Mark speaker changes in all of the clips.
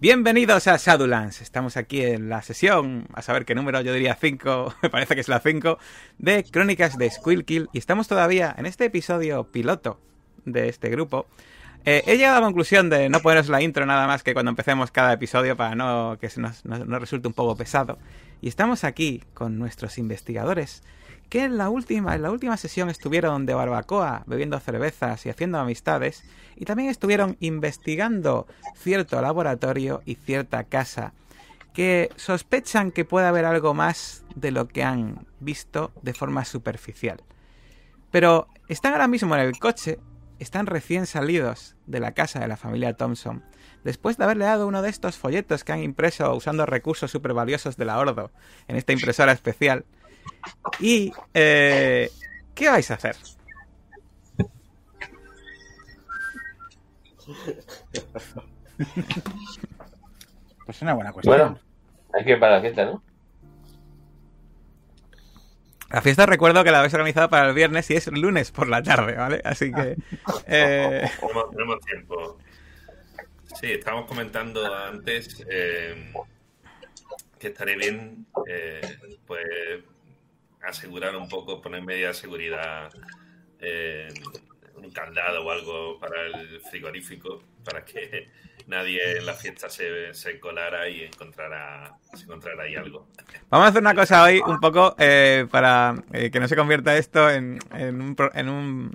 Speaker 1: Bienvenidos a Shadowlands. Estamos aquí en la sesión, a saber qué número, yo diría 5, me parece que es la 5, de Crónicas de Squilkill. Y estamos todavía en este episodio piloto de este grupo. Eh, he llegado a la conclusión de no poneros la intro nada más que cuando empecemos cada episodio para no que se nos, nos resulte un poco pesado. Y estamos aquí con nuestros investigadores que en la última, en la última sesión estuvieron de barbacoa, bebiendo cervezas y haciendo amistades, y también estuvieron investigando cierto laboratorio y cierta casa, que sospechan que puede haber algo más de lo que han visto de forma superficial. Pero están ahora mismo en el coche, están recién salidos de la casa de la familia Thompson, después de haberle dado uno de estos folletos que han impreso usando recursos super valiosos de la Ordo en esta impresora especial, y, eh, ¿qué vais a hacer?
Speaker 2: pues es una buena cuestión.
Speaker 3: Bueno, hay que ir para la fiesta, ¿no?
Speaker 1: La fiesta recuerdo que la habéis organizado para el viernes y es lunes por la tarde, ¿vale? Así que... Eh...
Speaker 4: Tenemos, tenemos tiempo. Sí, estábamos comentando antes eh, que estaría bien, eh, pues asegurar un poco, poner media seguridad, eh, un candado o algo para el frigorífico, para que nadie en la fiesta se, se colara y encontrara, se encontrara ahí algo.
Speaker 1: Vamos a hacer una cosa hoy un poco eh, para eh, que no se convierta esto en, en, un, en un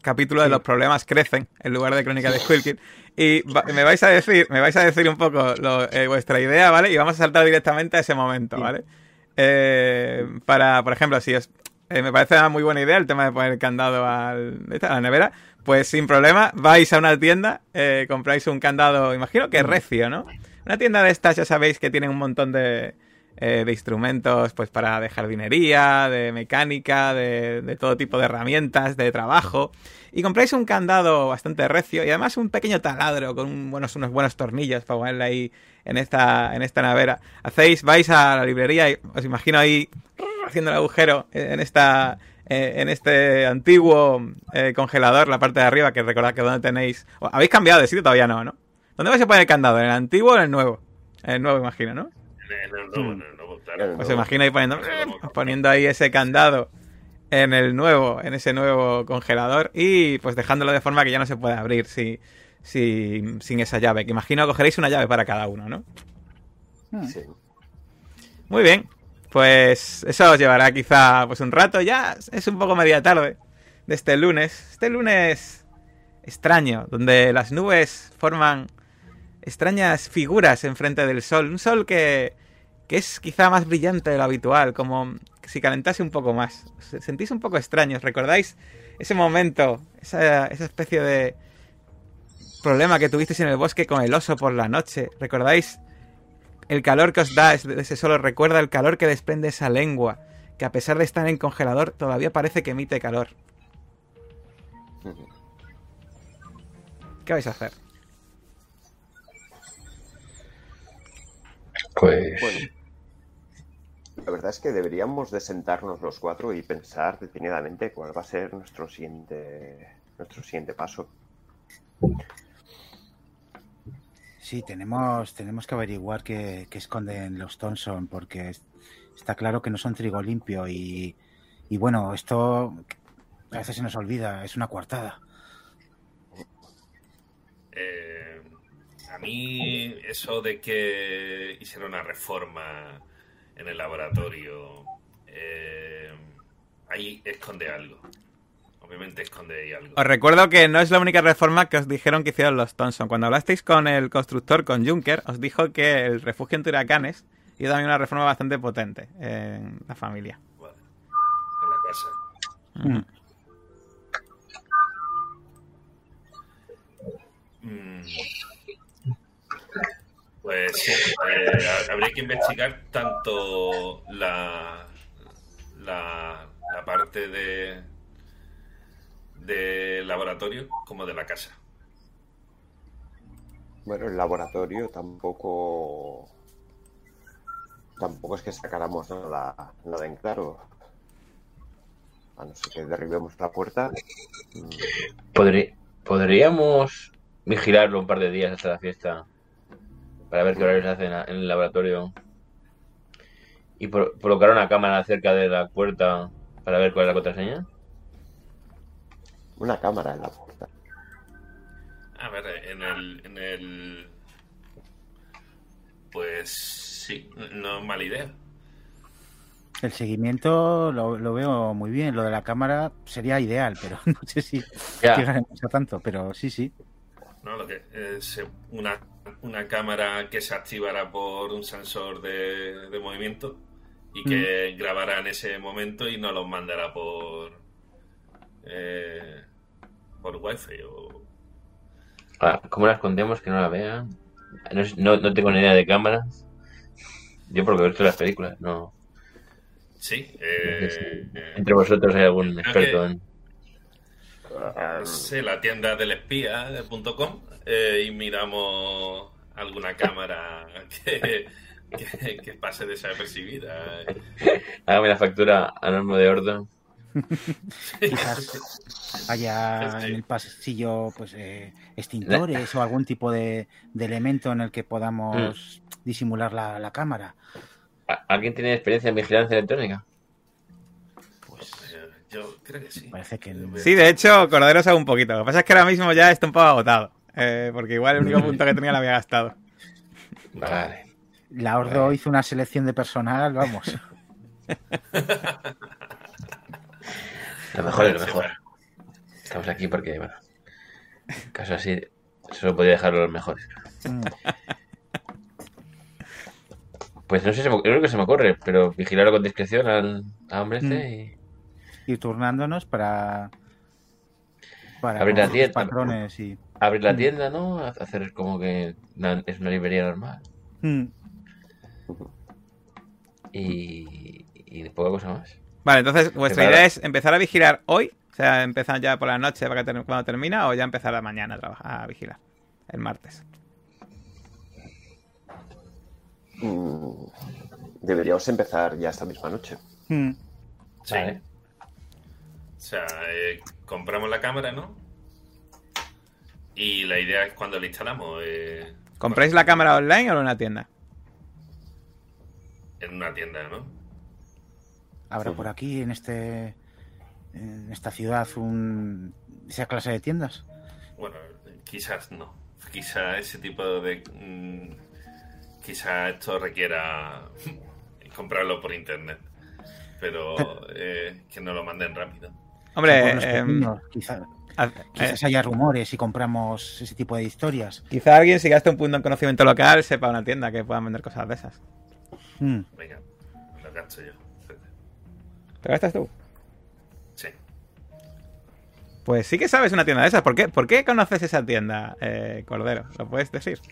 Speaker 1: capítulo de los problemas crecen en lugar de crónica de Squilkin y me vais a decir me vais a decir un poco lo, eh, vuestra idea vale y vamos a saltar directamente a ese momento vale eh, para, por ejemplo, si es, eh, me parece una muy buena idea el tema de poner candado al, a la nevera, pues sin problema, vais a una tienda, eh, compráis un candado, imagino que recio, ¿no? Una tienda de estas, ya sabéis que tienen un montón de, eh, de instrumentos pues para de jardinería, de mecánica, de, de, todo tipo de herramientas, de trabajo. Y compráis un candado bastante recio y además un pequeño taladro con buenos, unos buenos tornillos para ponerle ahí en esta, en esta nevera. Hacéis, vais a la librería y os imagino ahí haciendo el agujero en esta en este antiguo eh, congelador, la parte de arriba, que recordad que donde tenéis... Habéis cambiado de sitio todavía no, ¿no? ¿Dónde vais a poner el candado? ¿En el antiguo o en el nuevo? En el nuevo, imagino, ¿no?
Speaker 4: En el nuevo, en el nuevo, claro.
Speaker 1: Os imagino ahí poniendo, poniendo ahí ese candado en el nuevo, en ese nuevo congelador y pues dejándolo de forma que ya no se puede abrir si, si, sin esa llave. Que imagino cogeréis una llave para cada uno, ¿no?
Speaker 3: Sí.
Speaker 1: Muy bien. Pues eso os llevará quizá pues un rato. Ya es un poco media tarde de este lunes. Este lunes extraño, donde las nubes forman extrañas figuras enfrente del sol. Un sol que, que es quizá más brillante de lo habitual, como si calentase un poco más. Sentís un poco extraños. ¿Recordáis ese momento, esa, esa especie de problema que tuvisteis en el bosque con el oso por la noche? ¿Recordáis el calor que os da ese sol? ¿Recuerda el calor que desprende esa lengua? Que a pesar de estar en congelador, todavía parece que emite calor. ¿Qué vais a hacer?
Speaker 3: Pues.
Speaker 5: La verdad es que deberíamos de sentarnos los cuatro y pensar detenidamente cuál va a ser nuestro siguiente, nuestro siguiente paso.
Speaker 2: Sí, tenemos, tenemos que averiguar qué, qué esconden los Thompson, porque está claro que no son trigo limpio y, y bueno, esto a veces se nos olvida, es una coartada.
Speaker 4: Eh, a mí eso de que hicieron una reforma en el laboratorio, eh, ahí esconde algo. Obviamente esconde ahí algo.
Speaker 1: Os recuerdo que no es la única reforma que os dijeron que hicieron los Thompson. Cuando hablasteis con el constructor, con Juncker, os dijo que el refugio en huracanes hizo también una reforma bastante potente en la familia.
Speaker 4: Vale. En la casa.
Speaker 1: Mm.
Speaker 4: Mm. Pues sí, eh, habría que investigar tanto la, la, la parte de del laboratorio como de la casa.
Speaker 5: Bueno, el laboratorio tampoco. Tampoco es que sacáramos nada, nada en claro. A no ser que derribemos la puerta.
Speaker 3: Podrí- podríamos vigilarlo un par de días hasta la fiesta para ver qué horarios hacen en el laboratorio. Y por- colocar una cámara cerca de la puerta para ver cuál es la contraseña.
Speaker 5: Una cámara en la puerta.
Speaker 4: A ver, en el, en el... Pues sí, no es mala idea.
Speaker 2: El seguimiento lo, lo veo muy bien. Lo de la cámara sería ideal, pero no sé si llegaremos a tanto. Pero sí, sí.
Speaker 4: ¿no? Lo que es una, una cámara que se activara por un sensor de, de movimiento y que grabará en ese momento y nos los mandará por eh, por wifi o
Speaker 3: Ah, ¿Cómo la escondemos que no la vean? No, no, no tengo ni idea de cámaras. Yo porque he visto las películas, no.
Speaker 4: sí
Speaker 3: no sé
Speaker 4: eh,
Speaker 3: si entre vosotros hay algún experto
Speaker 4: que-
Speaker 3: en.
Speaker 4: Sé, la tienda del espía de punto .com eh, y miramos alguna cámara que, que, que pase desapercibida
Speaker 3: Hágame la factura a Normo de Ordo.
Speaker 2: Quizás haya
Speaker 4: Sí.
Speaker 2: en el pasillo pues eh, extintores o algún tipo de, de elemento en el que podamos
Speaker 3: Mm.
Speaker 2: disimular la, la cámara.
Speaker 3: ¿A- ¿Alguien tiene experiencia en vigilancia electrónica?
Speaker 4: Yo creo que sí
Speaker 2: parece que
Speaker 1: Sí, de hecho, Cordero sabe un poquito. Lo que pasa es que ahora mismo ya está un poco agotado. eh, porque igual el único punto que tenía lo había gastado.
Speaker 3: Vale.
Speaker 2: la Ordo hizo una selección de personal, vamos.
Speaker 3: Lo mejor es lo mejor. Estamos aquí porque, bueno, en caso así, solo podía dejarlo los mejores.
Speaker 2: Mm.
Speaker 3: Pues no sé, se me, creo que se me ocurre, pero vigilarlo con discreción al, al hombre este y
Speaker 2: Ir turnándonos para, para
Speaker 3: Abrir la tienda.
Speaker 2: patrones y
Speaker 3: abrir la
Speaker 2: Mm.
Speaker 3: tienda, ¿no? Hacer como que es una librería normal.
Speaker 2: Mm.
Speaker 3: Y, y poca cosa más.
Speaker 1: Vale, entonces, ¿vuestra idea es empezar a vigilar hoy? O sea, empezar ya por la noche para que ter- cuando termina o ya empezar a mañana a, trabajar, a vigilar? El martes.
Speaker 5: Mm, Deberíamos empezar ya esta misma noche.
Speaker 2: Mm.
Speaker 4: Sí.
Speaker 3: Vale.
Speaker 4: O sea, eh, compramos la cámara, ¿no? Y la idea es cuando la instalamos eh,
Speaker 1: ¿Compráis la cámara online o en una tienda?
Speaker 4: en una tienda, ¿no?
Speaker 2: Habrá por aquí en este en esta ciudad un esa clase de tiendas.
Speaker 4: Bueno, quizás no. Quizás ese tipo de... mm, quizás esto requiera comprarlo por internet. Pero eh, que no lo manden rápido.
Speaker 1: Hombre,
Speaker 2: Pueblos pequeños, quizá-
Speaker 1: haz-
Speaker 2: quizás
Speaker 1: eh,
Speaker 2: haya rumores y compramos ese tipo de historias.
Speaker 1: quizá alguien si gasta un punto en conocimiento local sepa una tienda que pueda vender cosas de esas.
Speaker 2: Mm.
Speaker 4: Venga, lo gasto yo.
Speaker 1: ¿Te gastas tú?
Speaker 4: Sí.
Speaker 1: Pues sí que sabes una tienda de esas. ¿Por qué, ¿Por qué conoces esa tienda, eh, Cordero? ¿Lo puedes decir?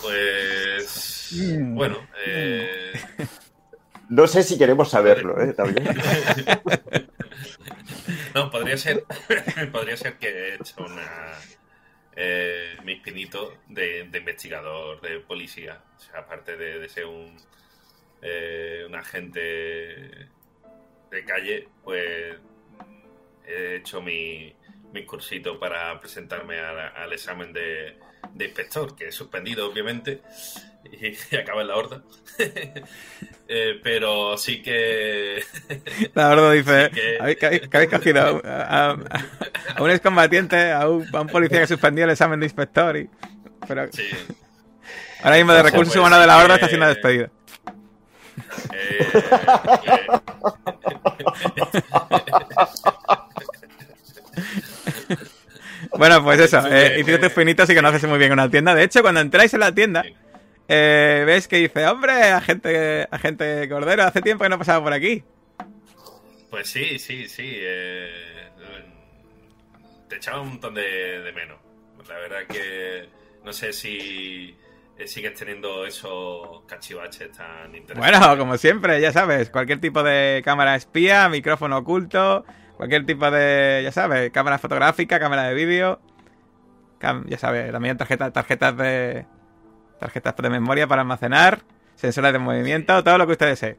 Speaker 4: Pues...
Speaker 2: Mm.
Speaker 4: Bueno, eh,
Speaker 5: No sé si queremos saberlo, ¿eh? También.
Speaker 4: No, podría ser. podría ser que he hecho una. Eh, mis pinitos de, de investigador, de policía. O sea, aparte de, de ser un. eh, un agente de calle, pues. He hecho mi, mi cursito para presentarme a- al examen de, de inspector, que he suspendido, obviamente. Y, y acaba en la horda. Eh, pero sí que.
Speaker 1: La verdad dice,
Speaker 4: Sí que-
Speaker 1: ¿habéis, que que cogido a, a- a un excombatiente, a un, a un policía que suspendió el examen de inspector y... Pero
Speaker 4: Sí,
Speaker 1: ahora mismo de
Speaker 4: Pues
Speaker 1: recursos
Speaker 4: sí
Speaker 1: humanos de la horda está
Speaker 4: que-
Speaker 1: siendo despedido.
Speaker 4: Eh,
Speaker 1: Bueno, pues eso, hiciste
Speaker 4: eh,
Speaker 1: finitos y conoces muy bien una tienda. De hecho, cuando entráis en la tienda,
Speaker 4: Sí.
Speaker 1: Eh, ves que dice, hombre, agente, agente Cordero, hace tiempo que no pasaba por aquí.
Speaker 4: pues sí, sí, sí. eh, te echaba un montón de, de menos. La verdad que no sé si eh, sigues teniendo esos cachivaches tan interesantes.
Speaker 1: Bueno, como siempre, ya sabes, cualquier tipo de cámara espía, micrófono oculto, cualquier tipo de, ya sabes, cámara fotográfica, cámara de vídeo, ya sabes, también tarjetas, tarjetas de tarjetas de memoria para almacenar, sensores de movimiento, todo lo que usted desee.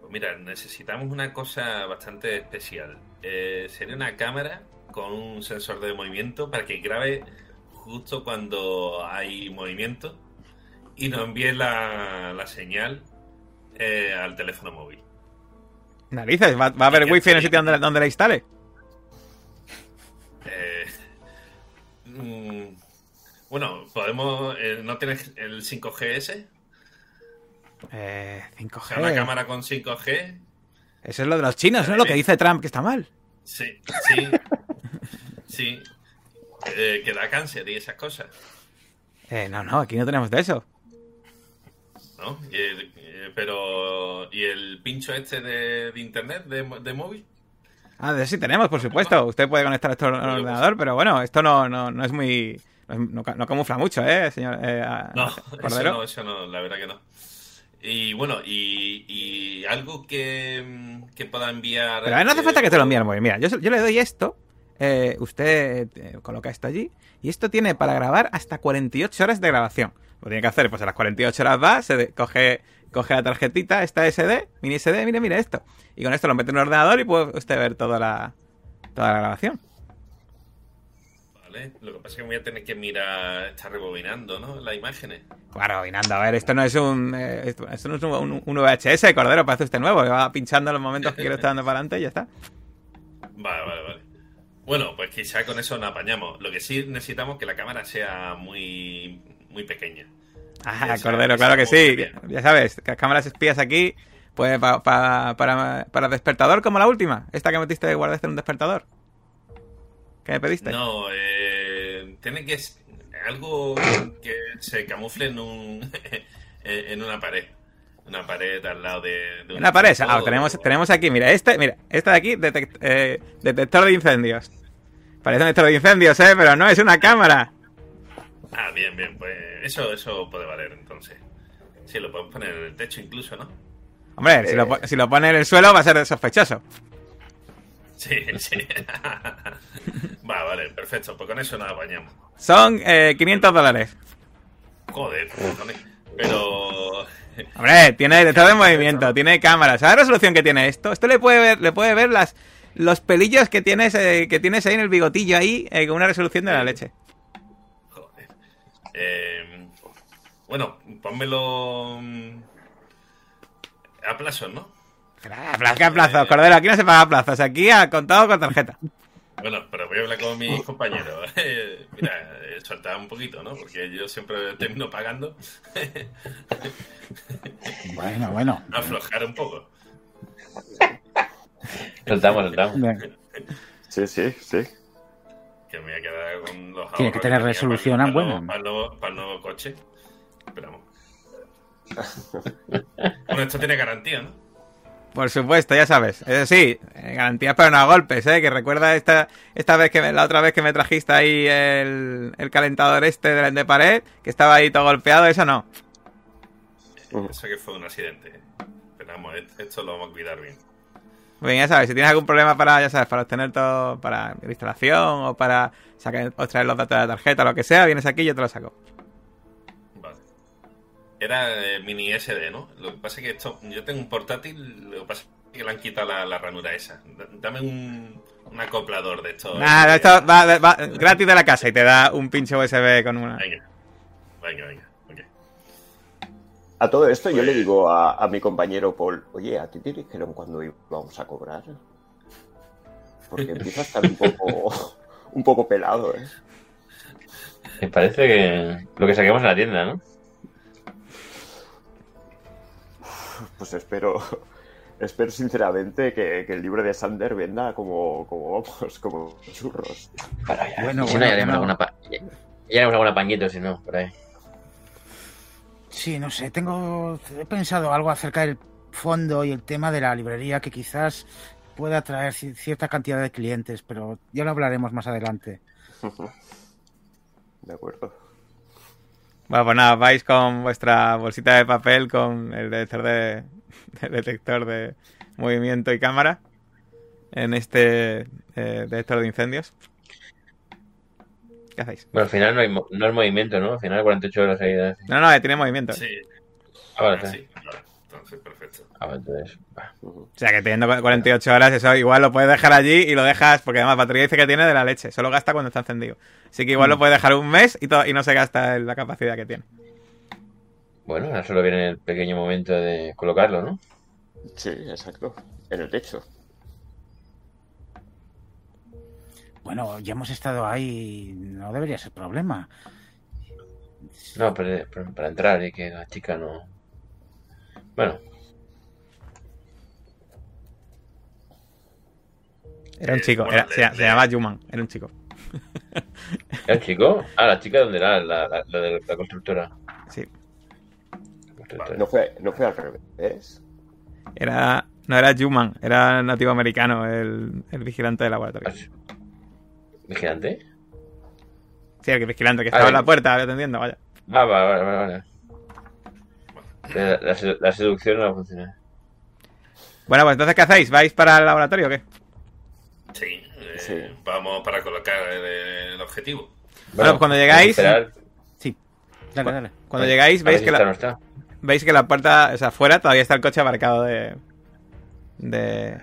Speaker 4: Pues mira, necesitamos una cosa bastante especial. Eh, sería una cámara con un sensor de movimiento para que grabe justo cuando hay movimiento y nos envíe la, la señal eh, al teléfono móvil.
Speaker 1: Narices, ¿va, va a haber wifi en el sitio donde, donde la instale?
Speaker 4: Eh, mm, bueno, podemos. eh, ¿No tienes el 5G ese?
Speaker 1: Eh,
Speaker 4: O sea, una
Speaker 1: 5G.
Speaker 4: cámara con 5G.
Speaker 1: Eso es lo de los chinos, ¿no? Lo que dice Trump que está mal.
Speaker 4: Sí, sí. sí. Eh, que da cáncer y esas cosas,
Speaker 1: Eh, no, no, aquí no tenemos de eso.
Speaker 4: ¿no? Y el- eh, pero. ¿Y el pincho este de, de internet, de, de móvil?
Speaker 1: Ah, de sí tenemos, por supuesto. Usted puede conectar esto al ordenador, pero bueno, esto no, no, no es muy... No, es- no no camufla mucho, ¿eh, señor eh,
Speaker 4: No, eso no, eso no, la verdad que no. Y bueno, y, y algo que, que pueda enviar.
Speaker 1: Pero no hace
Speaker 4: eh,
Speaker 1: falta que te lo envíe el móvil. Mira, yo, le doy esto, eh, usted eh, coloca esto allí, y esto tiene para grabar hasta 48 horas de grabación. Lo tiene que hacer, pues a las 48 horas va, se de- coge, coge la tarjetita, esta SD, mini SD, mire, mire esto. Y con esto lo mete en un ordenador y puede usted ver toda la, toda la grabación.
Speaker 4: Vale, lo que pasa es que voy a tener que mirar, estar rebobinando, ¿no? Las imágenes.
Speaker 1: Claro, Vinando, a ver, esto no es un, eh, esto, esto no es un, un- un VHS, Cordero, parece usted nuevo, que va pinchando los momentos que quiere estar dando para adelante y ya está.
Speaker 4: Vale, vale, vale. Bueno, pues quizá con eso nos apañamos. Lo que sí necesitamos es que la cámara sea muy, muy pequeña.
Speaker 1: Ah, Cordero, claro que sí. Ya sabes, que las cámaras espías aquí, pues pa- pa- para, para despertador como la última. Esta que metiste de guardaste en un despertador. ¿Qué me pediste?
Speaker 4: No, eh, tiene que ser algo que se camufle en un en una pared. Una pared al lado de, de un
Speaker 1: Una pared. Ah, tenemos, tenemos aquí, mira, este, mira, esta de aquí, detect- eh, detector de incendios. Parece un detector de incendios, eh, pero no es una cámara.
Speaker 4: Ah, bien, bien, pues eso, eso puede valer entonces. Sí, lo podemos poner en el techo incluso, ¿no?
Speaker 1: Hombre, si, lo, po- si lo pone en el suelo va a ser sospechoso.
Speaker 4: Sí, sí. Va, vale, perfecto. Pues con eso nos apañamos.
Speaker 1: Son eh, 500 dólares.
Speaker 4: Joder, pero...
Speaker 1: Hombre, tiene detector de movimiento, tiene cámaras. ¿Sabes la resolución que tiene esto? Esto le puede ver, le puede ver las, los pelillos que tienes, eh, que tienes ahí en el bigotillo ahí, eh, con una resolución de la leche.
Speaker 4: Joder. Eh, bueno, pónmelo mm, a plazos, ¿no?
Speaker 1: A plazo, a plazo, Cordero, aquí no se paga plazos, aquí ha contado con tarjeta.
Speaker 4: Bueno, pero voy a hablar con mis compañeros. Eh, Mira, eh, soltar un poquito, ¿no? Porque yo siempre termino pagando.
Speaker 2: Bueno, bueno.
Speaker 4: Aflojar un poco.
Speaker 3: Soltamos, soltamos.
Speaker 5: Sí, sí, sí.
Speaker 4: Que me voy a quedar con los
Speaker 2: Tiene que tener resolución
Speaker 4: para, para,
Speaker 2: buena.
Speaker 4: para el nuevo, para el nuevo coche. Esperamos. Bueno, esto tiene garantía, ¿no?
Speaker 1: Por supuesto, ya sabes. Eso sí, eh, garantías pero no golpes, ¿eh? Que recuerda esta, esta vez que me- la otra vez que me trajiste ahí el, el calentador este de, de pared, que estaba ahí todo golpeado, eso no.
Speaker 4: Eso que fue un accidente. Pero vamos, et- esto lo vamos a cuidar bien.
Speaker 1: Bien, ya sabes, si tienes algún problema para, ya sabes, para obtener todo, para la instalación o para sacar, o traer los datos de la tarjeta, lo que sea, vienes aquí y yo te lo saco.
Speaker 4: Era eh, mini SD, ¿no? Lo que pasa es que esto, yo tengo un portátil, lo que pasa es que le han quitado la, la ranura esa. Dame un, un acoplador de esto.
Speaker 1: Nada,
Speaker 4: eh,
Speaker 1: esto va, va gratis de la casa y te da un pinche USB con una...
Speaker 4: Venga, venga, venga.
Speaker 5: A todo esto yo le
Speaker 4: Pues-
Speaker 5: digo a, a mi compañero Paul, oye, ¿a ti te dijeron cuándo íbamos a cobrar? Porque empieza a estar un poco, un poco pelado, ¿eh?
Speaker 3: Me parece que lo que saquemos en la tienda, ¿no?
Speaker 5: Pues espero, espero sinceramente que, que el libro de Sander venda como, como vamos, como churros.
Speaker 3: Para.
Speaker 2: Bueno,
Speaker 3: si
Speaker 2: bueno,
Speaker 3: no, ya haremos
Speaker 2: bueno.
Speaker 3: alguna pa- ya- ya haremos alguna pañito, si no, por ahí.
Speaker 2: Sí, no sé, tengo. He pensado algo acerca del fondo y el tema de la librería que quizás pueda atraer ci- cierta cantidad de clientes, pero ya lo hablaremos más adelante.
Speaker 5: De acuerdo.
Speaker 1: Bueno, pues nada, vais con vuestra bolsita de papel con el detector de, el detector de movimiento y cámara en este eh, detector de incendios. ¿Qué hacéis?
Speaker 3: Bueno, al final no hay, mo- no hay movimiento, ¿no? Al final 48 horas ahí. de-
Speaker 1: No, no, eh, tiene movimiento.
Speaker 4: Sí,
Speaker 3: Ah, vale,
Speaker 4: ah,
Speaker 3: sí.
Speaker 4: sí, claro. Entonces, perfecto.
Speaker 3: Ah, entonces.
Speaker 1: O sea que teniendo 48 horas, eso igual lo puedes dejar allí y lo dejas, porque además batería dice que tiene de la leche, solo gasta cuando está encendido. Así que igual lo puedes dejar un mes y, y no se gasta la capacidad que tiene.
Speaker 3: Bueno, ahora solo viene el pequeño momento de colocarlo, ¿no?
Speaker 5: Sí, exacto. En el techo.
Speaker 2: Bueno, ya hemos estado ahí, no debería ser problema.
Speaker 3: No, pero, pero para entrar y que la chica no. Bueno,
Speaker 1: Era un
Speaker 4: Eh,
Speaker 1: chico, era- se, llamaba Juman, era un chico.
Speaker 3: ¿era el chico? Ah, la chica, ¿dónde era? La, la, la de la constructora.
Speaker 1: Sí.
Speaker 3: Constructora.
Speaker 5: No fue, no fue al revés.
Speaker 1: Era, no era Juman, era nativo americano, el, el vigilante del laboratorio.
Speaker 3: Ah. ¿Vigilante?
Speaker 1: Sí, el vigilante que
Speaker 3: Ah,
Speaker 1: estaba en la puerta atendiendo, vaya.
Speaker 3: Ah, vale, vale, vale. La, la sedu- la seducción no va a funcionar.
Speaker 1: Bueno, pues entonces, ¿qué hacéis? ¿Vais para el laboratorio o qué?
Speaker 4: Sí, eh,
Speaker 5: Sí.
Speaker 4: vamos para colocar el, el objetivo.
Speaker 1: Bueno, pues cuando llegáis-
Speaker 2: Sí, dale, dale.
Speaker 1: Cuando llegáis, veis que, la,
Speaker 3: no está.
Speaker 1: veis que la puerta, o sea, afuera todavía está el coche aparcado de. de.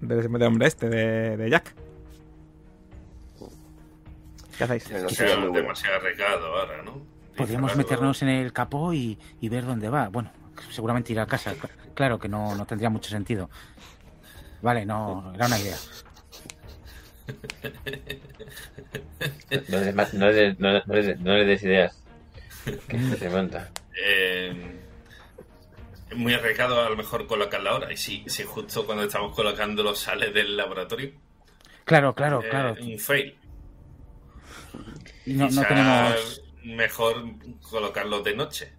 Speaker 1: del, del hombre este, de, de Jack. ¿Qué hacéis?
Speaker 5: No
Speaker 4: sea, demasiado arriesgado ahora, ¿no?
Speaker 2: Podríamos meternos en el capó y, y ver dónde va. Bueno, seguramente ir a casa. Cl- Claro que no, no tendría mucho sentido. Vale, no, era una idea.
Speaker 3: No le des, más- no le des- no des- no le des ideas. Que se monta.
Speaker 4: Eh, es muy arriesgado a lo mejor colocarla ahora. Y si, si justo cuando estamos colocándolo sale del laboratorio,
Speaker 2: Claro, claro,
Speaker 4: eh,
Speaker 2: claro.
Speaker 4: un fail.
Speaker 2: Y no, no tenemos.
Speaker 4: Mejor colocarlo de noche.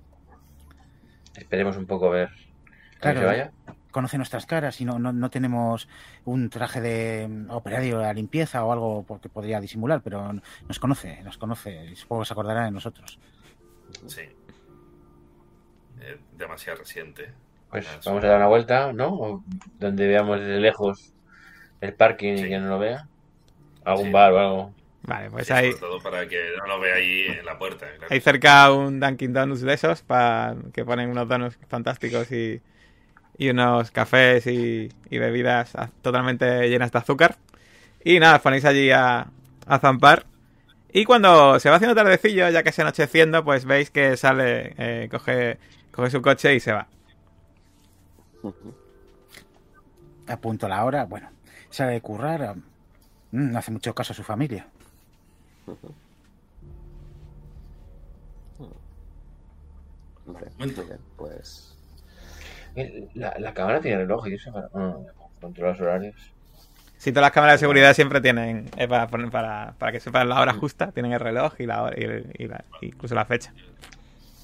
Speaker 3: Esperemos un poco a ver. a que
Speaker 2: Claro.
Speaker 3: se vaya.
Speaker 2: Conoce nuestras caras y no, no, no tenemos un traje de mm, operario de la limpieza o algo porque podría disimular, pero nos conoce, nos conoce y supongo que se acordará de nosotros.
Speaker 4: Sí. Eh, demasiado reciente.
Speaker 3: Pues vamos a dar una vuelta, ¿no? O donde veamos desde lejos el parking
Speaker 4: Sí.
Speaker 3: y que no lo vea. Algún
Speaker 4: Sí.
Speaker 3: bar o algo.
Speaker 1: Vale, pues
Speaker 4: Sí,
Speaker 1: hay,
Speaker 4: sobre todo para que no lo vea ahí en la puerta. claro.
Speaker 1: hay cerca un Dunkin' Donuts de esos para que ponen unos donuts fantásticos y, y unos cafés y, y bebidas totalmente llenas de azúcar. Y nada, os ponéis allí a, a zampar. Y cuando se va haciendo tardecillo, ya que se anocheciendo, pues veis que sale, eh, coge, coge su coche y se va.
Speaker 2: Apunto la hora, bueno, sale de currar, mm, no hace mucho caso a su familia.
Speaker 5: Vale,
Speaker 4: Momento.
Speaker 5: muy bien, pues.
Speaker 3: Eh, La, la cámara tiene reloj y eso para controlar los horarios.
Speaker 1: Si todas las cámaras de seguridad siempre tienen, eh, para, para, para que sepan la hora justa, tienen el reloj y la hora, y, el- y la- incluso la fecha.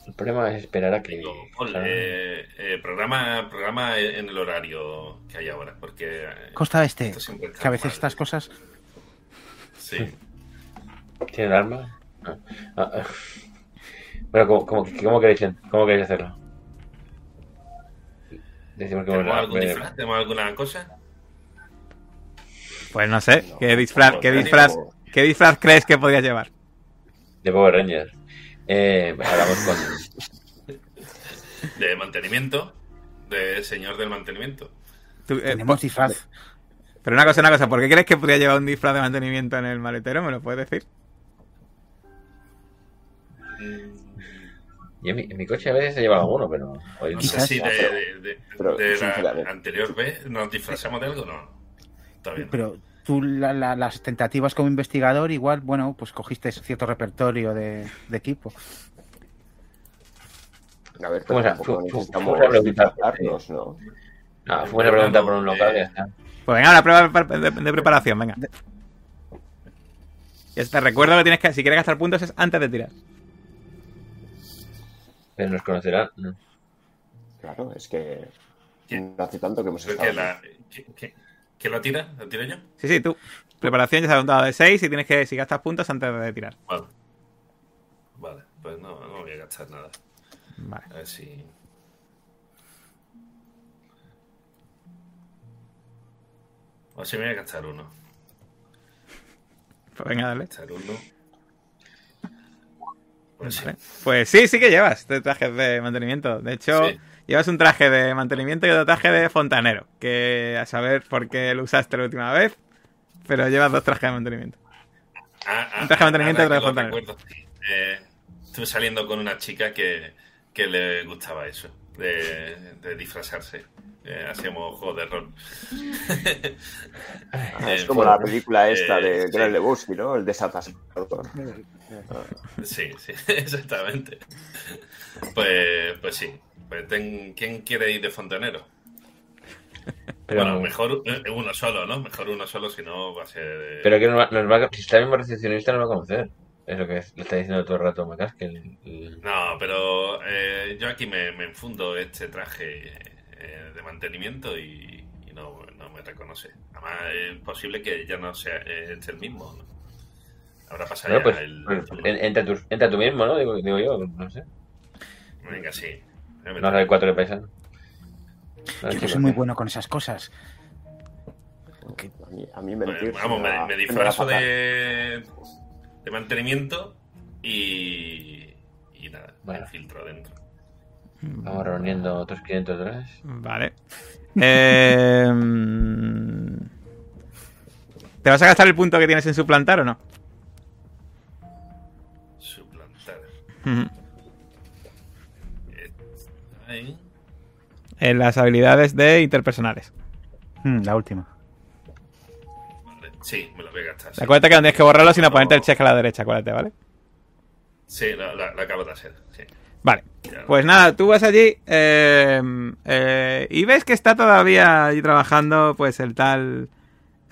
Speaker 3: El problema es esperar a que.
Speaker 4: Eh, eh, programa, programa en el horario que hay ahora, porque eh,
Speaker 2: Costa este, que a veces
Speaker 4: mal.
Speaker 2: estas cosas
Speaker 4: Sí.
Speaker 3: ¿Tiene el arma? Ah, ah, ah. Bueno, ¿cómo, cómo, cómo queréis, cómo queréis hacerlo? Decimos que
Speaker 4: ¿Tenemos algún disfraz? ¿Tenemos alguna cosa?
Speaker 1: Pues no sé, ¿qué disfraz, qué disfraz, qué disfraz crees que podrías llevar?
Speaker 3: de Power Rangers. Eh, hablamos con.
Speaker 4: De mantenimiento, de señor del mantenimiento.
Speaker 1: Tú, eh,
Speaker 2: tenemos disfraz.
Speaker 1: pero una cosa, una cosa, ¿por qué crees que podría llevar un disfraz de mantenimiento en el maletero? ¿Me lo puedes decir?
Speaker 3: Yo en mi, en mi coche a veces he llevado alguno, pero. hoy
Speaker 4: No
Speaker 3: no.
Speaker 4: sé si de, de- de-
Speaker 5: Pero,
Speaker 4: de la anterior vez nos disfrazamos de algo, no. Todavía no.
Speaker 2: Pero tú la- la- las tentativas como investigador igual, bueno, pues cogiste cierto repertorio de, de equipo.
Speaker 5: A ver,
Speaker 3: ¿Cómo
Speaker 5: pero
Speaker 3: se-
Speaker 5: tampoco necesitamos
Speaker 3: fuimos a preguntar?
Speaker 5: disfrazarnos, ¿no?
Speaker 3: Ah, fuimos a preguntar por un local y ya está.
Speaker 1: Pues venga, una prueba de, de- de preparación, venga. Ya te recuerdo que tienes que, si quieres gastar puntos es antes de tirar.
Speaker 3: Pero nos conocerán. ¿no?
Speaker 5: Claro, es que
Speaker 4: ¿Quién?
Speaker 5: no hace tanto que hemos
Speaker 4: Creo
Speaker 5: estado.
Speaker 4: que la, que, que- ¿Quién la tira? ¿La tiro yo?
Speaker 1: Sí, sí, tú. Preparación ya se ha un dado de 6 y tienes que, si gastas puntos antes de tirar.
Speaker 4: Vale. Vale, pues no, no voy a gastar nada.
Speaker 1: Vale.
Speaker 4: A ver si. O si me voy a gastar uno.
Speaker 1: Pues venga, dale.
Speaker 4: Gastar uno. Pues sí.
Speaker 1: Vale. Pues sí, sí que llevas este trajes de mantenimiento. De hecho,
Speaker 4: Sí.
Speaker 1: llevas un traje de mantenimiento y otro traje de fontanero. Que a saber por qué lo usaste la última vez, pero llevas dos trajes de mantenimiento.
Speaker 4: Ah, ah,
Speaker 1: Un traje de mantenimiento y otro de fontanero.
Speaker 4: eh, estuve saliendo con una chica que, que le gustaba eso, de, de disfrazarse. Eh, hacíamos juegos de rol.
Speaker 5: Ah, es
Speaker 4: Eh,
Speaker 5: como la película esta
Speaker 4: eh,
Speaker 5: de
Speaker 4: sí.
Speaker 5: Gran Lebowski, ¿no? El desatascador.
Speaker 4: Sí, sí, exactamente. Pues, pues sí. Pues ten- ¿Quién quiere ir de fontanero?
Speaker 3: Pero,
Speaker 4: Bueno, mejor eh, uno solo, ¿no? Mejor uno solo, si no va a ser... eh,
Speaker 3: pero que nos va, nos va a- si está el mismo recepcionista, nos va a conocer. Es lo que le está diciendo todo el rato Macas, que el- el-
Speaker 4: No, pero eh, yo aquí me, me enfundo este traje eh, de mantenimiento y, y no, no me reconoce. Además, es posible que ya no sea eh, este el mismo. ¿no? Habrá pasado
Speaker 3: Bueno, pues,
Speaker 4: el...
Speaker 3: pues, en- entra, tú, entra tú mismo, ¿no? Digo, digo yo, no sé.
Speaker 4: Venga, sí.
Speaker 3: No hay cuatro de paisano. No,
Speaker 2: Yo no soy muy bueno con esas cosas.
Speaker 5: A mí, a mí
Speaker 4: Pues,
Speaker 5: mentir.
Speaker 4: vamos, me, me disfrazo de, de mantenimiento y, y nada,
Speaker 3: Bueno.
Speaker 4: me filtro dentro.
Speaker 3: Vamos reuniendo otros 500 dólares.
Speaker 1: Vale. Eh, mm, ¿Te vas a gastar el punto que tienes en suplantar o no?
Speaker 4: Suplantar. Ahí.
Speaker 1: En las habilidades de interpersonales.
Speaker 2: Mm, la última.
Speaker 4: Sí, me lo voy a gastar. sí.
Speaker 1: Acuérdate que no tienes que borrarlo sino ponerte el check a la derecha, acuérdate, ¿vale?
Speaker 4: Sí, la, la- la acabo de hacer. Sí.
Speaker 1: Vale. Pues nada, tú vas allí eh, eh, y ves que está todavía allí trabajando, pues el tal,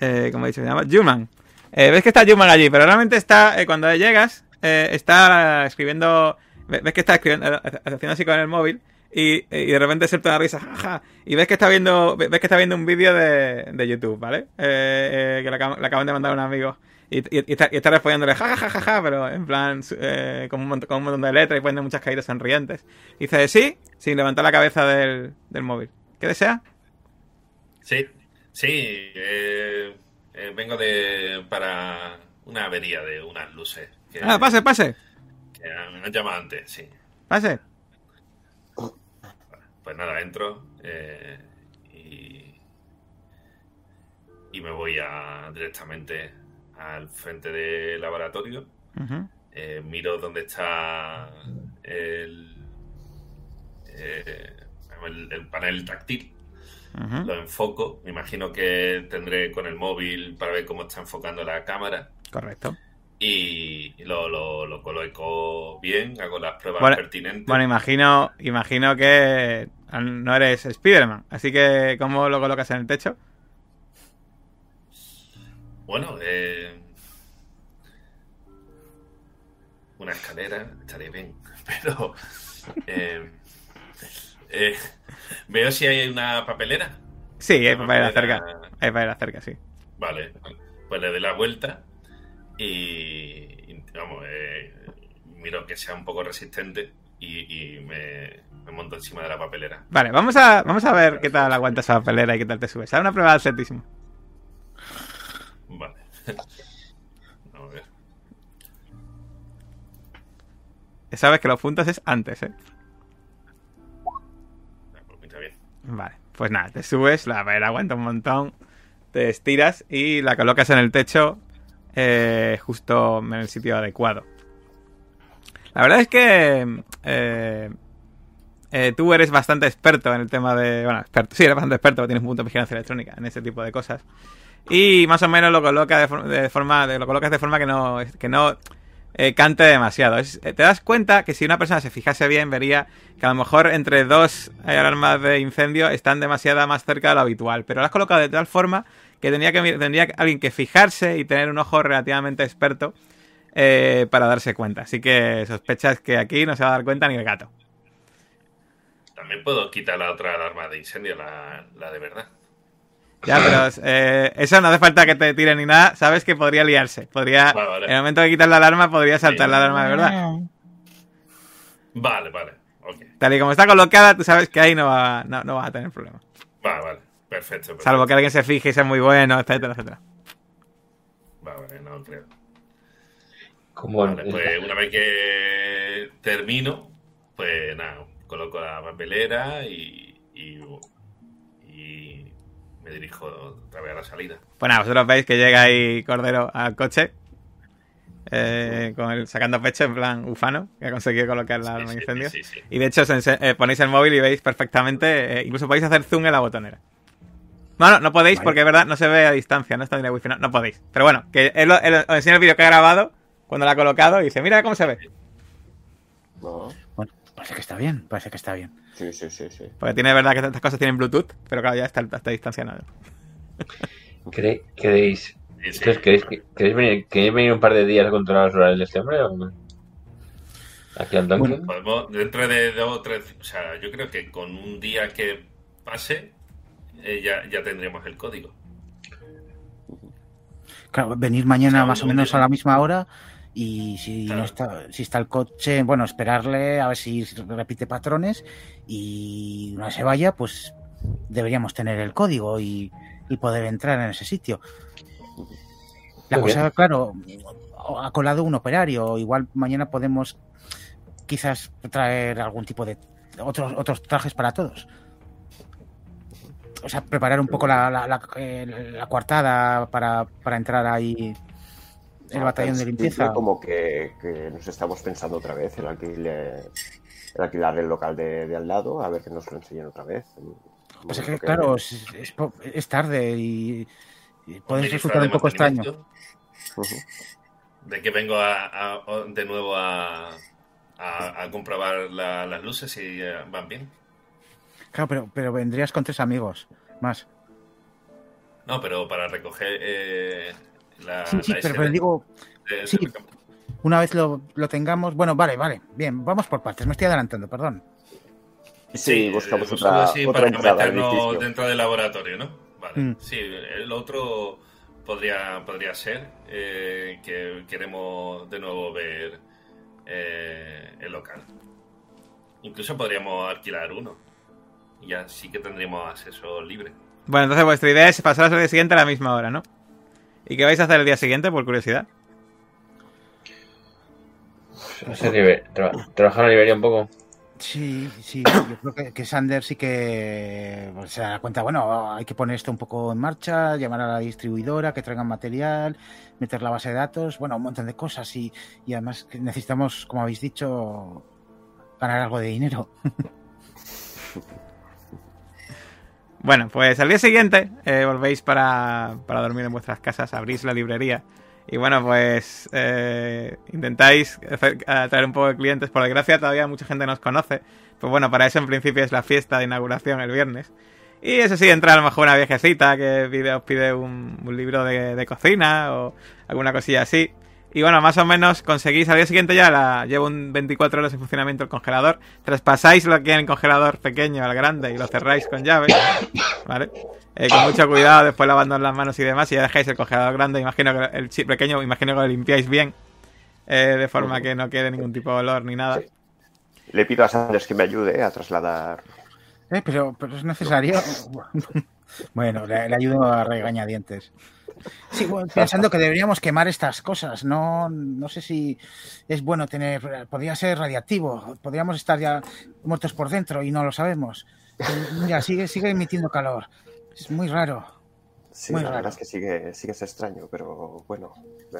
Speaker 1: eh, ¿cómo? Se llama Juman. Eh, ves que está Juman allí, pero realmente está, cuando llegas, está escribiendo, ve- ves que está escribiendo, haciendo así con el móvil y, y de repente suelta una risa, jaja, y ves que está viendo, ves que está viendo un vídeo de, de YouTube, ¿vale? Eh, eh, que le, acaban- le acaban de mandar a un amigo. Y, y- y está, está respondiéndole jajajaja, pero en plan eh, con, un montón, con un montón de letras y poniendo muchas caídas sonrientes. Y dice, sí, sin levantar la cabeza del, del móvil. ¿Qué desea?
Speaker 4: Sí, sí. eh, vengo de para una avería de unas luces. Que,
Speaker 1: Ah, pase, pase,
Speaker 4: que me han llamado antes, sí.
Speaker 1: pase.
Speaker 4: Pues nada, entro eh, y, y me voy a, directamente al frente del laboratorio. Eh, miro dónde está el, eh, el, el panel táctil. Lo enfoco. Me imagino que tendré con el móvil para ver cómo está enfocando la cámara.
Speaker 1: Correcto.
Speaker 4: Y lo, lo, lo coloco bien, hago las pruebas
Speaker 1: Bueno,
Speaker 4: pertinentes.
Speaker 1: Bueno, imagino, imagino que no eres Spiderman, así que ¿cómo lo colocas en el techo?
Speaker 4: Bueno, eh, una escalera estaría bien, pero eh, eh, veo si hay una papelera.
Speaker 1: Sí, hay
Speaker 4: Una
Speaker 1: papelera
Speaker 4: papelera-
Speaker 1: cerca. Hay papelera cerca, sí.
Speaker 4: Vale, pues le doy la vuelta y, y, vamos, eh, miro que sea un poco resistente y, y me, me monto encima de la papelera.
Speaker 1: Vale, vamos a, vamos a ver qué tal aguantas esa papelera y qué tal te subes. Haz una prueba de atletismo.
Speaker 4: Vale. Vamos a ver.
Speaker 1: Sabes que los puntos es antes, ¿eh?
Speaker 4: Ah, pues pinta bien.
Speaker 1: Vale, pues nada, te subes, la papelera aguanta un montón, te estiras y la colocas en el techo eh, justo en el sitio adecuado. La verdad es que eh, eh, tú eres bastante experto en el tema de... Bueno, experto, sí, eres bastante experto, tienes un punto de vigilancia electrónica en ese tipo de cosas. Y más o menos lo coloca de, for- de forma, de- lo colocas de forma que no, que no eh, cante demasiado. Eh, te das cuenta que si una persona se fijase bien, vería que a lo mejor entre dos eh, alarmas de incendio están demasiado más cerca de lo habitual. Pero lo has colocado de tal forma que tendría que tendría alguien que fijarse y tener un ojo relativamente experto para darse cuenta. Así que sospechas que aquí no se va a dar cuenta ni el gato.
Speaker 4: También puedo quitar la otra alarma de incendio, la, la de verdad.
Speaker 1: Ya, pero eh, eso no hace falta que te tire ni nada. Sabes que podría liarse. Podría,
Speaker 4: Vale, vale.
Speaker 1: En el momento de quitar la alarma, podría saltar
Speaker 4: Sí.
Speaker 1: la alarma de verdad.
Speaker 4: Vale, vale.
Speaker 1: Tal y como está colocada, tú sabes que ahí no, va, no, no vas a tener problema.
Speaker 4: Vale, vale. Perfecto. perfecto.
Speaker 1: Salvo que alguien se fije y sea muy bueno, etcétera, etcétera.
Speaker 4: Vale, vale, no creo.
Speaker 3: Como
Speaker 4: Vale, pues una vez que termino, pues nada, coloco la papelera y, y, y me dirijo otra vez a la salida.
Speaker 1: Pues nada, vosotros veis que llega ahí Cordero al coche. eh, con el sacando pecho en plan ufano, que ha conseguido colocar la
Speaker 4: Sí,
Speaker 1: arma
Speaker 4: sí,
Speaker 1: de incendios.
Speaker 4: sí, sí.
Speaker 1: Y de hecho os ense- eh, ponéis el móvil y veis perfectamente, eh, incluso podéis hacer zoom en la botonera. No, no, no podéis
Speaker 2: Vale.
Speaker 1: porque es verdad, no se ve a distancia, no está en el wifi, no, no podéis. Pero bueno, que él, él os enseña el vídeo que ha grabado cuando lo ha colocado y dice, mira cómo se ve.
Speaker 5: No,
Speaker 2: Bueno, parece que está bien, parece que está bien.
Speaker 5: sí, sí, sí, sí.
Speaker 1: Porque tiene verdad que estas cosas tienen Bluetooth, pero claro, ya está a esta distancia no.
Speaker 3: ¿Queréis, queréis, ¿queréis, queréis, venir, ¿Queréis venir un par de días a controlar los horarios de este hombre? o no? Aquí al Dungeon.
Speaker 4: Podemos, dentro de dos o tres, o sea, yo creo que con un día que pase eh, ya, ya tendremos el código.
Speaker 2: Claro, venir mañana
Speaker 4: Claro,
Speaker 2: más o
Speaker 4: no,
Speaker 2: menos
Speaker 4: no.
Speaker 2: a la misma hora y si
Speaker 4: Claro.
Speaker 2: no está, si está el coche, bueno, esperarle a ver si repite patrones y no se vaya, pues deberíamos tener el código y, y poder entrar en ese sitio. La
Speaker 3: Muy
Speaker 2: cosa, claro, ha colado un operario, igual mañana podemos quizás traer algún tipo de otros otros trajes para todos. O sea, preparar un poco la, la, la- eh, la coartada para, para entrar ahí el batallón de limpieza.
Speaker 5: Como que, que nos estamos pensando otra vez en alquiler, en alquilar el local de, de al lado, a ver que nos lo enseñen otra vez.
Speaker 2: Pues es que,
Speaker 5: Momento
Speaker 2: claro, es, es po- es tarde y, y resultar un poco extraño.
Speaker 4: De que vengo a, de nuevo a, a, a comprobar la- las luces si eh, van bien.
Speaker 2: Claro, pero, pero vendrías con tres amigos más.
Speaker 4: No, pero para recoger eh, la,
Speaker 2: Sí, sí,
Speaker 4: la
Speaker 2: pero, pero digo,
Speaker 4: de-
Speaker 2: sí. una vez lo, lo tengamos. Bueno, vale, vale. Bien, vamos por partes. Me estoy adelantando, perdón.
Speaker 5: Sí, buscamos
Speaker 4: eh,
Speaker 5: otra,
Speaker 4: solo así
Speaker 5: otra
Speaker 4: para no
Speaker 5: entrada
Speaker 4: meternos dentro del laboratorio, ¿no? Vale.
Speaker 2: Mm.
Speaker 4: Sí, el otro podría, podría ser eh, que queremos de nuevo ver eh, el local. Incluso podríamos alquilar uno. Y así que tendríamos acceso libre.
Speaker 1: Bueno, entonces vuestra idea es pasaros al día siguiente a la misma hora, ¿no? ¿Y qué vais a hacer el día siguiente, por curiosidad?
Speaker 3: Tra- trabajar en Liberia un poco.
Speaker 2: Sí, sí, yo creo que, que Sander sí que pues, se da cuenta, bueno, hay que poner esto un poco en marcha, llamar a la distribuidora, que traigan material, meter la base de datos, bueno, un montón de cosas y, y además que necesitamos, como habéis dicho, ganar algo de dinero.
Speaker 1: Bueno, pues al día siguiente eh, volvéis para, para dormir en vuestras casas, abrís la librería y bueno, pues eh, intentáis hacer- atraer un poco de clientes. Por desgracia, todavía mucha gente nos conoce. Pues bueno, para eso en principio es la fiesta de inauguración el viernes. Y eso sí, entra a lo mejor una viejecita que pide, os pide un, libro de, de cocina o alguna cosilla así. Y bueno, más o menos conseguís al día siguiente ya la llevo un 24 horas en funcionamiento el congelador. Traspasáis lo que hay en el congelador pequeño al grande y lo cerráis con llave. ¿Vale? Eh, con mucho cuidado, después lavando las manos y demás. Y ya dejáis el congelador grande. Imagino que el chip pequeño, imagino que lo limpiáis bien. eh, de forma que no quede ningún tipo de olor ni nada.
Speaker 5: Sí. Le pido a Sanders que me ayude a trasladar.
Speaker 2: Eh, pero, pero es necesario. bueno, le, le ayudo a regañadientes. Sí, bueno, pensando que deberíamos quemar estas cosas. No, no sé si es bueno tener. Podría ser radiactivo. Podríamos estar ya muertos por dentro y no lo sabemos. Mira, sigue, sigue emitiendo calor. Es muy raro.
Speaker 5: Sí,
Speaker 2: Muy
Speaker 5: la
Speaker 2: raro.
Speaker 5: verdad es que sigue, sigue es extraño, pero bueno, eh,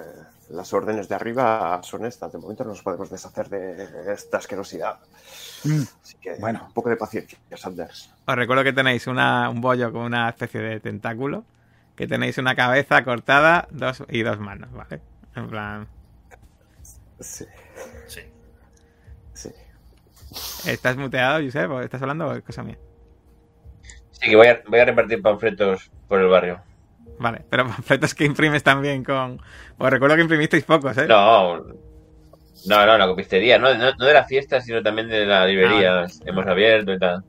Speaker 5: las órdenes de arriba son estas. De momento no nos podemos deshacer de esta asquerosidad.
Speaker 2: Mm,
Speaker 5: Así que
Speaker 2: Bueno.
Speaker 5: un poco de paciencia, Sanders.
Speaker 1: Os recuerdo que tenéis una, un bollo con una especie de tentáculo. Que tenéis una cabeza cortada dos, y dos manos, ¿vale? En plan.
Speaker 5: Sí,
Speaker 4: Sí.
Speaker 5: sí.
Speaker 1: ¿Estás muteado, Josep? ¿O estás hablando o es cosa mía?
Speaker 3: Sí, que voy a, voy a repartir panfletos por el barrio.
Speaker 1: Vale, pero panfletos que imprimes también con. Os recuerdo que imprimisteis pocos, ¿eh?
Speaker 3: No, no, no, la copistería, no, no, no de la fiesta, sino también de la librería. Hemos abierto y tal.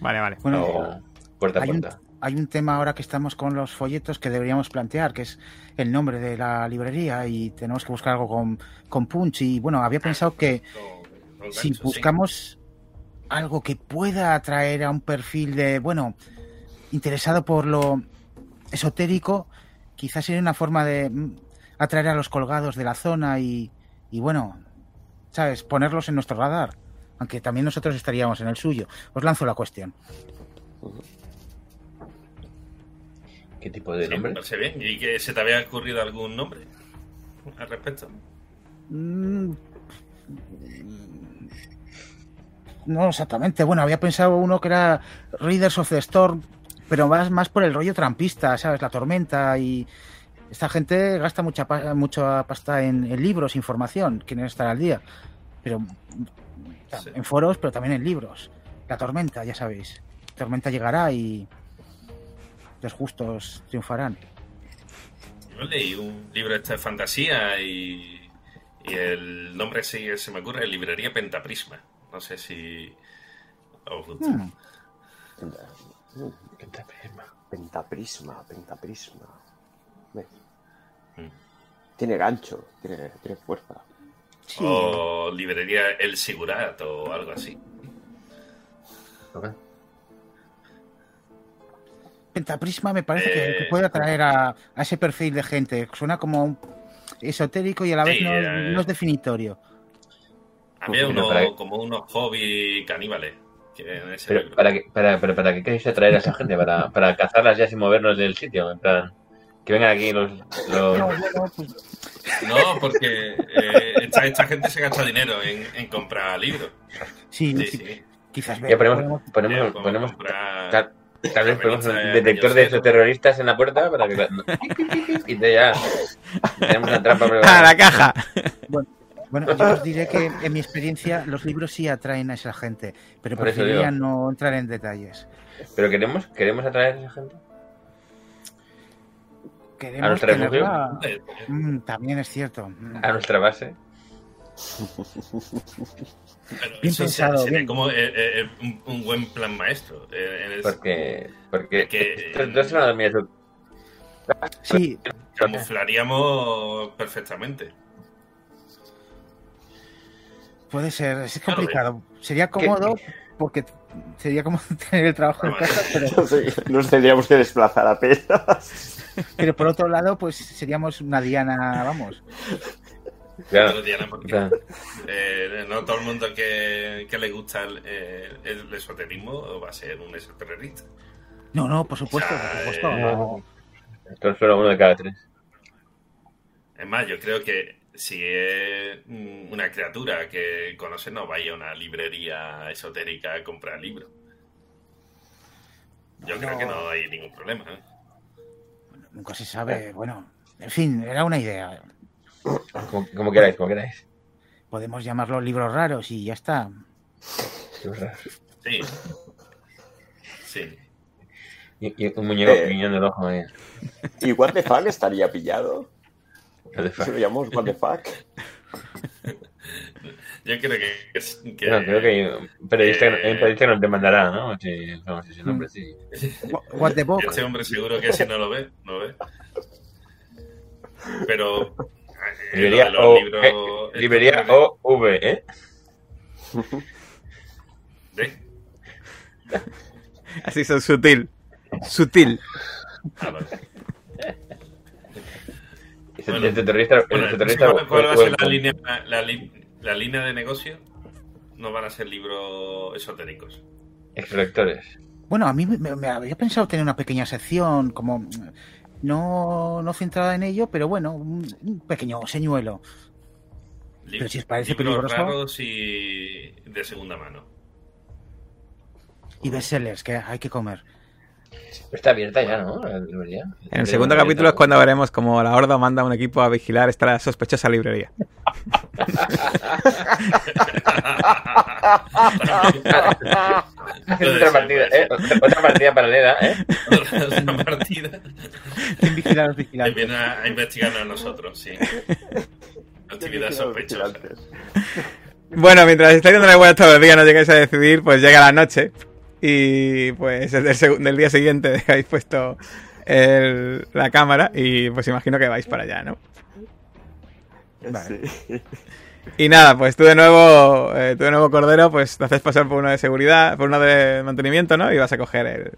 Speaker 1: Vale, vale.
Speaker 2: Bueno,
Speaker 3: O puerta a
Speaker 2: hay un,
Speaker 3: puerta.
Speaker 2: Hay un tema ahora que estamos con los folletos que deberíamos plantear, que es el nombre de la librería y tenemos que buscar algo con, con punch. Y bueno, había pensado que si
Speaker 4: sí.
Speaker 2: buscamos algo que pueda atraer a un perfil de, bueno, interesado por lo esotérico, quizás sería una forma de mm, atraer a los colgados de la zona y, y bueno, ¿sabes? Ponerlos en nuestro radar. Aunque también nosotros estaríamos en el suyo. Os lanzo la cuestión.
Speaker 3: ¿Qué tipo de
Speaker 4: Sí, me
Speaker 3: nombre?
Speaker 4: parece bien. ¿Y que se te había ocurrido algún nombre al respecto?
Speaker 2: Mm, No exactamente. Bueno, había pensado uno que era Readers of the Storm, pero más, más por el rollo trampista, ¿sabes? La tormenta y... Esta gente gasta mucha, mucha pasta en, en libros, información, quieren estar al día. Pero
Speaker 4: Sí.
Speaker 2: en foros, pero también en libros. La tormenta, ya sabéis. tormenta llegará y los justos triunfarán.
Speaker 4: Yo leí un libro este de fantasía y, y el nombre sí se me ocurre, Librería Pentaprisma. No sé si os gusta.
Speaker 2: Hmm,
Speaker 3: Pentaprisma.
Speaker 5: Pentaprisma, pentaprisma. ¿Ves?
Speaker 4: Mm.
Speaker 5: Tiene gancho, tiene, tiene fuerza.
Speaker 2: sí.
Speaker 4: O Librería El Sigurat o algo así.
Speaker 3: Ok.
Speaker 2: Pentaprisma me parece que-
Speaker 4: Eh,
Speaker 2: que, puede atraer a, a ese perfil de gente. Suena como un esotérico y a la vez
Speaker 4: Sí,
Speaker 2: no,
Speaker 4: eh.
Speaker 2: no es definitorio.
Speaker 4: Había uno, como unos hobby caníbales. Que
Speaker 3: Pero para, qué, para, pero para qué queréis atraer a esa gente, para, para cazarlas ya sin movernos del sitio, en plan, que vengan aquí los... los-
Speaker 2: No, pues,
Speaker 4: No, porque eh, esta, esta gente se gasta dinero en, en comprar libros.
Speaker 2: sí,
Speaker 4: Sí,
Speaker 2: sí,
Speaker 4: sí.
Speaker 2: quizás
Speaker 3: Ya ponemos, ponemos, ponemos
Speaker 4: comprar-
Speaker 3: tal, vez ponemos un detector de exoterroristas en la puerta para que... Y te ya... Tenemos una trampa
Speaker 1: ¡A la caja!
Speaker 2: Bueno, yo os diré que en mi experiencia los libros sí atraen a esa gente, pero
Speaker 3: Por
Speaker 2: preferiría no entrar en detalles.
Speaker 3: Pero queremos, queremos atraer a esa gente.
Speaker 2: Queremos
Speaker 3: nuestro refugio?
Speaker 2: Mm, también es cierto. Mm.
Speaker 3: A nuestra base.
Speaker 4: Pero
Speaker 2: Bien
Speaker 4: eso
Speaker 2: pensado,
Speaker 4: sería
Speaker 2: bien.
Speaker 4: como eh, eh, un, un buen plan maestro. eh, en el-
Speaker 3: Porque... Porque...
Speaker 4: Que-
Speaker 3: mías,
Speaker 2: Sí,
Speaker 4: camuflaríamos perfectamente.
Speaker 2: puede ser. Es
Speaker 4: Claro,
Speaker 2: complicado. Sería cómodo porque sería como tener el trabajo en casa, pero,
Speaker 5: No nos tendríamos que desplazar apenas.
Speaker 2: pero por otro lado, pues seríamos una diana, vamos.
Speaker 3: Claro.
Speaker 4: Pero, Diana, porque,
Speaker 3: Claro.
Speaker 4: eh, no todo el mundo que, que le gusta el, eh, el esoterismo va a ser un esoterrorista.
Speaker 2: No, no, por supuesto, por
Speaker 4: Ah,
Speaker 2: supuesto.
Speaker 4: eh,
Speaker 2: no.
Speaker 3: Esto es solo uno de cada tres.
Speaker 4: Es más, yo creo que si es mm, una criatura que conoce, no vaya a una librería esotérica a comprar libros. Yo creo
Speaker 2: No.
Speaker 4: que no hay ningún problema. ¿eh?
Speaker 2: Nunca se sabe. Bueno, en fin, era una idea.
Speaker 3: Como, como queráis, como queráis.
Speaker 2: Podemos llamarlos libros raros y ya está.
Speaker 3: Qué raro.
Speaker 4: Sí. Sí.
Speaker 3: Y, y un muñeco
Speaker 5: Eh.
Speaker 3: guiñando el ojo ahí.
Speaker 5: ¿Y What the fuck estaría pillado?
Speaker 3: What the fuck.
Speaker 5: Si lo llamamos What the fuck.
Speaker 4: Yo creo que. es- que-
Speaker 3: No, creo que hay un periodista,
Speaker 4: Eh.
Speaker 3: un periodista que nos demandará, ¿no? Si vamos ese nombre, sí.
Speaker 2: What the book.
Speaker 4: Este hombre seguro que si no lo ve, no ve. Pero.
Speaker 3: Librería O,
Speaker 4: libros-
Speaker 3: eh, librería OV, ¿eh?
Speaker 1: Así son sutil. Sutil.
Speaker 4: Ah, vale. Bueno,
Speaker 3: terrorista, terrorista
Speaker 4: ¿cuál, cuál va a ser la línea, la, li- la línea de negocio? No van a ser libros esotéricos.
Speaker 3: Extractores.
Speaker 2: Bueno, a mí me, me había pensado tener una pequeña sección, como no, no centrada en ello, pero bueno, un, un pequeño señuelo.
Speaker 4: Li-
Speaker 2: Pero si os parece
Speaker 4: libros
Speaker 2: peligroso.
Speaker 4: raros y de segunda mano.
Speaker 2: Y bestsellers que hay que comer.
Speaker 3: Está abierta ya, ¿no? La librería.
Speaker 1: En el segundo capítulo es cuando veremos cómo la Horda manda a un equipo a vigilar esta sospechosa librería.
Speaker 3: Otra partida, ¿eh? Otra, partida paralela, ¿eh?
Speaker 4: Otra partida.
Speaker 2: ¿Quién vigila a los vigilantes?
Speaker 4: viene a, a investigarnos a nosotros, sí. Actividad sospechosa.
Speaker 1: Bueno, mientras estáis dando vueltas todos los días, no llegáis a decidir, pues llega la noche. Y pues el del, del día siguiente dejáis puesto el- la cámara y pues imagino que vais para allá, ¿no?
Speaker 2: Vale.
Speaker 5: Sí.
Speaker 1: Y nada, pues tú de nuevo, eh, tú de nuevo Cordero, pues te haces pasar por uno de seguridad, por uno de mantenimiento, ¿no? Y vas a coger el...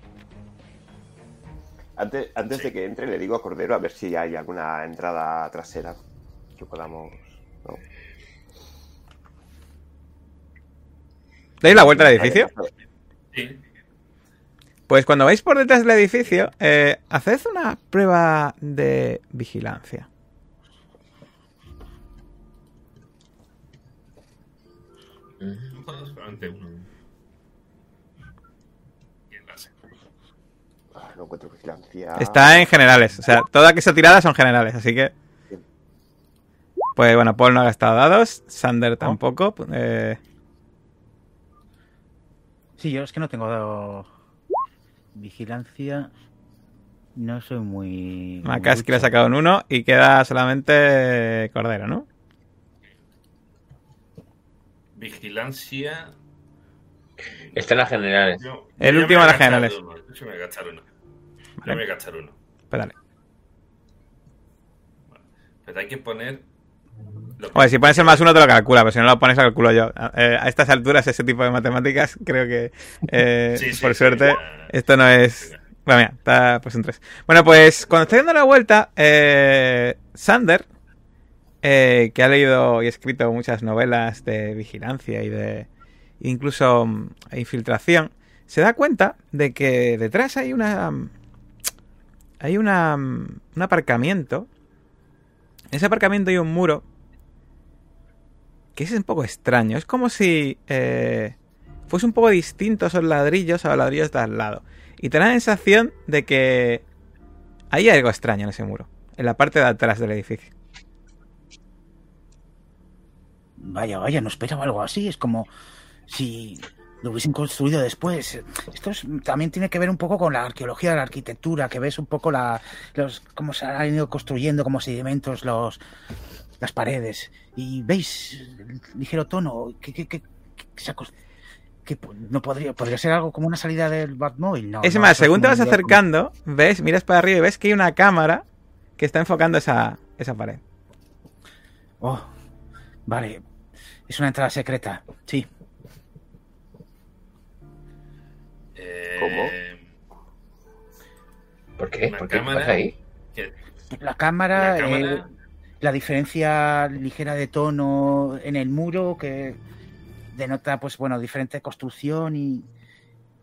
Speaker 5: Antes, antes de que entre, le digo a Cordero a ver si hay alguna entrada trasera que podamos. ¿no?
Speaker 1: ¿Dais la vuelta al edificio?
Speaker 4: Sí.
Speaker 1: Pues cuando vais por detrás del edificio, eh, haced una prueba de vigilancia.
Speaker 4: Solamente uno. Y en la se-
Speaker 5: Ah, no encuentro vigilancia.
Speaker 1: Está en generales, o sea, todas que son tiradas son generales, así que... Pues bueno, Paul no ha gastado dados, Sander tampoco. eh,
Speaker 2: Sí, yo es que no tengo dado vigilancia. No soy muy.
Speaker 1: Makaski le ha sacado un 1 y queda solamente Cordero, ¿no?
Speaker 4: Vigilancia.
Speaker 3: Está en las generales.
Speaker 4: Yo-
Speaker 1: El
Speaker 4: yo
Speaker 1: último de las generales.
Speaker 4: uno, Yo me voy a gastar uno. Yo
Speaker 1: Vale.
Speaker 4: me voy a gastar uno.
Speaker 1: Pues dale.
Speaker 4: Pero hay que poner. Lo que-
Speaker 1: Oye, si pones el más uno te lo calcula, pero si no lo pones lo calculo yo. Eh, a estas alturas, ese tipo de matemáticas, creo que, eh,
Speaker 4: Sí, sí,
Speaker 1: por
Speaker 4: sí,
Speaker 1: suerte, esto no es... Bueno, mira, está pues un 3. Bueno, pues cuando estoy dando la vuelta, eh, Sander, eh, que ha leído y escrito muchas novelas de vigilancia y de incluso mm, infiltración, se da cuenta de que detrás hay una... Hay una, mm, un aparcamiento. En ese aparcamiento hay un muro que es un poco extraño. Es como si eh, fuese un poco distinto esos ladrillos a los ladrillos de al lado. Y te da la sensación de que hay algo extraño en ese muro, en la parte de atrás del edificio.
Speaker 2: Vaya, vaya, no esperaba algo así. Es como si lo hubiesen construido después. Esto es- también tiene que ver un poco con la arqueología de la arquitectura, que ves un poco la, los, cómo se han ido construyendo como sedimentos los, las paredes. Y veis el ligero tono que, que, que- que que no podría, podría ser algo como una salida del Batmobile. No,
Speaker 1: es
Speaker 2: no,
Speaker 1: más, según te vas
Speaker 2: como-
Speaker 1: acercando, ves, miras para arriba y ves que hay una cámara que está enfocando esa, esa pared.
Speaker 2: Oh, vale. Es una entrada secreta. Sí.
Speaker 4: Eh,
Speaker 3: ¿Por qué? ¿Por qué? ¿Qué
Speaker 4: cámara.
Speaker 3: pasa ahí?
Speaker 2: La cámara,
Speaker 4: la cámara-
Speaker 2: eh, la diferencia ligera de tono en el muro que denota, pues bueno, diferente construcción y,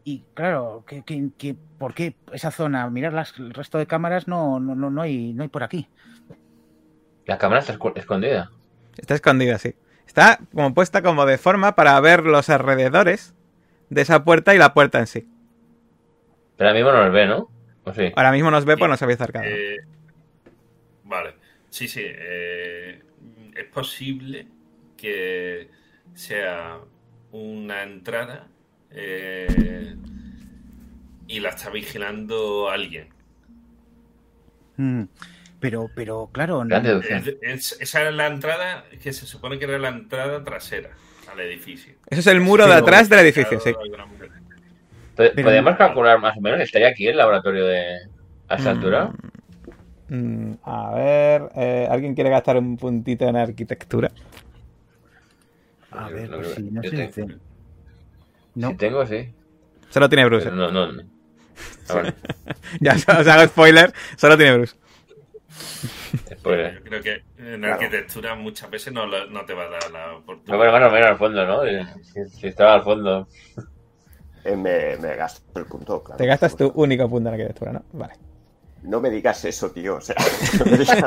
Speaker 2: y claro, que, que- que- ¿por qué esa zona? Mirar las, el resto de cámaras no, no, no, no hay, no hay por aquí.
Speaker 3: La cámara está escondida.
Speaker 1: Está escondida, sí. Está como puesta como de forma para ver los alrededores de esa puerta y la puerta en sí.
Speaker 3: Pero ahora mismo no nos ve, ¿no? ¿O sí?
Speaker 1: Ahora mismo nos ve, pues nos había acercado.
Speaker 4: eh, vale. Sí, sí. eh, es posible que sea una entrada eh, y la está vigilando alguien.
Speaker 2: Mm, Pero, pero claro, no-.
Speaker 4: Es- es- esa era la entrada que se supone que era la entrada trasera al edificio.
Speaker 1: Eso es el muro de atrás del edificio, sí.
Speaker 3: ¿Podríamos calcular más o menos? ¿Estaría aquí el laboratorio de a esta
Speaker 1: Mm.
Speaker 3: altura?
Speaker 1: Mm, a ver, eh, ¿alguien quiere gastar un puntito en arquitectura?
Speaker 2: a ver,
Speaker 3: no
Speaker 2: pues sí, no
Speaker 3: yo
Speaker 2: sé.
Speaker 3: tengo-
Speaker 2: dice- No,
Speaker 3: Si tengo, sí.
Speaker 1: Solo tiene Bruce.
Speaker 3: Pero no, no. no. Ah,
Speaker 1: ya os hago spoiler, solo tiene Bruce.
Speaker 3: Spoiler.
Speaker 4: Yo creo que en
Speaker 5: Claro.
Speaker 4: arquitectura muchas veces no, no te va a dar la
Speaker 3: No,
Speaker 4: oportunidad.
Speaker 3: bueno, más o menos al fondo, ¿no? Eh, Si, si estaba al fondo.
Speaker 5: Eh, me, me gasto el punto, claro.
Speaker 1: Te gastas tu único punto en arquitectura, ¿no? Vale.
Speaker 5: No me digas eso, tío. O sea, no me digas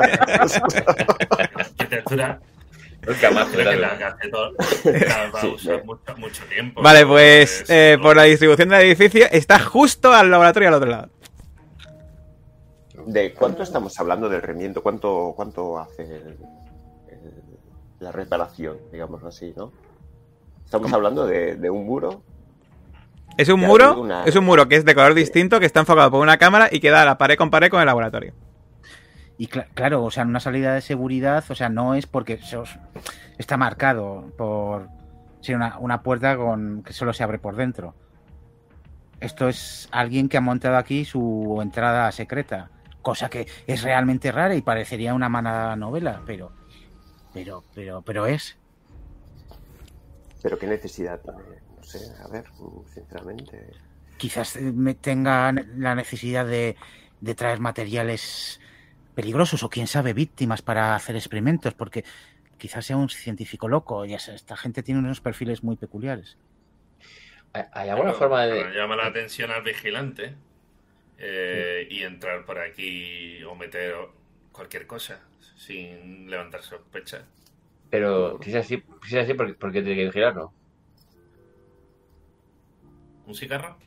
Speaker 5: eso.
Speaker 4: arquitectura
Speaker 3: Nunca más
Speaker 4: creo que la
Speaker 3: claro.
Speaker 4: gasté todo. la va a
Speaker 5: Sí,
Speaker 4: usar
Speaker 5: sí.
Speaker 4: mucho, mucho tiempo.
Speaker 1: Vale, pues
Speaker 4: Pues,
Speaker 1: eh,
Speaker 4: no.
Speaker 1: por la distribución del edificio está justo al laboratorio al otro lado.
Speaker 5: ¿De cuánto estamos hablando del rendimiento? ¿Cuánto, cuánto hace el- el- la reparación, digamos así, no? Estamos hablando de, de un muro.
Speaker 1: Es un muro, es un muro que es de color distinto, que está enfocado por una cámara y que da la pared con pared con el laboratorio.
Speaker 2: Y cla- claro, o sea, en una salida de seguridad, o sea, no es porque está marcado por sí, una, una puerta con que solo se abre por dentro. Esto es alguien que ha montado aquí su entrada secreta, cosa que es realmente rara y parecería una mala novela, pero, pero, pero, pero es.
Speaker 5: Pero qué necesidad tiene, no sé, a ver, sinceramente.
Speaker 2: Quizás eh, me tenga la necesidad de, de traer materiales peligrosos o quién sabe víctimas para hacer experimentos, porque quizás sea un científico loco. Ya sé, esta gente tiene unos perfiles muy peculiares.
Speaker 3: ¿Hay alguna forma de.?
Speaker 4: Para llamar la atención al vigilante eh, y entrar por aquí o meter cualquier cosa sin levantar sospechas.
Speaker 3: Pero si es así, si es así ¿por, por qué tiene que vigilarlo?
Speaker 4: ¿Un cigarro?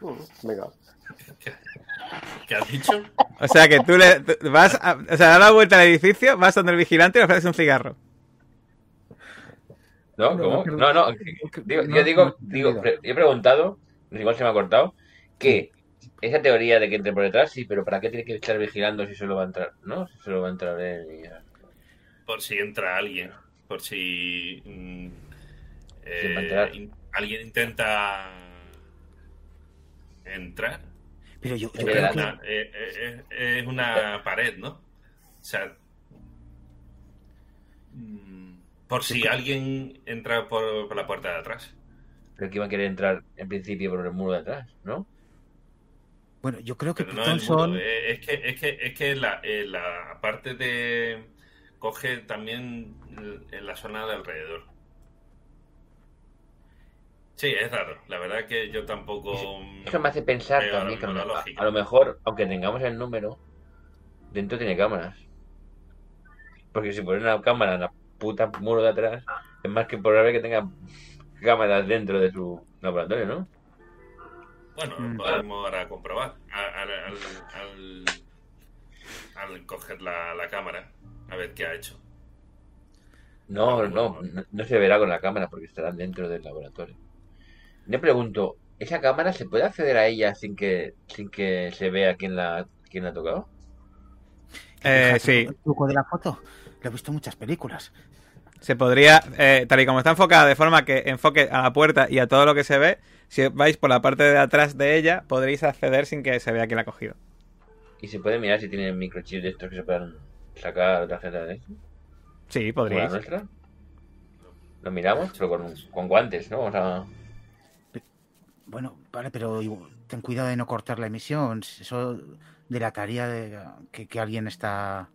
Speaker 5: Mm, Venga.
Speaker 4: ¿Qué has dicho?
Speaker 1: O sea que tú le tú vas a, o sea, das la vuelta al edificio, vas donde el vigilante y le ofreces un cigarro.
Speaker 3: ¿No?
Speaker 2: No,
Speaker 3: ¿Cómo? No, no.
Speaker 2: que-
Speaker 3: Digo,
Speaker 2: no,
Speaker 3: yo digo,
Speaker 2: no,
Speaker 3: digo, yo he preguntado, igual se me ha cortado, que esa teoría de que entre por detrás, sí, pero ¿para qué tiene que estar vigilando si solo va a entrar? ¿No? Si solo va a entrar él y ya.
Speaker 4: Por si entra alguien. Por si mm, eh, alguien intenta entrar.
Speaker 2: Pero yo, creo que...
Speaker 4: Eh, eh, eh, es una pared, ¿no? O sea, mm, por si alguien entra por, por la puerta de atrás.
Speaker 3: Pero que iban a querer entrar en principio por el muro de atrás, ¿no?
Speaker 2: Bueno, yo creo que
Speaker 4: no.
Speaker 2: Thompson...
Speaker 4: Eh, Es que, es que, es que la, eh, la parte de. coge también en la zona de alrededor. Sí, es raro. La verdad que yo tampoco.
Speaker 3: Eso me hace pensar también que a
Speaker 4: la
Speaker 3: lo,
Speaker 4: lógica.
Speaker 3: a lo mejor, aunque tengamos el número, dentro tiene cámaras. Porque si ponen una cámara en la puta muro de atrás, es más que probable que tenga cámaras dentro de su laboratorio, ¿no?
Speaker 4: Bueno,
Speaker 2: Mm.
Speaker 4: podemos ahora comprobar. Al, al, al- al coger la, la cámara, a ver qué ha hecho.
Speaker 3: No, no, no, no se verá con la cámara porque estarán dentro del laboratorio. Me pregunto, ¿esa cámara se puede acceder a ella sin que sin que se vea quién la quién la ha tocado?
Speaker 1: Eh, sí,
Speaker 2: El truco de la foto. Lo he visto en muchas películas.
Speaker 1: Se podría, eh, tal y como está enfocada, de forma que enfoque a la puerta y a todo lo que se ve, si vais por la parte de atrás de ella, podréis acceder sin que se vea quién la ha cogido.
Speaker 3: Y se puede mirar si tienen microchips de estos que se puedan sacar tarjeta de esto.
Speaker 1: Sí,
Speaker 3: como la nuestra. Lo miramos, pero con, con guantes, ¿no? O sea,
Speaker 2: Bueno, vale, pero ten cuidado de no cortar la emisión. Eso delataría de que, que alguien está...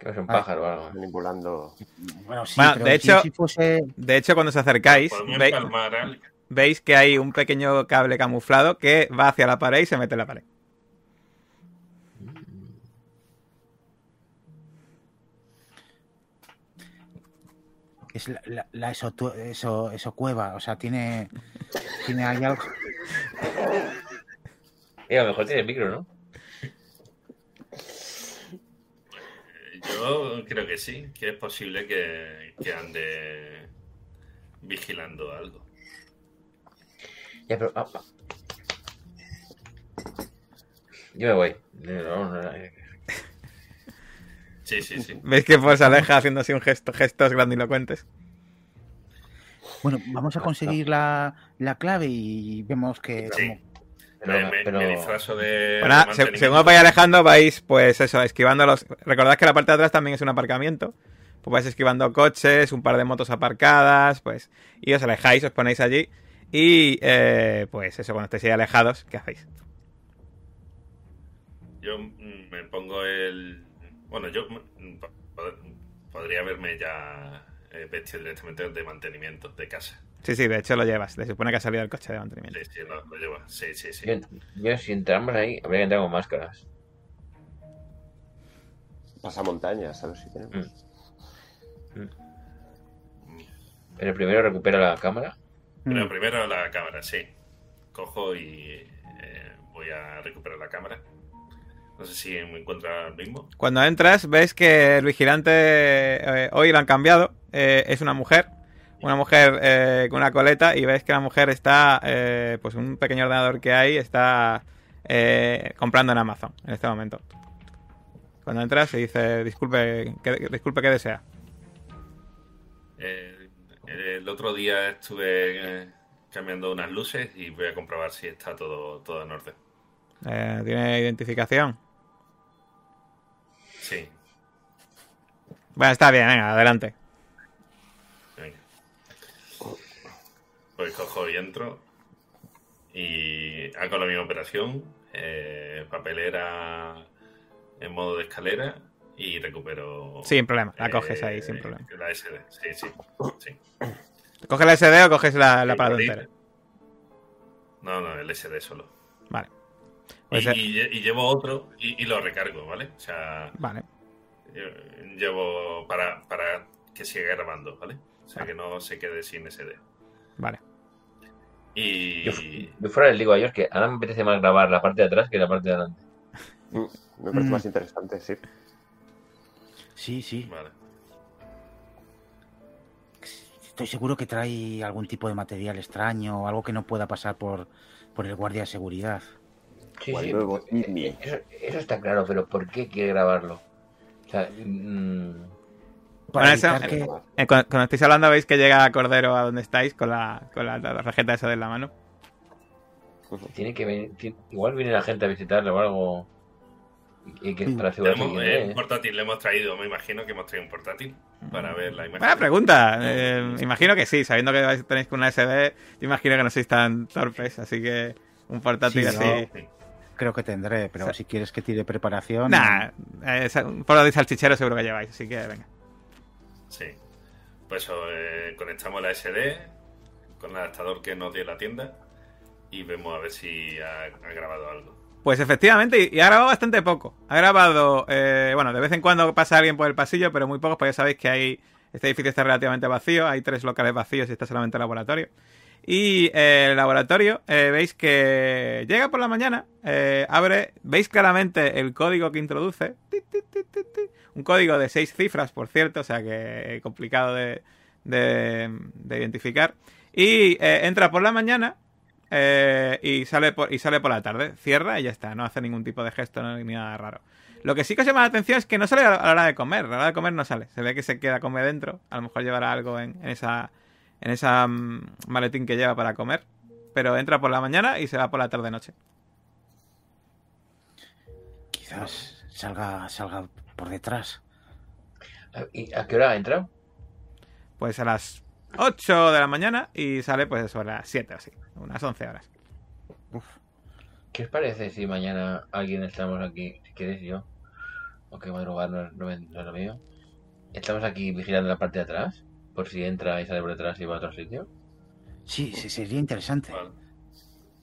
Speaker 3: que es un
Speaker 2: Ah.
Speaker 3: pájaro o algo.
Speaker 2: Bueno,
Speaker 5: Manipulando.
Speaker 2: sí,
Speaker 1: Bueno,
Speaker 2: pero
Speaker 1: de
Speaker 2: si-
Speaker 1: hecho-
Speaker 2: si fuese...
Speaker 1: De hecho, cuando os acercáis, ve-
Speaker 4: al-
Speaker 1: veis que hay un pequeño cable camuflado que va hacia la pared y se mete en la pared.
Speaker 2: Es la, la, la eso, eso, eso cueva, o sea, tiene, tiene ahí algo.
Speaker 3: Y a lo mejor tiene micro, ¿no?
Speaker 4: Yo creo que sí, que es posible que, que ande vigilando algo.
Speaker 3: Ya, pero. ah, ah. Yo me voy.
Speaker 4: Sí, sí, sí.
Speaker 1: ¿Veis que pues se aleja haciendo así un gesto, gestos grandilocuentes?
Speaker 2: Bueno, vamos a conseguir la, la clave y vemos que...
Speaker 4: Sí.
Speaker 2: como-
Speaker 3: Pero,
Speaker 4: me, me-
Speaker 3: pero-
Speaker 4: me disfrazo de.
Speaker 1: Bueno, según os vais alejando, vais, pues eso, esquivando los. Recordad que la parte de atrás también es un aparcamiento. Pues vais esquivando coches, un par de motos aparcadas, pues. Y os alejáis, os ponéis allí. Y eh, pues eso, cuando estéis ahí alejados, ¿qué hacéis?
Speaker 4: Yo mm, me pongo el. Bueno, yo mm, po- pod- podría haberme ya eh, vestido directamente de mantenimiento de casa.
Speaker 1: Sí, sí, de hecho lo llevas. Se supone que ha salido del coche de
Speaker 4: Sí,
Speaker 1: mantenimiento.
Speaker 4: sí, lo, lo llevo. Sí, sí, sí.
Speaker 3: yo, yo, si entramos ahí, habría que entrar con máscaras.
Speaker 5: Pasamontañas, a ver si tenemos.
Speaker 3: Pero primero recupera la cámara.
Speaker 4: Pero
Speaker 2: Mm.
Speaker 4: primero la cámara, sí. Cojo y eh, voy a recuperar la cámara. No sé si me encuentra el mismo.
Speaker 1: Cuando entras, ves que el vigilante eh, hoy lo han cambiado. Eh, es una mujer. Una mujer eh, con una coleta. Y ves que la mujer está. eh, pues un pequeño ordenador que hay. Está eh, comprando en Amazon en este momento. Cuando entras, se dice: Disculpe, ¿qué, disculpe, ¿qué desea?
Speaker 4: El otro día estuve cambiando unas luces y voy a comprobar si está todo, todo en orden.
Speaker 1: ¿Tiene identificación?
Speaker 4: Sí,
Speaker 1: Bueno, está bien, venga, adelante.
Speaker 4: venga. Pues cojo y entro y hago la misma operación. eh, papelera en modo de escalera y recupero.
Speaker 1: Sin problema, la
Speaker 4: eh,
Speaker 1: coges ahí sin problema.
Speaker 4: La SD, sí, sí. sí.
Speaker 1: ¿Coges la SD o coges la, la parada entera?
Speaker 4: No, no, el SD solo.
Speaker 1: Vale.
Speaker 4: Y,
Speaker 1: Pues, eh,
Speaker 4: y lle- y llevo otro y, y lo recargo, ¿vale? O sea,
Speaker 1: Vale.
Speaker 4: lle- llevo para, para que siga grabando, ¿vale? O sea, que no se quede sin SD.
Speaker 1: Vale.
Speaker 4: Y...
Speaker 3: Yo, yo fuera les digo a ellos que ahora me apetece más grabar la parte de atrás que la parte de adelante.
Speaker 5: Mm, Me parece
Speaker 2: Mm.
Speaker 5: más interesante, sí.
Speaker 2: Sí, sí.
Speaker 4: Vale.
Speaker 2: Estoy seguro que trae algún tipo de material extraño o algo que no pueda pasar por, por el guardia de seguridad.
Speaker 3: Sí, sí,
Speaker 5: nuevo
Speaker 3: eh,
Speaker 5: Jimmy.
Speaker 3: Eso, eso está claro, pero ¿por qué quiere grabarlo? O sea, mm,
Speaker 2: Para
Speaker 1: Bueno, eso-
Speaker 2: que...
Speaker 1: Eh, cuando, cuando estáis hablando veis que llega Cordero a donde estáis con la, con la, la tarjeta esa de la mano.
Speaker 3: tiene que venir, igual viene la gente a visitarle o algo. Y, que
Speaker 2: Sí.
Speaker 3: para asegurar
Speaker 4: Tenemos,
Speaker 3: quién
Speaker 4: eh,
Speaker 3: es.
Speaker 4: un portátil le hemos traído, me imagino que hemos traído un portátil para ver la imagen.
Speaker 1: Buena pregunta. Eh, imagino que sí, sabiendo que tenéis una SD, yo imagino que no sois tan torpes, así que un portátil
Speaker 2: Sí,
Speaker 1: así.
Speaker 2: no. Creo que tendré, pero si quieres que tire preparación...
Speaker 1: Nah, eh, un portátil de salchichero seguro que lleváis, así que venga.
Speaker 4: Sí. Pues eh, conectamos la SD con el adaptador que nos dio la tienda y vemos a ver si ha, grabado algo.
Speaker 1: Pues efectivamente, y ha grabado bastante poco. Ha grabado, eh, bueno, de vez en cuando pasa alguien por el pasillo, pero muy pocos, pues ya sabéis que hay, este edificio está relativamente vacío, hay tres locales vacíos y está solamente el laboratorio. Y eh, el laboratorio, eh, veis que llega por la mañana, eh, abre, veis claramente el código que introduce, un código de seis cifras, por cierto, o sea que eh, complicado de, de- de identificar. Y eh, entra por la mañana y, sale por, y sale por la tarde. Cierra y ya está. No hace ningún tipo de gesto ni nada raro. Lo que sí que os llama la atención es que no sale a la hora de comer. A la hora de comer no sale. Se ve que se queda a comer dentro. A lo mejor llevará algo en esa, en esa mm, maletín que lleva para comer. Pero entra por la mañana y se va por la tarde-noche.
Speaker 2: Quizás salga, salga por detrás.
Speaker 3: ¿Y a qué hora ha entrado?
Speaker 1: Pues a las 8 de la mañana y sale pues eso, a las 7 o así. Unas 11 horas.
Speaker 3: ¿Qué os parece si mañana alguien estamos aquí, si quieres yo, aunque madrugar no, no, no es lo mío, estamos aquí vigilando la parte de atrás, por si entra y sale por detrás y va a otro sitio?
Speaker 2: Sí, sí, sería interesante.
Speaker 4: Vale.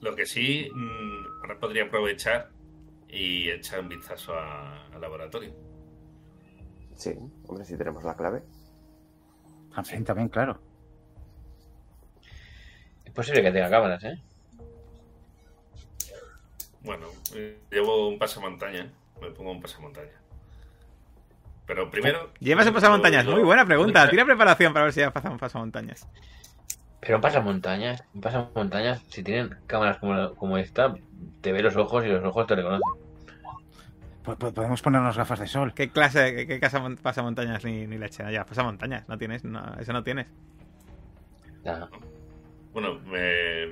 Speaker 4: Lo que sí, mm, ahora podría aprovechar y echar un vistazo al laboratorio.
Speaker 5: Sí, hombre, si tenemos la clave.
Speaker 2: También, también, claro.
Speaker 3: Es posible que tenga cámaras, ¿eh?
Speaker 4: Bueno, eh, llevo un pasamontaña, me pongo un pasamontaña. Pero primero...
Speaker 1: ¿Llevas un pasamontañas? Muy buena pregunta. Tira preparación para ver si ya pasamos pasamontañas.
Speaker 3: Pero en pasamontañas, en pasamontañas, si tienen cámaras como, como esta, te ve los ojos y los ojos te reconocen.
Speaker 2: Po- po- Podemos ponernos gafas de sol.
Speaker 1: ¿Qué clase, qué, qué casa mon- pasamontañas ni, ni leche? No, ya, pasamontañas. No tienes, no, eso no tienes.
Speaker 3: Ya.
Speaker 4: Bueno, me-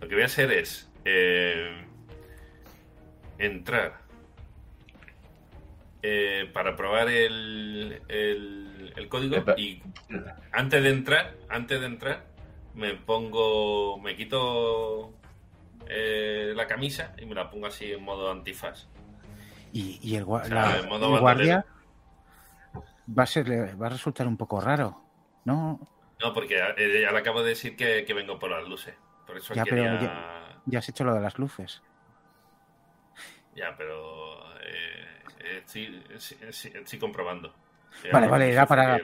Speaker 4: lo que voy a hacer es eh, entrar eh, para probar el, el, el código y antes de entrar, antes de entrar, me pongo, me quito eh, la camisa y me la pongo así en modo antifaz.
Speaker 2: Y, y el, gua-
Speaker 4: O sea,
Speaker 2: la-
Speaker 4: en modo
Speaker 2: el guardia va a, ser, va a resultar un poco raro. No,
Speaker 4: No, porque eh, ya le acabo de decir que, que vengo por las luces. Por eso
Speaker 2: Ya, pero ya- ya has hecho lo de las luces.
Speaker 4: Ya, pero eh, estoy comprobando.
Speaker 2: Vale, vale, era para-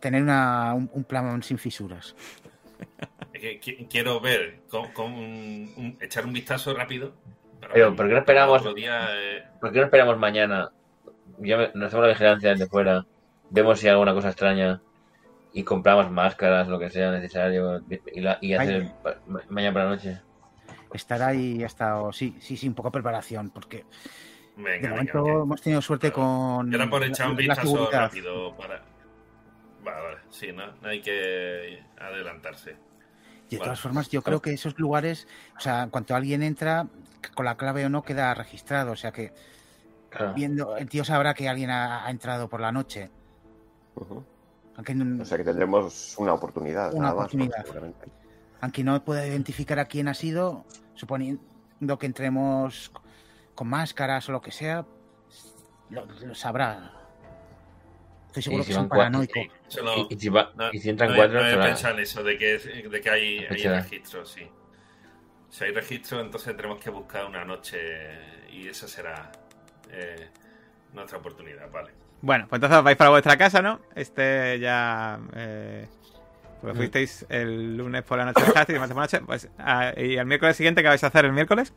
Speaker 2: Tener una- un, un plan sin fisuras.
Speaker 4: Quiero ver, con, con un- un- echar un vistazo rápido.
Speaker 3: Pero, ¿por qué no esperamos?
Speaker 4: Día, eh,
Speaker 3: ¿Por qué no esperamos mañana? Ya me- nos hacemos la vigilancia desde fuera, vemos si hay alguna cosa extraña y compramos máscaras, lo que sea necesario, y, la- y hacer
Speaker 2: Ay.
Speaker 3: mañana por la noche.
Speaker 2: Estar ahí hasta. o- Sí, sí, sí, un poco de preparación. Porque
Speaker 4: venga,
Speaker 2: de momento
Speaker 4: venga.
Speaker 2: hemos tenido suerte con.
Speaker 4: Era por echar un vistazo
Speaker 2: seguridad.
Speaker 4: rápido para. Vale, vale, sí, no, no hay que adelantarse.
Speaker 2: De
Speaker 4: Vale.
Speaker 2: todas formas, yo creo que esos lugares, o sea, en cuanto alguien entra, con la clave o no queda registrado. O sea que
Speaker 3: Claro.
Speaker 2: viendo, el tío sabrá que alguien ha, ha entrado por la noche. Aunque, no-
Speaker 5: O sea que tendremos una oportunidad.
Speaker 2: Una
Speaker 5: nada
Speaker 2: oportunidad. aunque no pueda identificar a quién ha sido, suponiendo que entremos con máscaras o lo que sea, lo, lo sabrá. Estoy seguro
Speaker 3: Y si
Speaker 2: que son paranoicos.
Speaker 4: No-
Speaker 3: Y, y si, va-
Speaker 4: no-
Speaker 3: y si entran
Speaker 4: no
Speaker 3: cuatro,
Speaker 4: no pensado en eso, de que, de que hay, hay
Speaker 3: Echada.
Speaker 4: registro, sí. Si hay registro, entonces tenemos que buscar una noche y esa será eh, nuestra oportunidad, vale.
Speaker 1: Bueno, pues entonces os vais para vuestra casa, ¿no? Este ya. Eh, porque fuisteis el lunes por la noche y el martes por la noche. Pues, ah, y el miércoles siguiente, ¿qué vais a hacer el miércoles?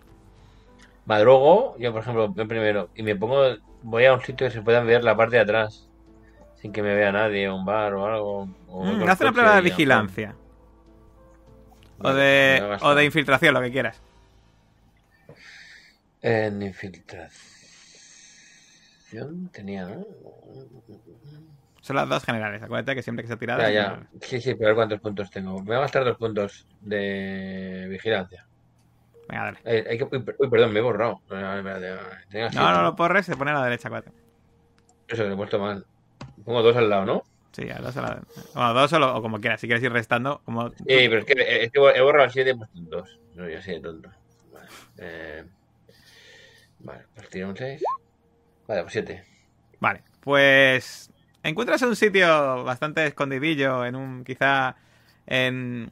Speaker 3: Madrugo, yo por ejemplo, yo primero, y me pongo, voy a un sitio que se pueda ver la parte de atrás, sin que me vea nadie, un bar o algo. O
Speaker 1: Mm, haz una prueba de vigilancia. O de, o de infiltración, lo que quieras.
Speaker 3: En infiltración tenía, ¿no?
Speaker 1: Son las dos generales. Acuérdate que siempre que se tira.
Speaker 3: Ya, ya. Sí, sí, pero a ver cuántos puntos tengo. Me voy a gastar dos puntos de vigilancia.
Speaker 1: Venga, dale.
Speaker 3: Eh, hay que... Uy, per- uy, perdón, me he borrado. Tenía
Speaker 1: No,
Speaker 3: siete.
Speaker 1: no lo porres, se pone a la derecha, acuérdate.
Speaker 3: Eso, lo he puesto mal. Pongo dos al lado, ¿no?
Speaker 1: Sí, a dos a la Bueno, dos o, lo- o como quieras. Si quieres ir restando, como.
Speaker 3: Sí, pero es que, es que he borrado el 7 y he puesto dos. No, yo así de tonto. Vale. Eh... Vale, pues tiro un 6. Vale, pues 7.
Speaker 1: Vale, pues encuentras un sitio bastante escondidillo, en un quizá en,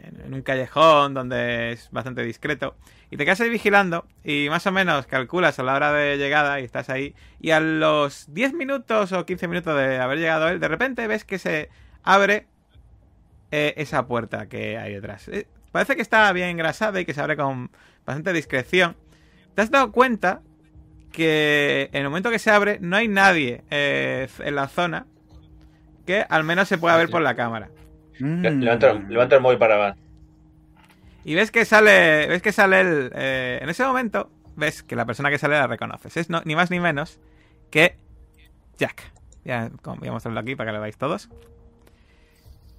Speaker 1: en- un callejón donde es bastante discreto. Y te quedas ahí vigilando y más o menos calculas a la hora de llegada y estás ahí. Y a los 10 minutos o 15 minutos de haber llegado él, de repente ves que se abre eh, esa puerta que hay detrás. Eh, parece que está bien engrasada y que se abre con bastante discreción. ¿Te has dado cuenta que en el momento que se abre no hay nadie eh, en la zona que al menos se pueda ver por la cámara.
Speaker 2: Mm.
Speaker 3: Levanto, levanto el móvil para ver.
Speaker 1: Y ves que sale, ves que sale él, eh, en ese momento ves que la persona que sale la reconoces. Es no- ni más ni menos que Jack. Ya como voy a mostrarlo aquí para que lo veáis todos.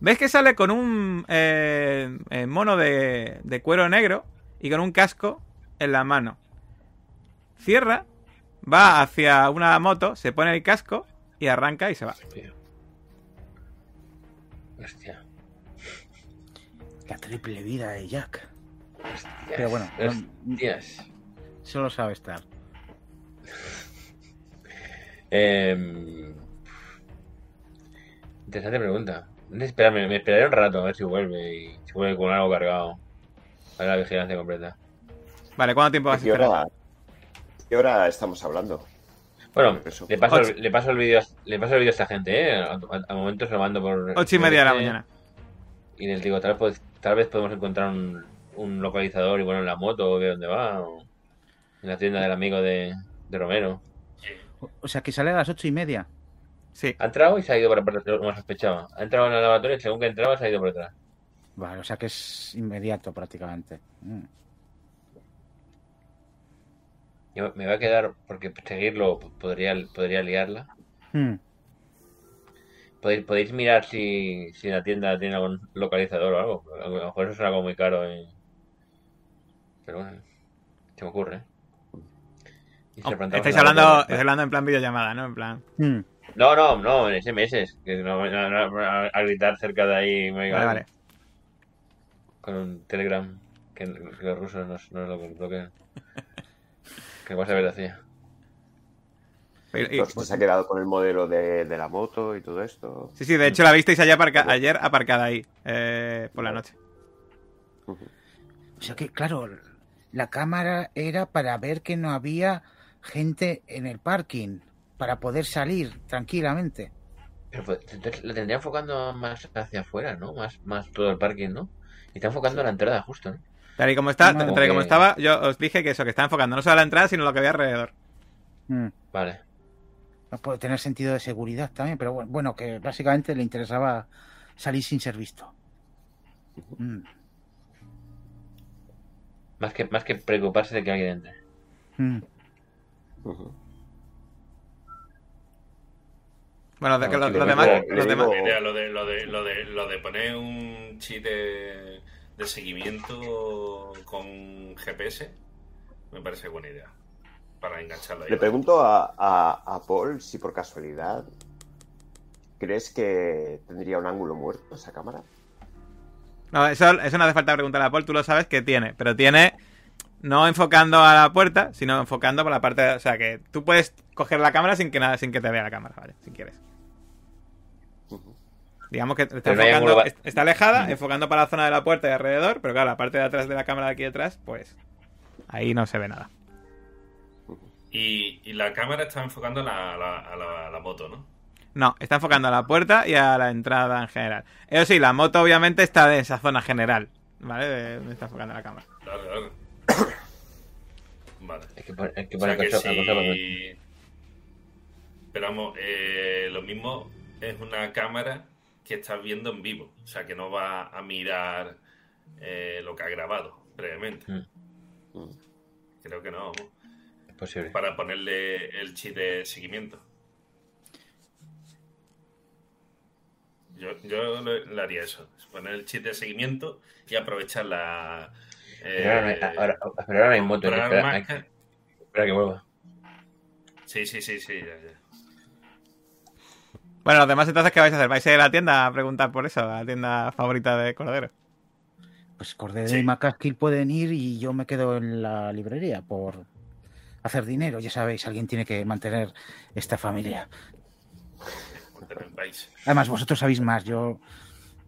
Speaker 1: Ves que sale con un eh, mono de, de cuero negro y con un casco en la mano. Cierra, va hacia una moto, se pone el casco y arranca y se va.
Speaker 3: Hostia.
Speaker 2: La triple vida de Jack.
Speaker 3: Hostias.
Speaker 2: Pero bueno, no-
Speaker 3: Hostias.
Speaker 2: Solo sabe estar.
Speaker 3: Em, Interesante pregunta. Me esperarme, me esperaré un rato a ver si vuelve y si vuelve con algo cargado. A la vigilancia completa.
Speaker 1: Vale, ¿cuánto tiempo vas a
Speaker 5: ¿Qué
Speaker 1: esperar?
Speaker 5: Hora, ¿Qué hora estamos hablando?
Speaker 3: Bueno, le paso, el, le paso el vídeo le paso el vídeo a esta gente, eh. A, a- a momentos lo mando por.
Speaker 1: Ocho y media de la
Speaker 3: este,
Speaker 1: mañana.
Speaker 3: Y les digo, tal vez, pues, tal vez podemos encontrar un, un localizador y bueno en la moto o ver dónde va. O en la tienda del amigo de, de Romero.
Speaker 2: O- sea, que sale a las ocho y media.
Speaker 1: Sí.
Speaker 3: Ha entrado y se ha ido por la parte como sospechaba. Ha entrado en el lavatorio y según que entraba se ha ido por detrás.
Speaker 2: Vale, o sea que es inmediato prácticamente. Mm.
Speaker 3: Yo me va a quedar, porque seguirlo podría, podría liarla.
Speaker 2: Mm.
Speaker 3: Podéis, podéis mirar si, si la tienda tiene algún localizador o algo. A lo mejor eso es algo muy caro. eh. Pero bueno, se me ocurre. Y se
Speaker 1: Oh, estáis hablando, estáis hablando en plan videollamada, ¿no? En plan.
Speaker 2: Mm.
Speaker 3: No, no, no, en SMS. Que no, no- no- a, gritar cerca de ahí. me
Speaker 1: Vale.
Speaker 3: Con un Telegram. Que, que los rusos no, es- no es lo que bloquean. Que vas a ver hacía.
Speaker 1: Y- y-
Speaker 5: Entonces, ¿Se ha quedado con el modelo de, de la moto y todo esto?
Speaker 1: sí, sí, de hecho la visteis ayer, aparca- ayer aparcada ahí, eh, por la noche.
Speaker 2: O sea que, claro, la cámara era para ver que no había gente en el parking, para poder salir tranquilamente.
Speaker 3: Pero pues, entonces la tendría enfocando más hacia afuera, ¿no? Más, más todo el parking, ¿no? Y está enfocando a la entrada justo, ¿no?
Speaker 1: Tal y como está,
Speaker 2: Como
Speaker 1: tal y como
Speaker 3: que-
Speaker 1: estaba, yo os dije que eso, que está enfocando no solo a la entrada, sino lo que había alrededor.
Speaker 2: Mm.
Speaker 3: Vale.
Speaker 2: No puede tener sentido de seguridad también, pero bueno, bueno, que básicamente le interesaba salir sin ser visto. Mm.
Speaker 3: Más que, más que preocuparse de que alguien entre.
Speaker 2: Mm.
Speaker 1: Bueno, de- que
Speaker 3: Claro,
Speaker 1: lo- demás,
Speaker 5: le
Speaker 1: demás,
Speaker 4: lo de, lo de, lo de, lo de poner un chip de, de seguimiento con GPS me parece buena idea. Para engancharlo ahí.
Speaker 5: Le pregunto a, a, a Paul si por casualidad crees que tendría un ángulo muerto esa cámara.
Speaker 1: No, eso, eso no hace falta preguntar a Paul, tú lo sabes que tiene, pero tiene no enfocando a la puerta, sino enfocando por la parte, de- o sea, que tú puedes coger la cámara sin que nada, sin que te vea la cámara, vale, si quieres. Digamos que está,
Speaker 3: no
Speaker 1: enfocando, está alejada, enfocando para la zona de la puerta y alrededor, pero claro, la parte de atrás de la cámara de aquí detrás, pues ahí no se ve nada.
Speaker 4: Y, y la cámara está enfocando a la, la, a la- a la moto, ¿no?
Speaker 1: No, está enfocando a la puerta y a la entrada en general. Eso sí, la moto obviamente está en esa zona general, ¿vale? De donde está enfocando la cámara.
Speaker 4: Claro, claro. Vale.
Speaker 3: Es que es que
Speaker 4: O sea que
Speaker 3: por-
Speaker 4: si... Pero vamos, eh, lo mismo es una cámara que estás viendo en vivo. O sea, que no va a mirar eh, lo que ha grabado previamente.
Speaker 3: Mm.
Speaker 5: Mm.
Speaker 4: Creo que no,
Speaker 3: es posible.
Speaker 4: Para ponerle el chip de seguimiento. Yo, yo le haría eso. Poner el chip de seguimiento y aprovechar la...
Speaker 3: Pero ahora, no hay-
Speaker 4: eh,
Speaker 3: ahora- pero ahora no hay moto,
Speaker 4: comprar
Speaker 3: espera, espera que vuelva.
Speaker 4: Sí, sí, sí, sí. ya, ya.
Speaker 1: Bueno, los demás entonces, ¿qué vais a hacer? ¿Vais a ir a la tienda a preguntar por eso? A la tienda favorita de Cordero.
Speaker 2: Pues Cordero
Speaker 4: Sí.
Speaker 2: y McCaskill pueden ir y yo me quedo en la librería por hacer dinero. Ya sabéis, alguien tiene que mantener esta familia. Además, vosotros sabéis más. Yo.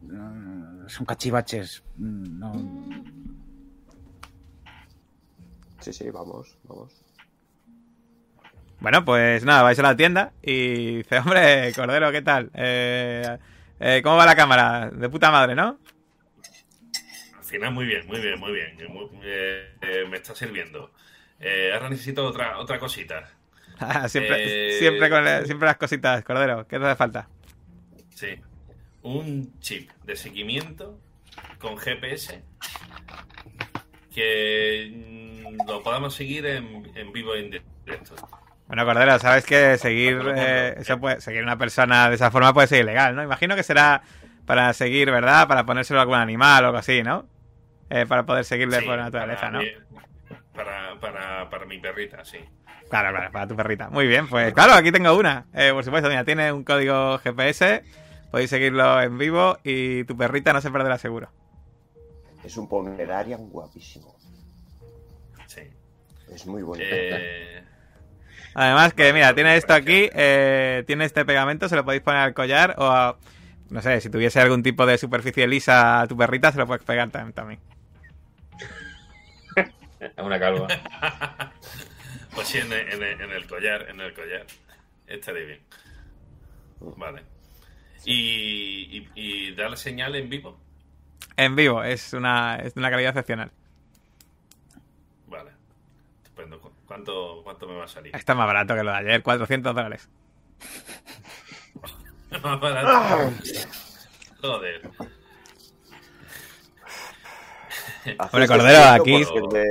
Speaker 2: mm, son cachivaches. mm, No,
Speaker 5: Sí, sí, vamos, vamos.
Speaker 1: Bueno, pues nada, vais a la tienda y dice, hombre, Cordero, ¿qué tal? Eh, eh, ¿Cómo va la cámara? De puta madre, ¿no?
Speaker 4: Al final, muy bien, muy bien, muy bien. Eh, eh, me está sirviendo. Eh, ahora necesito otra, otra cosita.
Speaker 1: Ah, siempre, siempre, con la- siempre las cositas, Cordero. ¿Qué te hace falta?
Speaker 4: Sí. Un chip de seguimiento con GPS que mm, lo podamos seguir en, en vivo e en directo.
Speaker 1: Bueno, Cordero, sabes que seguir eh, eso puede, seguir una persona de esa forma puede ser ilegal, ¿no? Imagino que será para seguir, ¿verdad? Para ponérselo a algún animal o algo así, ¿no? Eh, para poder seguirle
Speaker 4: Sí,
Speaker 1: por naturaleza,
Speaker 4: para
Speaker 1: ¿no?
Speaker 4: Para, para, para mi perrita, sí.
Speaker 1: Claro, claro, para tu perrita. Muy bien, pues claro, aquí tengo una. Eh, por supuesto, mira, tiene un código GPS, podéis seguirlo en vivo y tu perrita no se perderá seguro.
Speaker 5: Es un Pomeranian guapísimo.
Speaker 4: sí.
Speaker 5: Es muy bonito.
Speaker 4: Eh,
Speaker 1: Además que, mira, tiene esto aquí, eh, tiene este pegamento, se lo podéis poner al collar o a, no sé, si tuviese algún tipo de superficie lisa a tu perrita, se lo puedes pegar tam- también.
Speaker 3: A una calva.
Speaker 4: pues sí, en el, en el- en el collar, en el collar. Estaré bien. Vale. Y, y, y dar la señal en vivo.
Speaker 1: En vivo, es una, es de una calidad excepcional.
Speaker 4: ¿Cuánto, cuánto me va a salir?
Speaker 1: Está más barato que lo de ayer, 400 dólares.
Speaker 4: Más barato. Joder.
Speaker 1: Hombre, Cordero, aquí-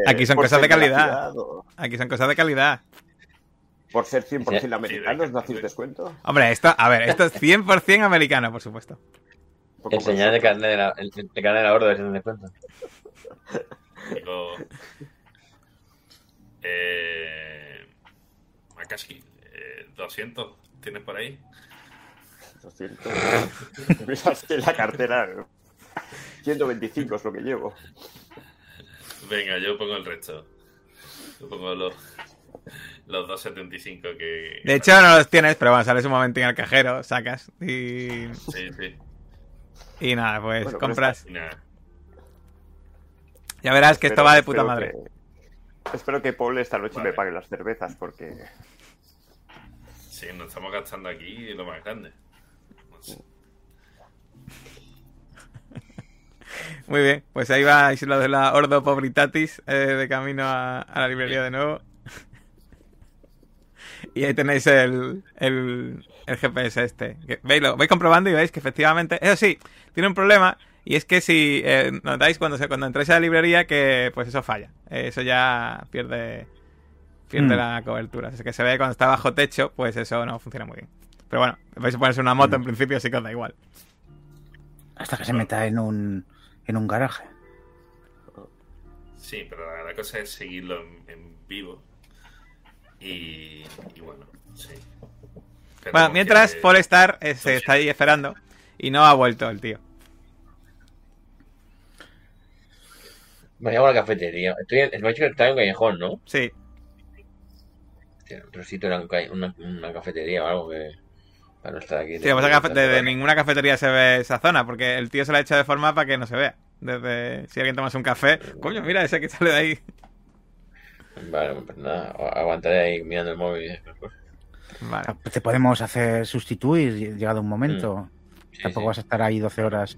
Speaker 1: aquí son cosas de calidad. Aquí son cosas de calidad.
Speaker 5: Por ser 100%
Speaker 3: Sí,
Speaker 5: americanos, ¿no hacéis descuento?
Speaker 1: Hombre, esto, a ver, esto es 100% americano, por supuesto.
Speaker 3: El señal de
Speaker 5: por
Speaker 3: carne de la, el, el carne de la gorda, si no descuento.
Speaker 4: Digo. Eh. Makashi, eh, 200. ¿Tienes por ahí?
Speaker 5: 200. Miraste la cartera. 125 es lo que llevo.
Speaker 4: Venga, yo pongo el resto. Yo pongo los, los 275 que.
Speaker 1: De hecho, no los tienes, pero bueno, sales un momentín al cajero, sacas y,
Speaker 4: Sí, sí.
Speaker 1: y nada, pues
Speaker 5: Bueno,
Speaker 1: compras.
Speaker 4: Y nada.
Speaker 1: Ya verás que esto va de puta madre.
Speaker 5: que- espero que Paul esta noche
Speaker 4: Vale.
Speaker 5: me pague las cervezas porque
Speaker 4: Sí, nos estamos gastando aquí lo más grande. No sé.
Speaker 1: Muy bien, pues ahí vais lo de la Ordo Pobritatis eh, de camino a, a la librería de nuevo. y ahí tenéis el, el, el GPS este. ¿Veis? Lo vais comprobando y veis que efectivamente, eso sí, tiene un problema y es que si eh, notáis cuando, se, cuando entráis a la librería que pues eso falla. Eh, eso ya pierde pierde
Speaker 2: Mm.
Speaker 1: la cobertura. Es que se ve cuando está bajo techo, pues eso no funciona muy bien. Pero bueno, vais a ponerse una moto en principio, así que os da igual.
Speaker 2: Hasta que se meta en un, en un garaje.
Speaker 4: Sí, pero la, la cosa es seguirlo en, en vivo. Y, y bueno, sí.
Speaker 1: Bueno, mientras
Speaker 4: que-
Speaker 1: Polestar eh, se está ahí esperando y no ha vuelto el tío.
Speaker 3: Me llamo a la cafetería. Estoy en, me ha dicho que está en un callejón, ¿no?
Speaker 1: Sí,
Speaker 3: Hostia, otro sitio era una, una cafetería o algo que. Para no estar aquí.
Speaker 1: Sí, lo que pasa es que desde ninguna cafetería se ve esa zona, porque el tío se la ha hecho de forma para que no se vea. Desde si alguien tomase un café, coño, mira ese que sale de ahí.
Speaker 3: Vale, pues nada, aguantaré ahí mirando el móvil y esas cosas.
Speaker 1: Vale.
Speaker 2: Te podemos hacer sustituir llegado un momento.
Speaker 3: Sí,
Speaker 2: Tampoco
Speaker 3: sí.
Speaker 2: vas a estar ahí 12 horas.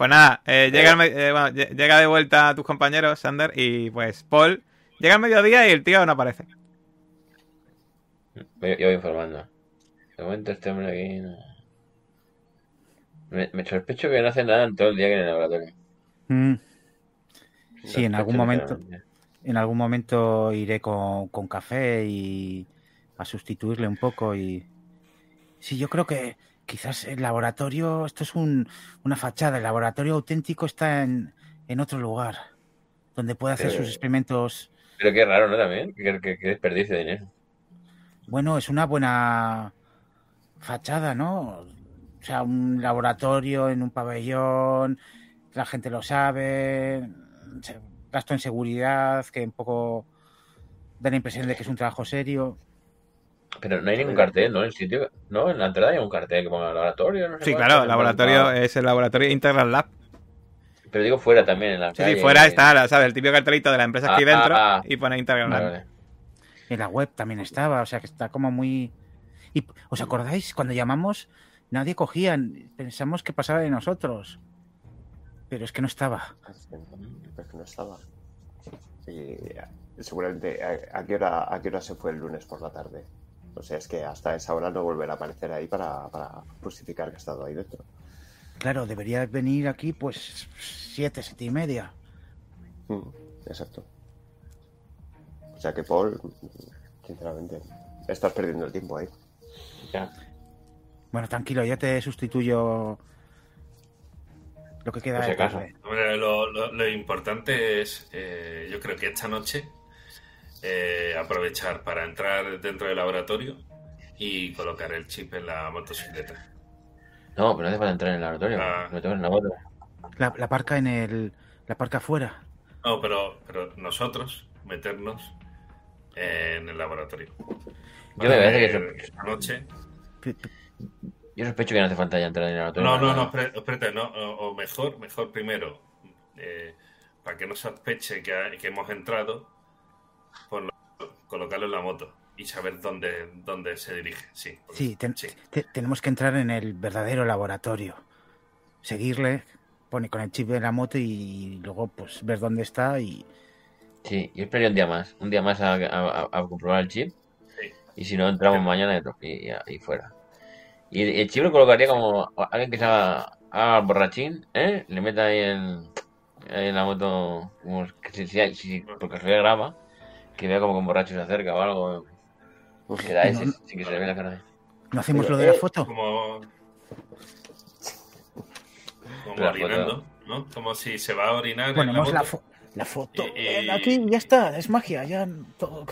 Speaker 1: Pues nada, eh, llega, el me- eh, bueno, lle- llega de vuelta a tus compañeros, Sander, y pues Paul llega al mediodía y el tío no aparece.
Speaker 3: Yo, yo voy informando. De momento este hombre aquí no... Me, me sospecho que no hace nada en todo el día que en el laboratorio.
Speaker 2: Mm. Sí, en algún momento, en algún momento iré con, con café y a sustituirle un poco y sí, yo creo que quizás el laboratorio, esto es un, una fachada, el laboratorio auténtico está en, en otro lugar, donde puede hacer sus experimentos.
Speaker 3: Pero qué raro, ¿no? También. Desperdicio de dinero.
Speaker 2: Bueno, es una buena fachada, ¿no? O sea, un laboratorio en un pabellón, la gente lo sabe, gasto en seguridad, que un poco da la impresión de que es un trabajo serio.
Speaker 3: Pero no hay ningún cartel, ¿no? En el sitio. No, en la entrada hay un cartel que ponga laboratorio. No sé
Speaker 1: Sí,
Speaker 3: cuánto,
Speaker 1: claro, laboratorio es el laboratorio Integral Lab.
Speaker 3: Pero digo fuera también, en la
Speaker 1: Sí,
Speaker 3: calle.
Speaker 1: sí, fuera está, ¿sabes? El típico cartelito de la empresa aquí
Speaker 3: Ah,
Speaker 1: dentro
Speaker 3: ah, ah.
Speaker 1: y pone Integral Lab.
Speaker 3: vale.
Speaker 2: En la web también estaba, o sea que está como muy... ¿Y os acordáis? Cuando llamamos, nadie cogía, pensamos que pasaba de nosotros. Pero es que no estaba.
Speaker 5: Es que no, es que no estaba. Y eh, seguramente, ¿a, a qué hora, ¿a qué hora se fue el lunes por la tarde? O sea, es que hasta esa hora no volverá a aparecer ahí para, para justificar que ha estado ahí dentro.
Speaker 2: Claro, debería venir aquí pues siete, siete y media.
Speaker 5: Mm, exacto. O sea que Paul, sinceramente, estás perdiendo el tiempo ahí.
Speaker 3: Ya.
Speaker 2: Bueno, tranquilo, ya te sustituyo lo que queda
Speaker 3: Por si
Speaker 2: de
Speaker 3: acaso.
Speaker 2: tarde.
Speaker 4: Hombre, lo, lo- lo importante es, eh, yo creo que esta noche, eh, aprovechar para entrar dentro del laboratorio y colocar el chip en la motocicleta.
Speaker 3: No, pero no hace falta entrar en el laboratorio.
Speaker 4: Ah.
Speaker 3: Me tengo en la moto.
Speaker 2: La, la parca en el. La parca afuera.
Speaker 4: No, pero, pero nosotros meternos en el laboratorio.
Speaker 3: Yo me parece que
Speaker 4: esta noche.
Speaker 3: Yo sospecho que no hace falta ya entrar en el laboratorio.
Speaker 4: No, no, no, espérate, no, o, mejor, mejor primero, eh, para que no sospeche que, que hemos entrado, ponlo- colocarlo en la moto y saber dónde, dónde se dirige. Sí, porque-
Speaker 2: Sí, ten-
Speaker 4: sí.
Speaker 2: te- tenemos que entrar en el verdadero laboratorio. Seguirle, pone con el chip de la moto y luego pues ver dónde está y.
Speaker 3: Sí, yo esperaría un día más. Un día más a, a- a- a comprobar el chip.
Speaker 4: Sí.
Speaker 3: Y si no, entramos mañana y, y, y fuera. Y el, chip lo colocaría como alguien que se haga, borrachín, ¿eh? Le meta ahí en, en la moto, como que si, si, si por casualidad graba, que vea como que un borracho se acerca o algo.
Speaker 2: No,
Speaker 3: sin que se le vea la cara.
Speaker 2: ¿No hacemos
Speaker 5: Pero,
Speaker 2: lo de la foto?
Speaker 4: Como, como
Speaker 3: La
Speaker 4: orinando, ¿no? Como si se va a orinar
Speaker 2: Ponemos
Speaker 4: en
Speaker 2: la,
Speaker 4: la moto.
Speaker 2: fo- la foto.
Speaker 4: Y- y-
Speaker 2: eh, Aquí ya está, es magia, ya todo.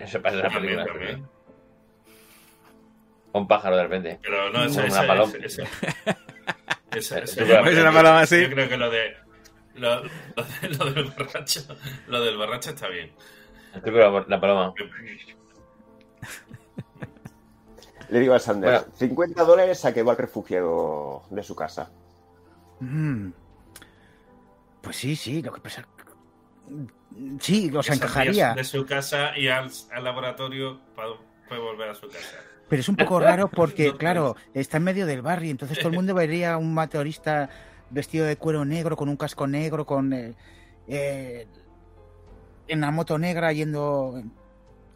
Speaker 3: Eso, pasa en la
Speaker 4: También,
Speaker 3: película.
Speaker 4: también.
Speaker 3: Un pájaro de repente.
Speaker 4: Pero no, eso,
Speaker 3: una paloma.
Speaker 4: eso, eso, eso, eso-
Speaker 3: Tú puedes
Speaker 1: hacer una paloma así.
Speaker 4: Lo lo, lo de- lo del borracho, lo del borracho está bien.
Speaker 3: Truco de la, la paloma.
Speaker 5: Le digo a Sander,
Speaker 3: Bueno.
Speaker 5: 50 dólares a que va al refugio de su casa.
Speaker 2: Mm. Pues sí, sí, lo que pasa. Sí, os
Speaker 4: Esos
Speaker 2: encajaría.
Speaker 4: De su casa y al, al laboratorio para puede volver a su casa.
Speaker 2: Pero es un poco raro porque,
Speaker 4: No,
Speaker 2: claro, está en medio del barrio, entonces todo el mundo vería a un meteorista vestido de cuero negro, con un casco negro, con. eh, eh, en la moto negra yendo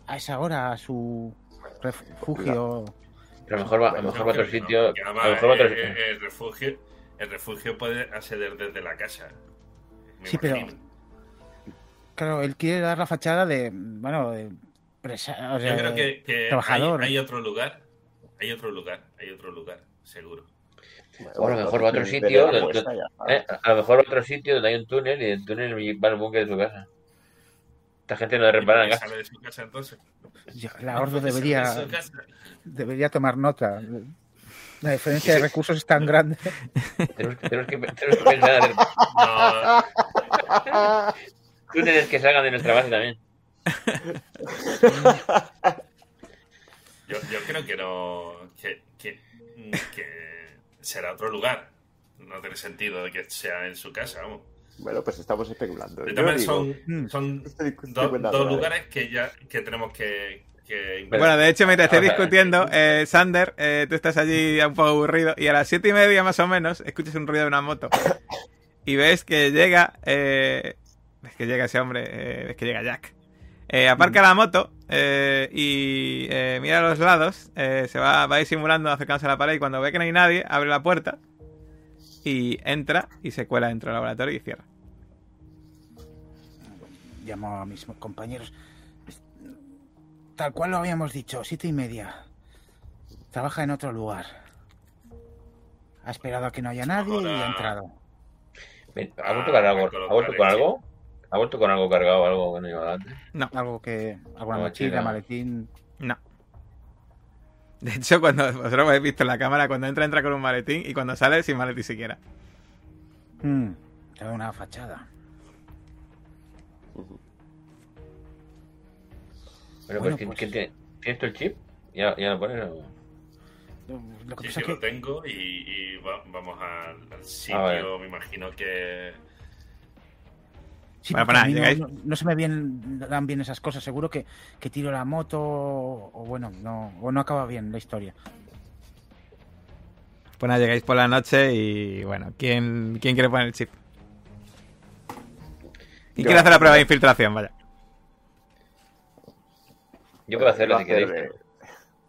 Speaker 2: a esa hora a su refugio.
Speaker 3: Pero a lo mejor va, a lo mejor va a otro sitio.
Speaker 4: que
Speaker 3: A
Speaker 4: además,
Speaker 3: lo mejor va a otro
Speaker 4: eh, eh, el refugio, el refugio puede acceder desde la casa. me
Speaker 2: Sí, pero-. Claro, él quiere dar la fachada de. Bueno, de. presa- o
Speaker 4: Yo creo que, que hay,
Speaker 2: trabajador.
Speaker 4: hay otro lugar. Hay otro lugar, hay otro lugar, seguro.
Speaker 3: O a lo mejor va a otro sitio, donde-. Eh, a lo mejor va a otro sitio donde hay un túnel y del túnel va al búnker de su casa. Esta gente no repara en
Speaker 4: ¿Y
Speaker 3: gas.
Speaker 4: sale de su casa entonces?
Speaker 2: La Ordo
Speaker 4: de
Speaker 2: debería, debería tomar nota. La diferencia de recursos es tan grande.
Speaker 3: Tenemos que, tenemos que, tenemos que pensar en
Speaker 4: No,
Speaker 3: túneles que salgan de nuestra base también.
Speaker 4: Yo, yo creo que no. Que, que, que será otro lugar. No tiene sentido de que sea en su casa, vamos.
Speaker 5: Bueno, pues estamos especulando. Yo digo,
Speaker 4: son, son dos
Speaker 5: ¿vale?
Speaker 4: lugares que ya que tenemos que, que
Speaker 1: Bueno, de hecho, mientras estáis
Speaker 3: Vamos a ver.
Speaker 1: discutiendo, eh, Sander, eh, tú estás allí un poco aburrido y a las siete y media más o menos escuchas un ruido de una moto y ves que llega, eh, ves que llega ese hombre, eh, ves que llega Jack. Eh, aparca la moto eh, y eh, mira a los lados, eh, se va, va disimulando, acercándose a la pared y cuando ve que no hay nadie, abre la puerta y entra y se cuela dentro del laboratorio y cierra.
Speaker 2: Llamo a mis compañeros. Tal cual lo habíamos dicho, siete y media. Trabaja en otro lugar. Ha esperado a que no haya nadie y ha entrado.
Speaker 3: ¿Ha vuelto con algo? ¿Ha vuelto con algo? ¿Ha vuelto con algo cargado, algo que no llevaba antes?
Speaker 1: No,
Speaker 2: Algo que. Alguna
Speaker 3: No,
Speaker 2: mochila, maletín.
Speaker 1: no. De hecho, cuando vosotros lo habéis visto en la cámara, cuando entra, entra con un maletín y cuando sale, sin maletín siquiera.
Speaker 2: Hmm, trae una fachada.
Speaker 3: Bueno,
Speaker 2: Bueno,
Speaker 3: pues, ¿quién-
Speaker 2: pues-
Speaker 3: quién tiene? ¿Tienes tú el chip? ¿Ya, ya lo pones? o?
Speaker 2: Lo que
Speaker 4: Sí,
Speaker 2: pasa
Speaker 4: sí,
Speaker 2: es
Speaker 4: lo tengo y, y va- vamos al, al sitio. Me imagino que.
Speaker 2: Sí,
Speaker 1: Bueno,
Speaker 2: porque
Speaker 1: pues
Speaker 2: a mí
Speaker 1: nada,
Speaker 2: no, no- no se me bien, dan bien esas cosas. Seguro que, que tiro la moto o, o bueno, no, o no acaba bien la historia.
Speaker 1: Pues nada, llegáis por la noche y bueno, ¿quién, quién quiere poner el chip? ¿Y
Speaker 5: Yo-
Speaker 1: quiere hacer la prueba de infiltración? Vaya.
Speaker 3: Yo puedo hacerlo si queréis.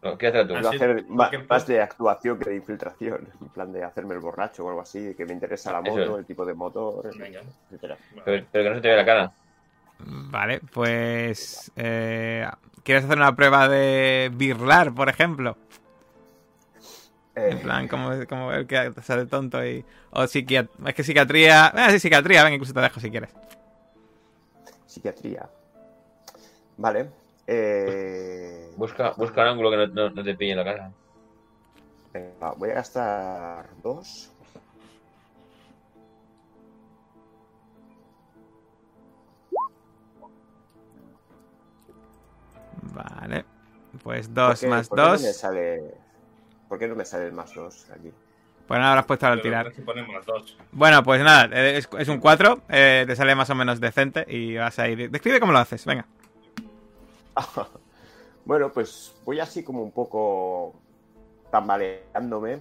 Speaker 3: No, ¿Quieres hacerlo tú?
Speaker 4: Ah,
Speaker 5: iba a
Speaker 4: sí,
Speaker 5: hacer más de actuación que de infiltración. En plan de hacerme el borracho o algo así, que me interesa la
Speaker 3: Eso
Speaker 5: moto,
Speaker 3: es.
Speaker 5: el tipo de motor,
Speaker 4: Venga.
Speaker 5: etcétera.
Speaker 3: Pero, pero que no se te vea la cara.
Speaker 1: Vale, pues... eh, ¿Quieres hacer una prueba de birlar, por ejemplo? En
Speaker 5: Eh,
Speaker 1: plan, como, como ver que sale tonto y... O psiquiatría... Es que psiquiatría... Eh, sí, psiquiatría, venga, incluso te dejo si quieres.
Speaker 5: psiquiatría. Vale. Eh,
Speaker 3: Busca, busca un ángulo que no, no- no te pille en la cara.
Speaker 5: venga, voy a gastar dos.
Speaker 1: Vale. Pues
Speaker 5: ¿Por
Speaker 1: dos
Speaker 5: qué-
Speaker 1: más
Speaker 5: por qué no
Speaker 1: dos.
Speaker 5: me sale, ¿Por qué no me sale el más dos aquí?
Speaker 1: Pues nada, habrás puesto al tirar.
Speaker 4: dos.
Speaker 1: Bueno, pues nada, eh, es, es un 4, te sale más o menos decente y vas a ir... Describe cómo lo haces, venga.
Speaker 5: Bueno, pues voy así como un poco tambaleándome,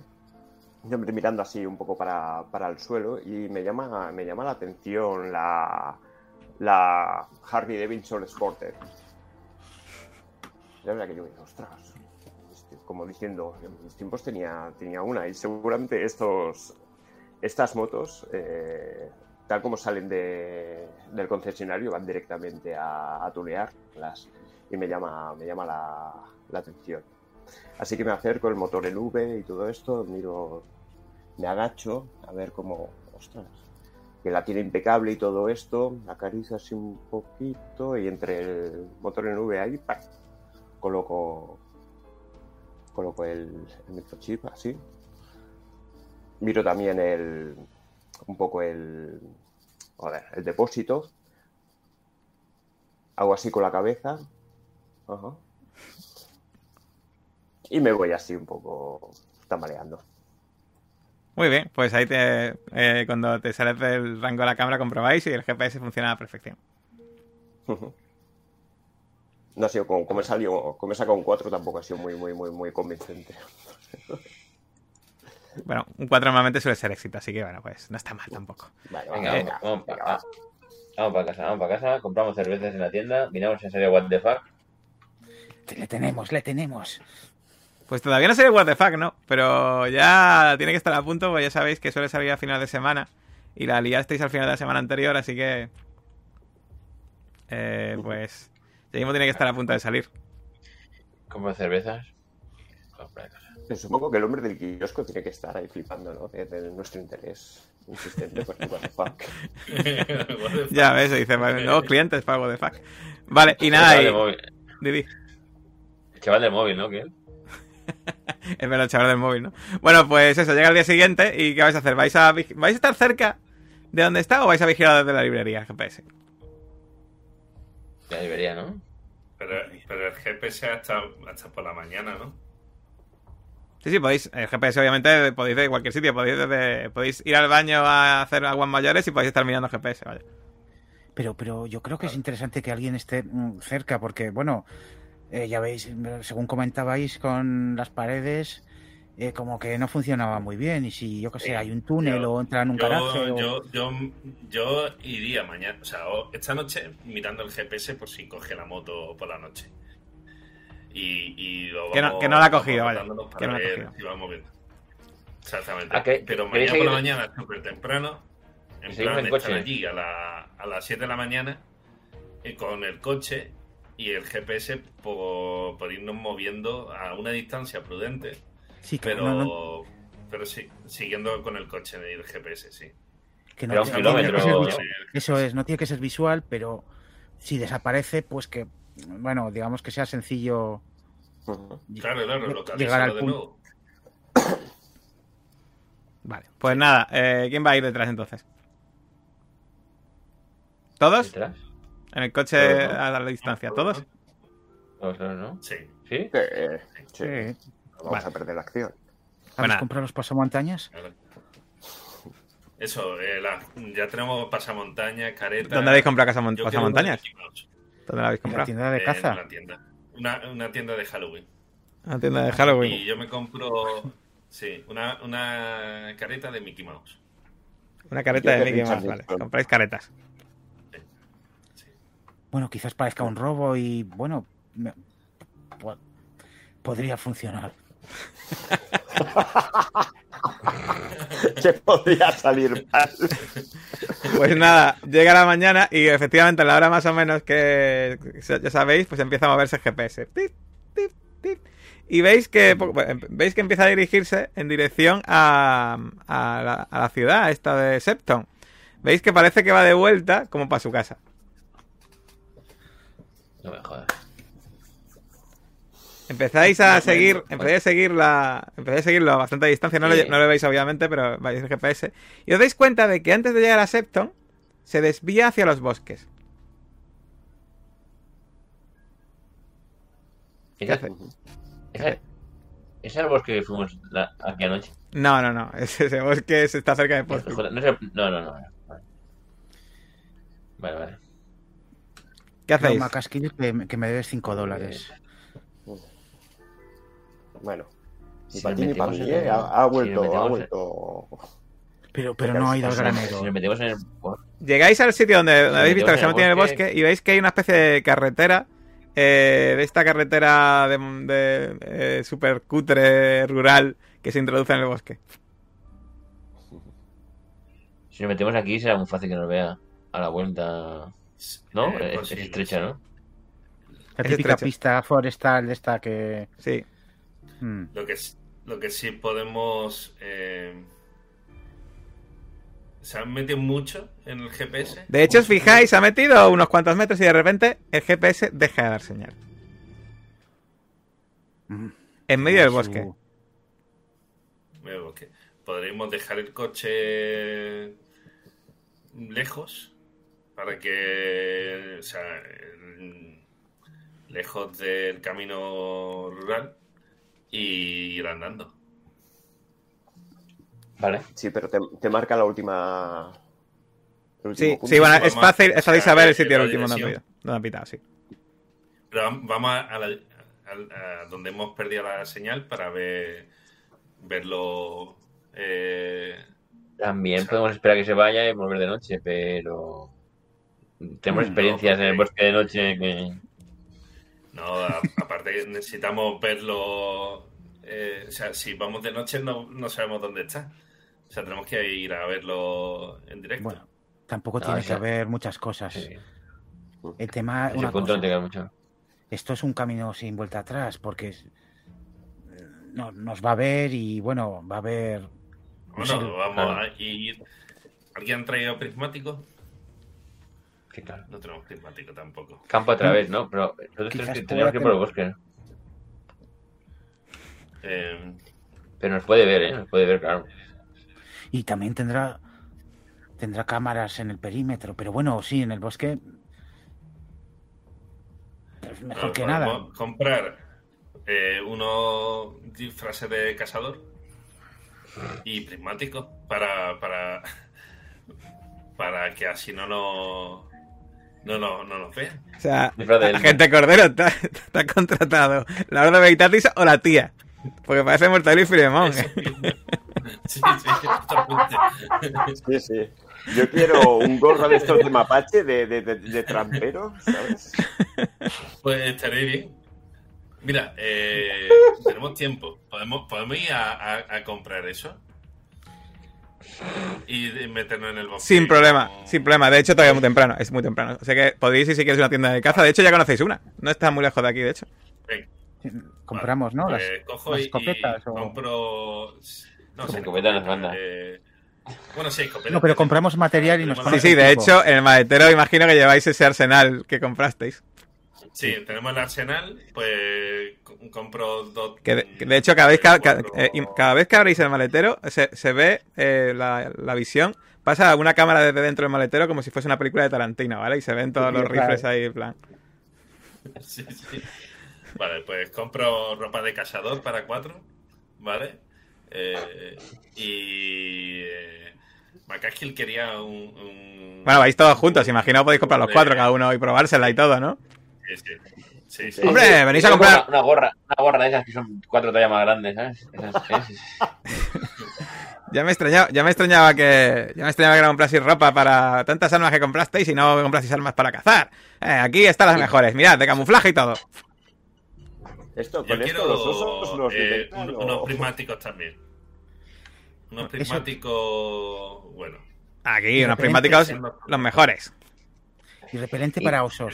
Speaker 5: mirando así un poco para, para el suelo y me llama, me llama la atención la, la Harley Davidson Sporter. La verdad que yo digo, ostras, este, como diciendo, en mis tiempos tenía, tenía una y seguramente estos, estas motos, eh, tal como salen de- del concesionario, van directamente a, a tunearlas y me llama, me llama la, la atención. Así que me acerco el motor en V y todo esto, miro, me agacho a ver cómo, ostras, que la tiene impecable y todo esto, la acaricio así un poquito y entre el motor en V ahí, ¡pac! coloco, coloco el, microchip así. Miro también el, un poco el, joder, el depósito. Hago así con la cabeza. Ajá. Y me voy así un poco tambaleando.
Speaker 1: Muy bien, pues ahí te, eh, cuando te sales del rango de la cámara comprobáis y el GPS funciona a la perfección.
Speaker 5: No ha sido como, como he salido, como he sacado un 4 tampoco ha sido muy, muy, muy, muy convincente.
Speaker 1: Bueno, un 4 normalmente suele ser éxito, así que bueno, pues no está mal tampoco.
Speaker 5: Vale,
Speaker 3: Venga,
Speaker 5: venga,
Speaker 3: vamos, vamos, pa- para casa, vamos para casa, compramos cervezas en la tienda, miramos en serio What the fuck.
Speaker 2: Le tenemos, le tenemos.
Speaker 1: Pues todavía no sé el what the fuck, ¿no? Pero ya tiene que estar a punto, pues ya sabéis que suele salir a final de semana. Y la liasteis al final de la semana anterior, así que... Eh, pues... Ya mismo tiene que estar a punto de salir.
Speaker 3: Cervezas. Compra.
Speaker 5: Pero Supongo que el hombre del kiosco tiene que estar ahí flipando, ¿no? De, de nuestro interés insistente por what the fuck.
Speaker 1: Ya ves, dice, nuevos clientes para what the fuck. Vale, y nada, y... Didi.
Speaker 3: El chaval del móvil, ¿no? ¿Qué?
Speaker 1: Es verdad, el chaval del móvil, ¿no? Bueno, pues eso, llega el día siguiente y ¿qué vais a hacer? ¿Vais a, ¿Vais a estar cerca de donde está o vais a vigilar desde la librería GPS?
Speaker 3: Ya debería, ¿no?
Speaker 4: Pero, pero el GPS hasta, hasta por la mañana, ¿no?
Speaker 1: Sí, sí, podéis. El GPS, obviamente, podéis de cualquier sitio. Podéis, desde- podéis ir al baño a hacer aguas mayores y podéis estar mirando el GPS, vaya.
Speaker 2: Pero, pero yo creo que es interesante que alguien esté mm, cerca, porque, bueno, eh, ya veis, según comentabais con las paredes, eh, como que no funcionaba muy bien. Y si, yo qué sé, hay un túnel
Speaker 4: yo-
Speaker 2: o entra en un
Speaker 4: Yo,
Speaker 2: garaje. o-
Speaker 4: yo, yo, yo iría mañana, o sea, esta noche mirando el GPS por si coge la moto por la noche. Y, y lo
Speaker 1: Que no-
Speaker 4: vamos-
Speaker 1: que no la ha cogido, vaya,
Speaker 4: rotándonos
Speaker 1: que
Speaker 4: para
Speaker 1: no la ha
Speaker 4: ver
Speaker 1: cogido.
Speaker 4: si vamos viendo. Exactamente.
Speaker 3: Ah, que-
Speaker 4: Pero
Speaker 3: ¿queréis
Speaker 4: mañana por la mañana, súper temprano, en plan
Speaker 3: en
Speaker 4: de
Speaker 3: coche.
Speaker 4: estar allí a, la- a las 7 de la mañana eh, con el coche y el GPS por, por irnos moviendo a una distancia prudente,
Speaker 2: sí,
Speaker 4: pero,
Speaker 2: no, no-
Speaker 4: pero sí, siguiendo con el coche y el GPS, sí.
Speaker 2: que no
Speaker 3: pero
Speaker 2: tiene-
Speaker 3: un
Speaker 2: no tiene que ser visual. Eso es, no tiene que ser visual, pero si desaparece, pues que, bueno, digamos que sea sencillo.
Speaker 4: Claro, claro,
Speaker 2: Llegar
Speaker 4: localizarlo
Speaker 2: al
Speaker 4: de
Speaker 2: punto.
Speaker 4: nuevo.
Speaker 1: Vale. Pues nada, eh, ¿quién va a ir detrás entonces? ¿Todos?
Speaker 3: ¿Detrás?
Speaker 1: En el coche
Speaker 3: Todos,
Speaker 1: a la distancia, ¿todos?
Speaker 3: Vamos a ver, ¿no?
Speaker 4: Sí.
Speaker 3: ¿Sí?
Speaker 5: Eh, sí,
Speaker 2: Eh,
Speaker 5: vamos
Speaker 1: Vale.
Speaker 5: a perder la acción.
Speaker 2: ¿Habéis comprado los pasamontañas?
Speaker 4: Eso, eh, la- ya tenemos pasamontañas, caretas.
Speaker 1: ¿Dónde habéis comprado casa pasamontañas? ¿Dónde la habéis
Speaker 2: ¿En la
Speaker 1: comprado?
Speaker 2: tienda de
Speaker 4: eh,
Speaker 2: caza?
Speaker 4: en una tienda. Una, una tienda de Halloween.
Speaker 1: Una tienda de Halloween.
Speaker 4: Y yo me compro, sí, una, una careta de Mickey Mouse.
Speaker 1: Una careta de Mickey Mouse, vale. Compráis caretas.
Speaker 2: Bueno, quizás parezca un robo y, bueno, me- po- podría funcionar.
Speaker 5: ¿Qué podría salir mal?
Speaker 1: Pues nada, llega la mañana y efectivamente a la hora más o menos que ya sabéis, pues empieza a moverse el GPS. Y veis que po- em- veis que empieza a dirigirse en dirección a, a la, a la ciudad esta de Septon. Veis que parece que va de vuelta como para su casa.
Speaker 3: No me jodas.
Speaker 1: Empezáis a seguir, empezáis a seguir la, empezáis a seguirlo a bastante distancia, no, lo,
Speaker 3: Sí.
Speaker 1: no lo veis obviamente, pero vais el GPS. Y os dais cuenta de que antes de llegar a Septon, se desvía hacia los bosques. ¿Qué hace?
Speaker 3: ¿Ese es el bosque que fuimos la- aquí anoche?
Speaker 1: No, no, no. Ese, ese bosque es- está cerca de
Speaker 3: no, el- no, no, no. Vale, vale.
Speaker 1: ¿Qué hacéis?
Speaker 2: Macasquillo, que, me- que me debes 5 dólares.
Speaker 5: Bueno, ni
Speaker 3: Si
Speaker 5: para
Speaker 3: nos
Speaker 5: ti ni para
Speaker 3: metemos
Speaker 5: mí,
Speaker 3: en
Speaker 5: ¿eh? Ha, vuelto, ha vuelto.
Speaker 2: Pero, pero no ha ido al
Speaker 3: Si
Speaker 2: granero.
Speaker 3: nos metemos en el...
Speaker 1: Llegáis al sitio donde, habéis visto que se
Speaker 3: el
Speaker 1: metido en el
Speaker 3: bosque.
Speaker 1: bosque y veis que hay una especie de carretera. eh, de esta carretera de, de, eh, super cutre rural que se introduce en el bosque.
Speaker 3: Si nos metemos aquí será muy fácil que nos vea a la vuelta. ¿No?
Speaker 4: Eh,
Speaker 3: es, estrecha, ¿no?
Speaker 2: La
Speaker 1: Es
Speaker 2: típica
Speaker 1: estrecha.
Speaker 2: pista forestal de esta que...
Speaker 1: Sí.
Speaker 2: Hmm.
Speaker 4: Lo que, lo que sí podemos... eh, se han metido mucho en el GPS.
Speaker 1: De hecho, os fijáis, se ha metido unos cuantos metros y de repente el GPS deja de dar señal.
Speaker 2: Mm.
Speaker 1: En medio del bosque.
Speaker 4: Veo que Podríamos dejar el coche lejos para que, o sea, lejos del camino rural y ir andando.
Speaker 3: Vale.
Speaker 5: Sí, pero te, te marca la última.
Speaker 1: Sí,
Speaker 5: punto.
Speaker 1: sí, bueno,
Speaker 4: Vamos
Speaker 1: es fácil, es fácil
Speaker 4: a
Speaker 1: saber el sitio del último donde ha
Speaker 4: dirección.
Speaker 1: pitado, sí.
Speaker 4: Pero vam- vamos a, la- a- a donde hemos perdido la señal para ver verlo. eh,
Speaker 3: También podemos esperar que se vaya y volver de noche, pero. Tenemos experiencias
Speaker 4: no,
Speaker 3: en el
Speaker 4: porque-
Speaker 3: bosque de noche que.
Speaker 4: no, a- aparte necesitamos verlo. eh, o sea, si vamos de noche no, no sabemos dónde está. O sea, tenemos que ir a verlo en directo.
Speaker 2: Bueno, tampoco
Speaker 3: No,
Speaker 2: tiene que haber muchas cosas.
Speaker 3: Sí.
Speaker 2: El tema, una cosa,
Speaker 3: mucho.
Speaker 2: esto es un camino sin vuelta atrás, porque es- no, nos va a ver y bueno, va a haber...
Speaker 4: Bueno, vamos
Speaker 3: claro.
Speaker 4: a ir. ¿Alguien ha traído prismático?
Speaker 3: Sí, claro.
Speaker 4: No tenemos prismático tampoco.
Speaker 3: Campo a través, ¿no? Pero nosotros tenemos que, ir por el bosque, ¿no?
Speaker 4: Eh,
Speaker 3: Pero nos puede ver, ¿eh? Nos puede ver, claro.
Speaker 2: Y también tendrá tendrá cámaras en el perímetro, pero bueno, sí, en el bosque Pues mejor que nada.
Speaker 4: Comprar eh, unos disfraces de cazador y prismáticos para, para, para que así no nos, no, nos- no nos vean.
Speaker 1: O sea,
Speaker 3: del-
Speaker 1: agente Cordero, ha contratado la Orden Veritatis o la tía. Porque parece Mortadelo y Filemón. ¿eh?
Speaker 4: Sí, sí.
Speaker 5: Sí, sí. Yo quiero un gorro de estos de mapache, de, de, de, de trampero, ¿sabes?
Speaker 4: Pues estaré bien. Mira, eh, tenemos tiempo. ¿Podemos, podemos ir a, a- a comprar eso? Y meternos en el bosque.
Speaker 1: Sin problema,
Speaker 4: como-
Speaker 1: sin problema. De hecho, todavía es muy temprano. Es muy temprano. O sea que podéis ir si queréis una tienda de caza. De hecho, ya conocéis una. No está muy lejos de aquí, de hecho.
Speaker 2: Compramos, ¿no?
Speaker 4: pues
Speaker 2: Las,
Speaker 4: cojo
Speaker 2: las
Speaker 4: y,
Speaker 2: escopetas.
Speaker 4: y
Speaker 2: o-
Speaker 4: compro. No,
Speaker 3: Con
Speaker 4: sí,
Speaker 3: escopeta no
Speaker 4: eh, Bueno, sí, escopeta.
Speaker 2: No, pero compramos material y nos
Speaker 4: Sí,
Speaker 1: Sí, de hecho, en el maletero imagino que lleváis ese arsenal que comprasteis.
Speaker 4: Sí, tenemos el arsenal, pues co- compro dos.
Speaker 1: Que de, que de hecho, cada vez, eh, cada vez que abrís el maletero, se, se ve eh, la, la visión. Pasa una cámara desde dentro del maletero como si fuese una película de Tarantino, ¿vale? Y se ven todos
Speaker 2: Sí,
Speaker 1: los
Speaker 2: claro.
Speaker 1: rifles ahí, en plan.
Speaker 4: Sí, sí. Vale, pues compro ropa de cazador para cuatro, ¿vale? Eh, y. Eh, quería un. un-
Speaker 1: Bueno, vais todos juntos. Imagino podéis comprar los cuatro cada uno y probársela y todo, ¿no?
Speaker 4: Sí, sí. Sí, sí.
Speaker 5: Sí.
Speaker 1: Hombre, venís a comprar.
Speaker 3: Una, una gorra, una gorra de esas que son cuatro tallas más grandes, ¿sabes? Esas.
Speaker 1: Ya me extrañaba, ya me extrañaba que. Ya me extrañaba que no compraseis ropa para tantas armas que comprasteis y no compraseis armas para cazar. Eh, aquí están las mejores, mirad, de camuflaje y todo.
Speaker 5: Esto,
Speaker 4: Yo
Speaker 5: con esto
Speaker 4: quiero
Speaker 5: los osos
Speaker 4: eh,
Speaker 5: detectan
Speaker 4: un-
Speaker 5: o-
Speaker 4: unos prismáticos también. Unos
Speaker 2: Eso-
Speaker 4: prismáticos. Bueno.
Speaker 1: Aquí, unos prismáticos, los mejores.
Speaker 2: Y repelente para osos.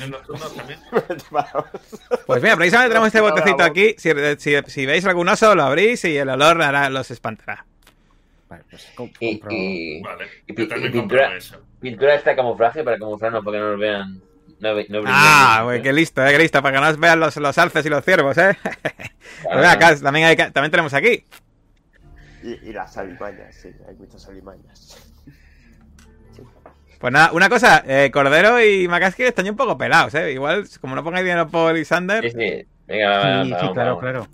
Speaker 1: Pues mira, precisamente tenemos este botecito aquí. Si, si, si veis algún oso, lo abrís y el olor hará- los espantará.
Speaker 2: Vale, pues com-
Speaker 3: Y,
Speaker 2: compro-
Speaker 3: y
Speaker 4: Vale.
Speaker 3: Y
Speaker 4: Yo
Speaker 3: pi-
Speaker 4: también
Speaker 3: y
Speaker 4: compro
Speaker 3: pintura.
Speaker 4: eso.
Speaker 3: pintura esta camuflaje para camuflarnos para que no nos vean. No, ve- no
Speaker 1: Ah, güey, qué listo, eh, qué listo, para que no os vean los, los alces y los ciervos, eh. Pues acá, también, hay, que- también tenemos aquí.
Speaker 5: Y, y las alimañas, sí, hay muchas alimañas.
Speaker 1: Pues nada, una cosa, eh, Cordero y Macaskill están ya un poco pelados, eh. Igual, como no pongáis dinero por Sander,
Speaker 3: Sí, sí. Venga, va, va,
Speaker 2: Sí, sí, claro,
Speaker 3: vamos.
Speaker 2: claro.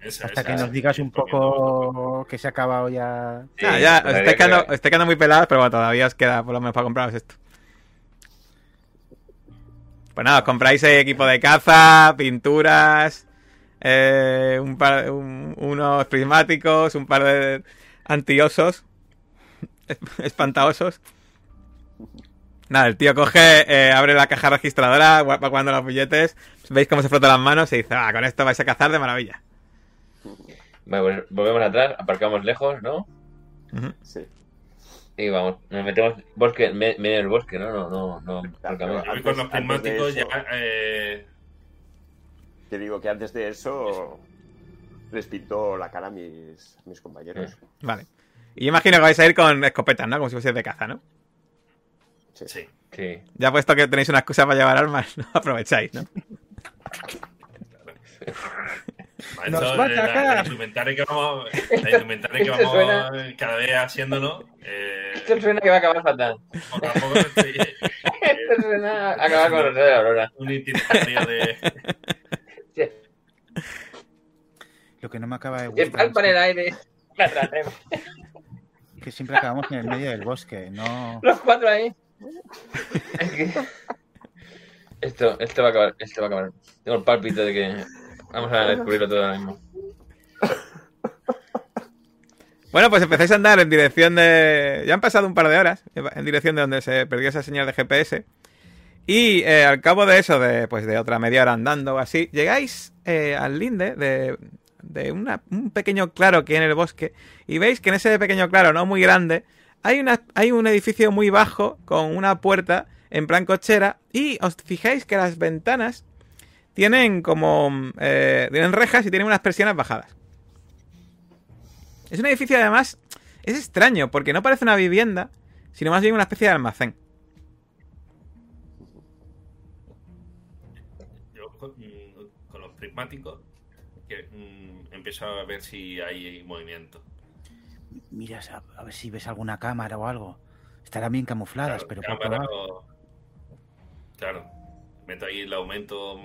Speaker 4: Esa,
Speaker 2: Hasta
Speaker 4: esa,
Speaker 2: que nos digas un poco que se ha acabado ya.
Speaker 3: Sí,
Speaker 1: Ah, ya, os
Speaker 3: pues
Speaker 1: estáis, quedando, os estáis quedando muy pelados, pero bueno, todavía os queda por lo menos para compraros esto. Pues nada, os compráis eh, equipo de caza, pinturas, eh, un par, un- unos prismáticos, un par de antiosos, espantaosos. Nada, el tío coge, eh, abre la caja registradora, va guardando los billetes, veis cómo se frota las manos y dice, ah, con esto vais a cazar de maravilla.
Speaker 3: Vale, pues volvemos atrás, aparcamos lejos, ¿no?
Speaker 5: Sí.
Speaker 3: Y vamos, nos metemos bosque, me- medio del bosque, ¿no? No, no, no,
Speaker 4: voy con los
Speaker 5: Antes- antes
Speaker 4: prismáticos ya. Eh,
Speaker 5: Te digo que antes de eso les pintó la cara a mis, a mis compañeros.
Speaker 1: Vale. Y yo imagino que vais a ir con escopetas, ¿no? Como si fuese de caza, ¿no?
Speaker 4: Sí.
Speaker 3: Sí.
Speaker 1: Ya puesto que tenéis una excusa para llevar armas, ¿no? Aprovecháis, ¿no?
Speaker 2: Nos
Speaker 4: Esto,
Speaker 2: va a
Speaker 4: eh, la,
Speaker 2: atacar.
Speaker 4: la indumentaria que vamos, la indumentaria que
Speaker 3: Esto
Speaker 4: vamos
Speaker 3: suena-
Speaker 4: eh, cada vez haciéndolo. Eh,
Speaker 3: Esto suena que va a acabar fatal.
Speaker 4: poco a poco estoy-
Speaker 3: Esto suena a acabar con los de la aurora.
Speaker 4: un itinerario de.
Speaker 2: Lo que no me acaba de
Speaker 3: Que
Speaker 2: gustar
Speaker 3: palpa en el aire. La
Speaker 2: que siempre acabamos en el medio del bosque. No.
Speaker 3: Los cuatro ahí. Esto, esto va a acabar, esto va a acabar. Tengo el pálpito de que vamos a descubrirlo todo ahora mismo.
Speaker 1: Bueno, pues empezáis a andar en dirección de... Ya han pasado un par de horas en dirección de donde se perdió esa señal de GPS. Y eh, al cabo de eso, de, pues de otra media hora andando o así, llegáis eh, al linde de, de una- un pequeño claro que en el bosque. Y veis que en ese pequeño claro, no muy grande, hay, una, hay un edificio muy bajo con una puerta en plan cochera. Y os fijáis que las ventanas tienen como... eh, tienen rejas y tienen unas persianas bajadas. Es un edificio además, es extraño, porque no parece una vivienda, sino más bien una especie de almacén.
Speaker 4: Yo con, los prismáticos que, mm, empiezo a ver si hay movimiento.
Speaker 2: Miras a, a ver si ves alguna cámara o algo. Estarán bien camufladas,
Speaker 4: Claro,
Speaker 2: pero
Speaker 4: cámara o- Claro, meto ahí el aumento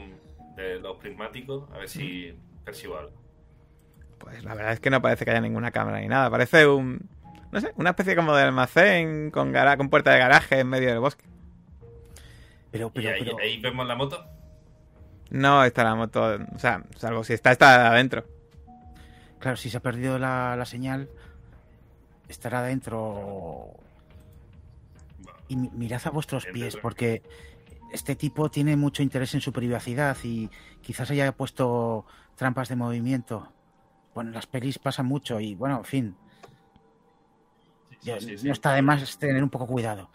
Speaker 4: de los prismáticos, a ver si percibo algo.
Speaker 1: Pues la verdad es que no parece que haya ninguna cámara ni nada. Parece un. No sé, una especie como de almacén con, gara- con puerta de garaje en medio del bosque.
Speaker 2: Pero,
Speaker 4: ¿Y ahí,
Speaker 2: pero,
Speaker 4: ahí vemos la moto?
Speaker 1: No está la moto. O sea, salvo si está, está adentro.
Speaker 2: claro, si se ha perdido la, la señal, estará dentro. Y mi- mirad a vuestros pies, porque este tipo tiene mucho interés en su privacidad y quizás haya puesto trampas de movimiento. Bueno, en las pelis pasa mucho y, bueno, en fin,
Speaker 4: Sí,
Speaker 2: ya-
Speaker 4: sí, sí.
Speaker 2: no está de más tener un poco cuidado.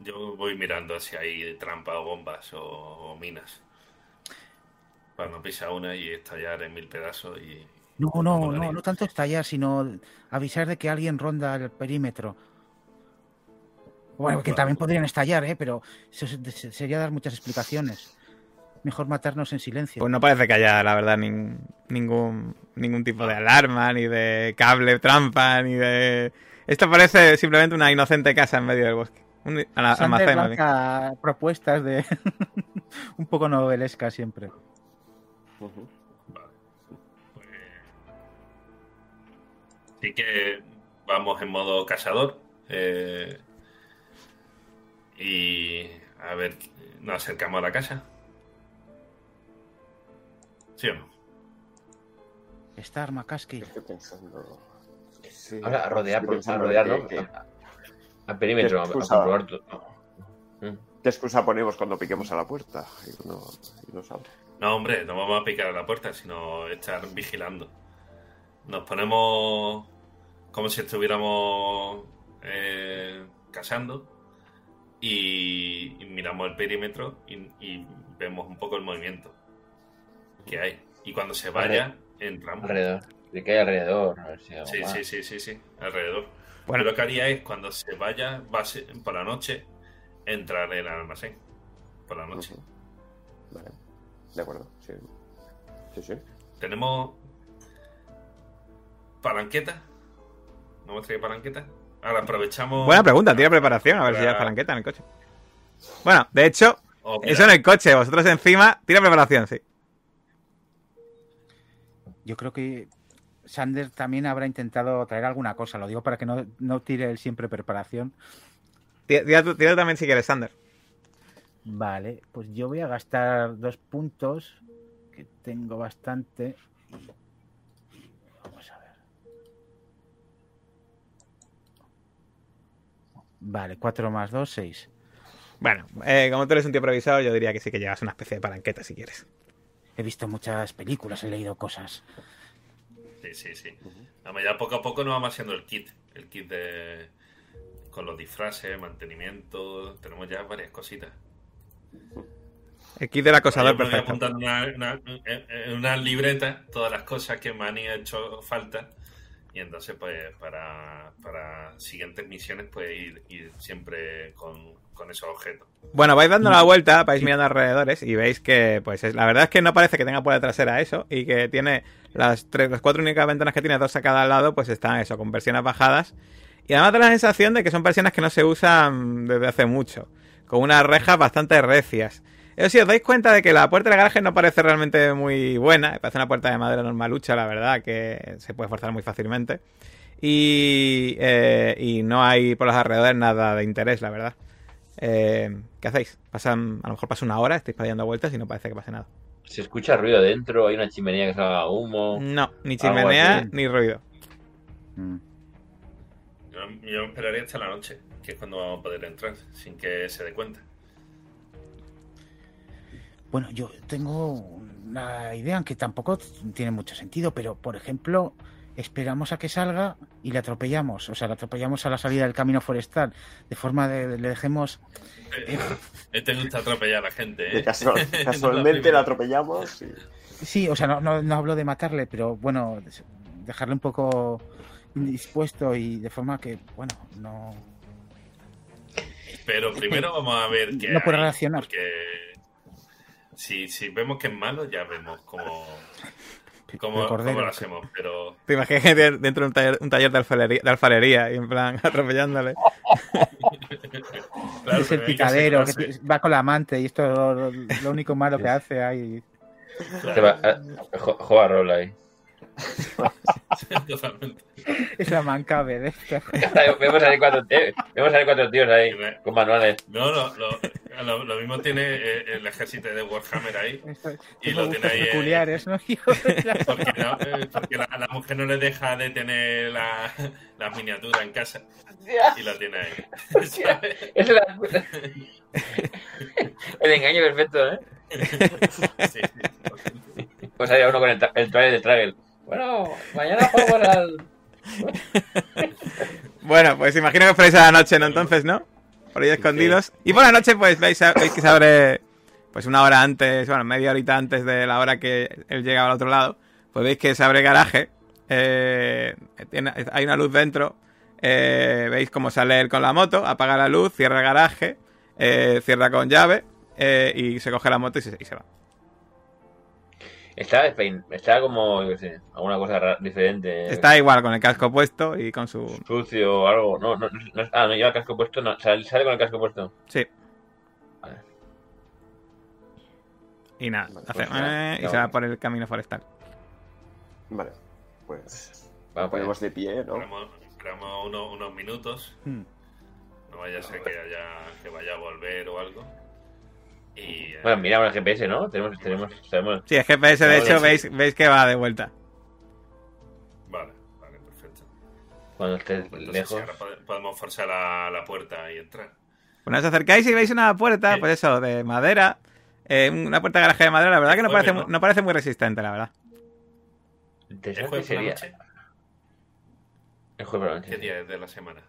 Speaker 4: Yo voy mirando si hay trampas o bombas o, o minas. Para no pisar una y estallar en mil pedazos y...
Speaker 2: No,
Speaker 4: no
Speaker 2: no, no, no tanto estallar, sino avisar de que alguien ronda el perímetro. Bueno, que también podrían estallar, ¿eh? Pero sería dar muchas explicaciones. Mejor matarnos en silencio.
Speaker 1: Pues no parece que haya, la verdad, nin- ningún, ningún tipo de alarma, ni de cable trampa, ni de. Esto parece simplemente una inocente casa en medio del bosque. Un ala- almacén,
Speaker 2: propuestas de un poco novelesca siempre.
Speaker 4: Sí que vamos en modo cazador. eh, y a ver, nos acercamos a la casa. ¿Sí o no?
Speaker 2: Esta arma Caskill.
Speaker 5: Estoy pensando. Sí,
Speaker 3: Ahora a rodear, por- a rodear,
Speaker 5: que-
Speaker 3: ¿no?
Speaker 5: que-
Speaker 3: A- Al perímetro, a, a comprobar todo.
Speaker 5: ¿Qué excusa ponemos cuando piquemos a la puerta? Y no, y no sabe.
Speaker 4: No, hombre, no vamos a picar a la puerta, sino estar vigilando. Nos ponemos como si estuviéramos eh, cazando y, y miramos el perímetro y, y vemos un poco el movimiento que hay. Y cuando se vaya, entramos.
Speaker 3: Alrededor. ¿De qué hay alrededor?
Speaker 4: Sí, sí, sí, sí, sí, alrededor.
Speaker 1: Bueno.
Speaker 4: Lo que haría es cuando se vaya va a ser- por la noche entrar en el almacén. Por la noche.
Speaker 5: Vale. De acuerdo, sí. Sí, sí.
Speaker 4: Tenemos palanqueta. ¿No hemos traído palanqueta? Ahora aprovechamos.
Speaker 1: Buena pregunta, tira preparación, a ver si
Speaker 4: Para-
Speaker 1: ya palanqueta en el coche. Bueno, de hecho,
Speaker 4: Oh,
Speaker 1: eso en el coche, vosotros encima, tira preparación, sí.
Speaker 2: Yo creo que Sander también habrá intentado traer alguna cosa. Lo digo para que no, no tire él siempre preparación.
Speaker 1: Tira, tú también si quieres, Sander.
Speaker 2: Vale, pues yo voy a gastar dos puntos, que tengo bastante. y- Vamos a ver. Vale, 4 más 2, 6.
Speaker 1: Bueno, eh, como tú eres un tío improvisado, yo diría que sí que llevas una especie de palanqueta si quieres.
Speaker 2: He visto muchas películas, he leído cosas.
Speaker 4: Sí, sí, sí. Vamos, ya poco a poco nos vamos haciendo el kit. El kit de. Con los disfraces, mantenimiento. Tenemos ya varias cositas.
Speaker 1: El kit del acosador
Speaker 4: Yo voy
Speaker 1: perfecto.
Speaker 4: apuntando una, una- en- en una libreta todas las cosas que me han hecho falta. Y entonces, pues, para, para siguientes misiones, pues ir, ir siempre con, con esos objetos.
Speaker 1: Bueno, vais dando la vuelta, vais mirando alrededores y veis que, pues, es- la verdad es que no parece que tenga puerta trasera eso y que tiene las tres, las cuatro únicas ventanas que tiene, dos a cada lado, pues están eso, con persianas bajadas. Y además da la sensación de que son persianas que no se usan desde hace mucho, con unas rejas bastante recias. Eso sí, os dais cuenta de que la puerta del garaje no parece realmente muy buena, parece una puerta de madera normalucha, la verdad, que se puede forzar muy fácilmente. Y, eh, y no hay por los alrededores nada de interés, la verdad. Eh, ¿Qué hacéis? Pasan, a lo mejor pasa una hora, estáis dando vueltas y no parece que pase nada.
Speaker 3: Se escucha ruido dentro, hay una chimenea que salga humo.
Speaker 1: No, ni chimenea ni ruido.
Speaker 2: Mm.
Speaker 4: Yo, yo esperaría hasta la noche, que es cuando vamos a poder entrar, sin que se dé cuenta.
Speaker 2: Bueno, yo tengo una idea, aunque tampoco tiene mucho sentido, pero por ejemplo, esperamos a que salga y le atropellamos, o sea, le atropellamos a la salida del camino forestal, de forma de le dejemos
Speaker 4: Eh, eh, te gusta atropellar a la gente, ¿eh?
Speaker 5: casual- casualmente la atropellamos y
Speaker 2: Sí, o sea, no, no, no hablo de matarle, pero bueno, dejarle un poco indispuesto y de forma que, bueno, no...
Speaker 4: Pero primero vamos a ver qué
Speaker 2: No puede
Speaker 4: hay,
Speaker 2: reaccionar.
Speaker 4: Porque si, si vemos que es malo, ya vemos cómo, cómo, lo hacemos, pero
Speaker 1: Te imaginas dentro de un taller, un taller de, alfarería, de alfarería y en plan atropellándole.
Speaker 4: claro,
Speaker 2: es el
Speaker 4: que
Speaker 2: picadero que va con la amante y esto es lo, lo único malo que hace ahí.
Speaker 4: Claro,
Speaker 3: va- jo- Juega rol ahí.
Speaker 4: totalmente.
Speaker 2: Es la mancabe de esto.
Speaker 3: vemos salir cuatro, eh, vemos salir cuatro tíos ahí con manuales.
Speaker 4: No, no, lo, lo- lo mismo tiene eh, el ejército de Warhammer ahí.
Speaker 2: Esto-
Speaker 4: Y lo tiene ahí, eh,
Speaker 2: peculiares, ¿no?
Speaker 4: Porque, no, eh, porque la, la mujer no le deja de tener la, la miniatura en casa y la tiene ahí.
Speaker 3: es la- El engaño perfecto, ¿eh?
Speaker 4: Sí, sí.
Speaker 3: Pues hay uno con el, tra- el trailer de Traggle. Bueno, mañana jugamos al.
Speaker 1: Bueno, pues imagino que fuerais a la noche, ¿no? Entonces, ¿no? Por ahí escondidos. Y por la noche, pues veis, veis que se abre, pues una hora antes, bueno, media horita antes de la hora que él llegaba al otro lado, pues veis que se abre garaje. eh, tiene- hay una luz dentro. eh, veis cómo sale él con la moto, apaga la luz, cierra el garaje, eh, cierra con llave eh, y se coge la moto y se, y se va.
Speaker 3: Está, está como, yo qué sé, alguna cosa diferente.
Speaker 1: Está igual con el casco puesto y con su...
Speaker 3: Sucio o algo. No, no, no, ah, no lleva el casco puesto. No, sale, sale con el casco puesto.
Speaker 1: Sí.
Speaker 3: Vale.
Speaker 1: Y nada,
Speaker 5: Vale,
Speaker 1: hace,
Speaker 5: pues
Speaker 1: eh, y se va por el camino forestal.
Speaker 5: Vale, pues
Speaker 3: Vamos
Speaker 5: ponemos de pie, ¿no?
Speaker 4: Unos, unos minutos.
Speaker 2: Hmm.
Speaker 4: No vaya a ser que, haya, que vaya a volver o algo. Y,
Speaker 3: Bueno, miramos el GPS, ¿no? Tenemos, tenemos, sabemos.
Speaker 1: Sí, el GPS, de hecho, veis, veis que va de vuelta.
Speaker 4: Vale, vale, perfecto.
Speaker 3: Cuando estés
Speaker 4: Entonces,
Speaker 3: lejos.
Speaker 4: podemos forzar la, la puerta y entrar.
Speaker 1: Bueno, os acercáis y veis una puerta,
Speaker 4: Sí.
Speaker 1: pues eso, de madera. eh, una puerta de garaje de madera, la verdad que no parece,
Speaker 4: ¿no?
Speaker 1: parece muy resistente, la verdad.
Speaker 4: ¿Es
Speaker 3: Interesante
Speaker 4: jueves
Speaker 3: sería.
Speaker 4: noche?
Speaker 3: El jueves por la
Speaker 4: ¿Qué
Speaker 3: noche.
Speaker 4: día es de la semana?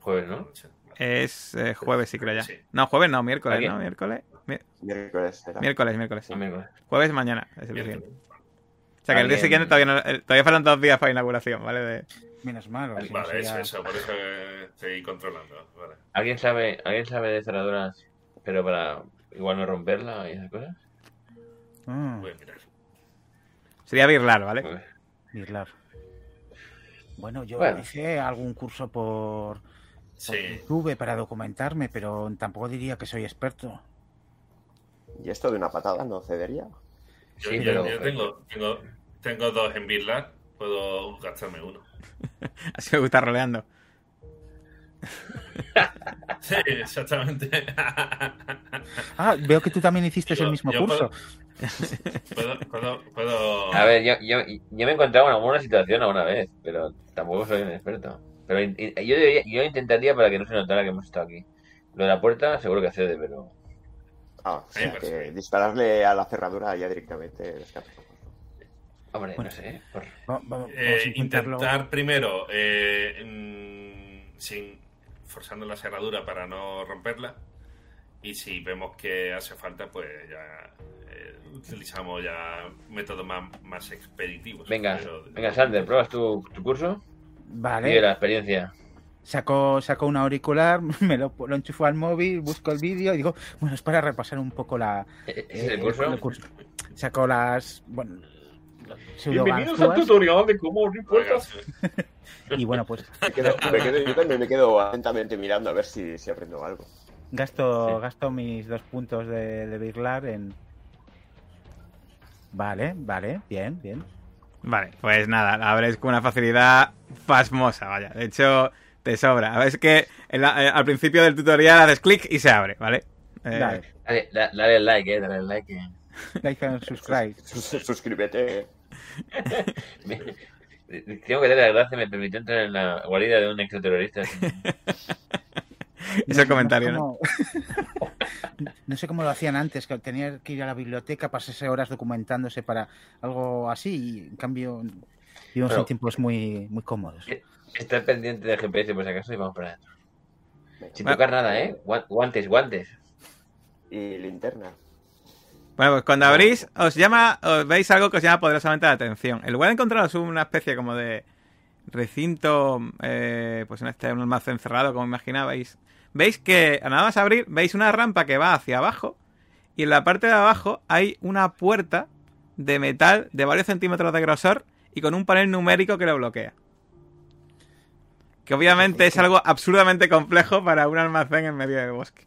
Speaker 3: Jueves,
Speaker 4: la
Speaker 3: ¿no?
Speaker 4: noche. Vale.
Speaker 1: Es eh, jueves, sí creo ya.
Speaker 4: Sí.
Speaker 1: No, jueves no, miércoles. ¿no? Miércoles. Mi-
Speaker 5: Miércoles será.
Speaker 1: miércoles, miércoles.
Speaker 3: Sí, miércoles.
Speaker 1: Jueves mañana es el
Speaker 4: Miércoles.
Speaker 1: siguiente. O sea que el día
Speaker 3: Alguien-
Speaker 1: siguiente todavía, no- todavía faltan dos días para inauguración, ¿vale? De-
Speaker 2: Menos mal. si no
Speaker 4: Vale, eso, por eso estoy controlando. Vale.
Speaker 3: ¿Alguien sabe, ¿Alguien sabe de cerraduras? Pero para igual no romperla y esas cosas.
Speaker 2: Ah,
Speaker 4: Voy a mirar.
Speaker 1: Sería birlar, ¿vale?
Speaker 3: Pues,
Speaker 2: Birlar. Bueno, yo
Speaker 3: Bueno.
Speaker 2: hice algún curso por
Speaker 4: Sí,
Speaker 2: YouTube para documentarme, pero tampoco diría que soy experto.
Speaker 5: ¿Y esto de una patada no cedería?
Speaker 4: yo,
Speaker 3: Sí,
Speaker 4: yo-
Speaker 3: pero-
Speaker 4: yo tengo, tengo, tengo dos en Birlar, puedo gastarme uno.
Speaker 1: Así me gusta roleando.
Speaker 4: Sí, exactamente.
Speaker 2: Ah, veo que tú también hiciste
Speaker 4: Yo-
Speaker 2: el mismo curso.
Speaker 4: puedo, puedo, puedo-
Speaker 3: A ver, yo, yo, yo me he encontrado en alguna situación alguna vez, pero tampoco soy un experto. Pero in- in- yo, debería- yo intentaría para que no se notara que hemos estado aquí. Lo de la puerta seguro que cede, pero...
Speaker 5: Ah, o sea,
Speaker 4: Sí, pues
Speaker 5: que
Speaker 4: sí.
Speaker 5: dispararle a la cerradura ya directamente descarto.
Speaker 3: Hombre,
Speaker 2: Bueno.
Speaker 3: no sé. por-
Speaker 2: Vamos
Speaker 4: Eh,
Speaker 2: a intentarlo.
Speaker 4: intentar primero, eh, mm, sin forzando la cerradura para no romperla. Y si vemos que hace falta, pues ya eh, utilizamos ya métodos más, más expeditivos.
Speaker 3: Venga,
Speaker 4: Pero-
Speaker 3: venga, Sander, ¿pruebas tu, tu curso?
Speaker 2: Vale,
Speaker 3: la experiencia.
Speaker 2: saco, saco un auricular, me lo, lo enchufo al móvil, busco el vídeo y digo, bueno, es para repasar un poco la,
Speaker 3: ¿E- ¿Ese es
Speaker 2: eh,
Speaker 3: el curso?
Speaker 2: el curso. Saco las, bueno,
Speaker 3: Bienvenidos al tutorial de cómo abrir puertas.
Speaker 2: y bueno, pues
Speaker 5: Me quedo, me quedo- yo también me quedo atentamente mirando a ver si, si aprendo algo.
Speaker 2: gasto,
Speaker 3: Sí.
Speaker 2: gasto mis dos puntos de, de Birlar en... Vale, vale, bien, bien.
Speaker 1: Vale, pues nada, la abres con una facilidad pasmosa, vaya. De hecho, te sobra. Es que en la- eh, al principio del tutorial haces clic y se abre, ¿vale? Eh,
Speaker 2: Dale,
Speaker 3: Dale, da- dale el like, eh, dale el like. eh.
Speaker 2: like and subscribe.
Speaker 5: Sus- Suscríbete.
Speaker 3: Tengo que darle las gracias, me permitió entrar en la guarida de un exoterrorista.
Speaker 1: Ese comentario, ¿no?
Speaker 2: ¿no? No sé cómo lo hacían antes, que tenía que ir a la biblioteca, pasarse horas documentándose para algo así, y en cambio vivimos en tiempos muy, muy cómodos.
Speaker 3: Está pendiente del GPS por si acaso y vamos para adentro. Sin
Speaker 1: Bueno.
Speaker 3: tocar nada, ¿eh? Guan- Guantes, guantes.
Speaker 5: Y linterna.
Speaker 1: Bueno, pues cuando abrís, os llama, os veis algo que os llama poderosamente la atención. El lugar de encontraros una especie como de recinto, eh, pues en este un almacén cerrado, como imaginabais. Veis que a nada más abrir, veis una rampa que va hacia abajo y en la parte de abajo hay una puerta de metal de varios centímetros de grosor y con un panel numérico que lo bloquea. Que obviamente es algo absurdamente complejo para un almacén en medio del bosque.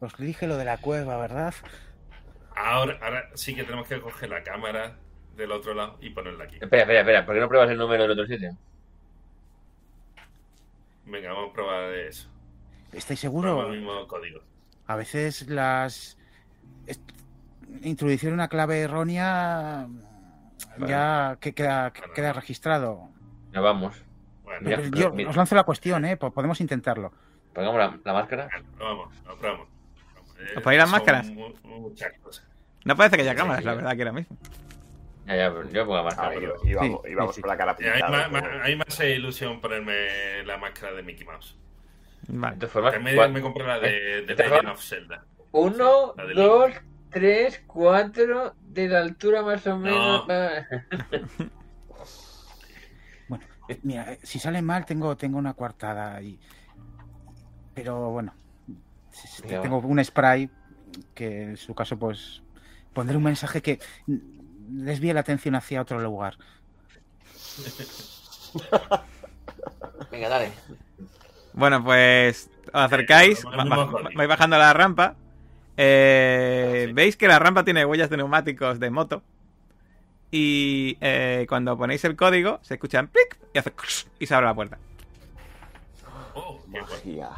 Speaker 2: Os dije lo de la cueva, ¿verdad?
Speaker 4: Ahora, ahora sí que tenemos que coger la cámara del otro lado y ponerla aquí.
Speaker 3: Espera, espera, espera. ¿Por qué no pruebas el número del otro sitio?
Speaker 4: Venga, vamos a probar eso.
Speaker 2: ¿Estáis seguros?
Speaker 4: el mismo código.
Speaker 2: A veces las... Introducir una clave errónea ya que queda, que queda registrado.
Speaker 3: Ya vamos.
Speaker 4: Bueno,
Speaker 3: Mira,
Speaker 2: Pero yo
Speaker 3: mira.
Speaker 2: os lanzo la cuestión, ¿eh? Po- Podemos intentarlo.
Speaker 3: Pongamos la, la máscara.
Speaker 4: bueno, probamos, lo probamos. Eh,
Speaker 1: ¿Os ponéis las
Speaker 4: son
Speaker 1: máscaras?
Speaker 4: mu- muchas cosas.
Speaker 1: No parece que haya
Speaker 3: Sí,
Speaker 1: cámaras,
Speaker 3: sí,
Speaker 1: la verdad que ahora mismo.
Speaker 3: Ya, ya, yo pongo la
Speaker 5: Ah,
Speaker 3: máscara.
Speaker 5: y,
Speaker 3: pero-
Speaker 5: y vamos,
Speaker 2: Sí,
Speaker 5: y vamos
Speaker 2: sí,
Speaker 5: con la cara
Speaker 4: Eh, hay,
Speaker 5: pintada.
Speaker 4: más,
Speaker 5: pero-
Speaker 4: más- hay más ilusión ponerme la máscara de Mickey Mouse.
Speaker 3: De
Speaker 1: Vale.
Speaker 3: todas formas,
Speaker 4: Que me, me compré la de, de
Speaker 3: ¿Te
Speaker 4: Legend of Zelda.
Speaker 3: Uno,
Speaker 4: de
Speaker 3: dos, tres, cuatro, de la altura más o menos.
Speaker 4: No.
Speaker 2: Bueno, mira, eh, si sale mal tengo, tengo una coartada y... Pero bueno, tengo un spray que en su caso pues pondré un mensaje que desvíe la atención hacia otro lugar.
Speaker 3: Venga, dale.
Speaker 1: Bueno, pues os acercáis, vais bajando la rampa. Eh. Veis que la rampa tiene huellas de neumáticos de moto. Y eh, cuando ponéis el código, se escuchan plic y hace y se abre la puerta.
Speaker 4: Oh, qué bueno.
Speaker 5: Magia.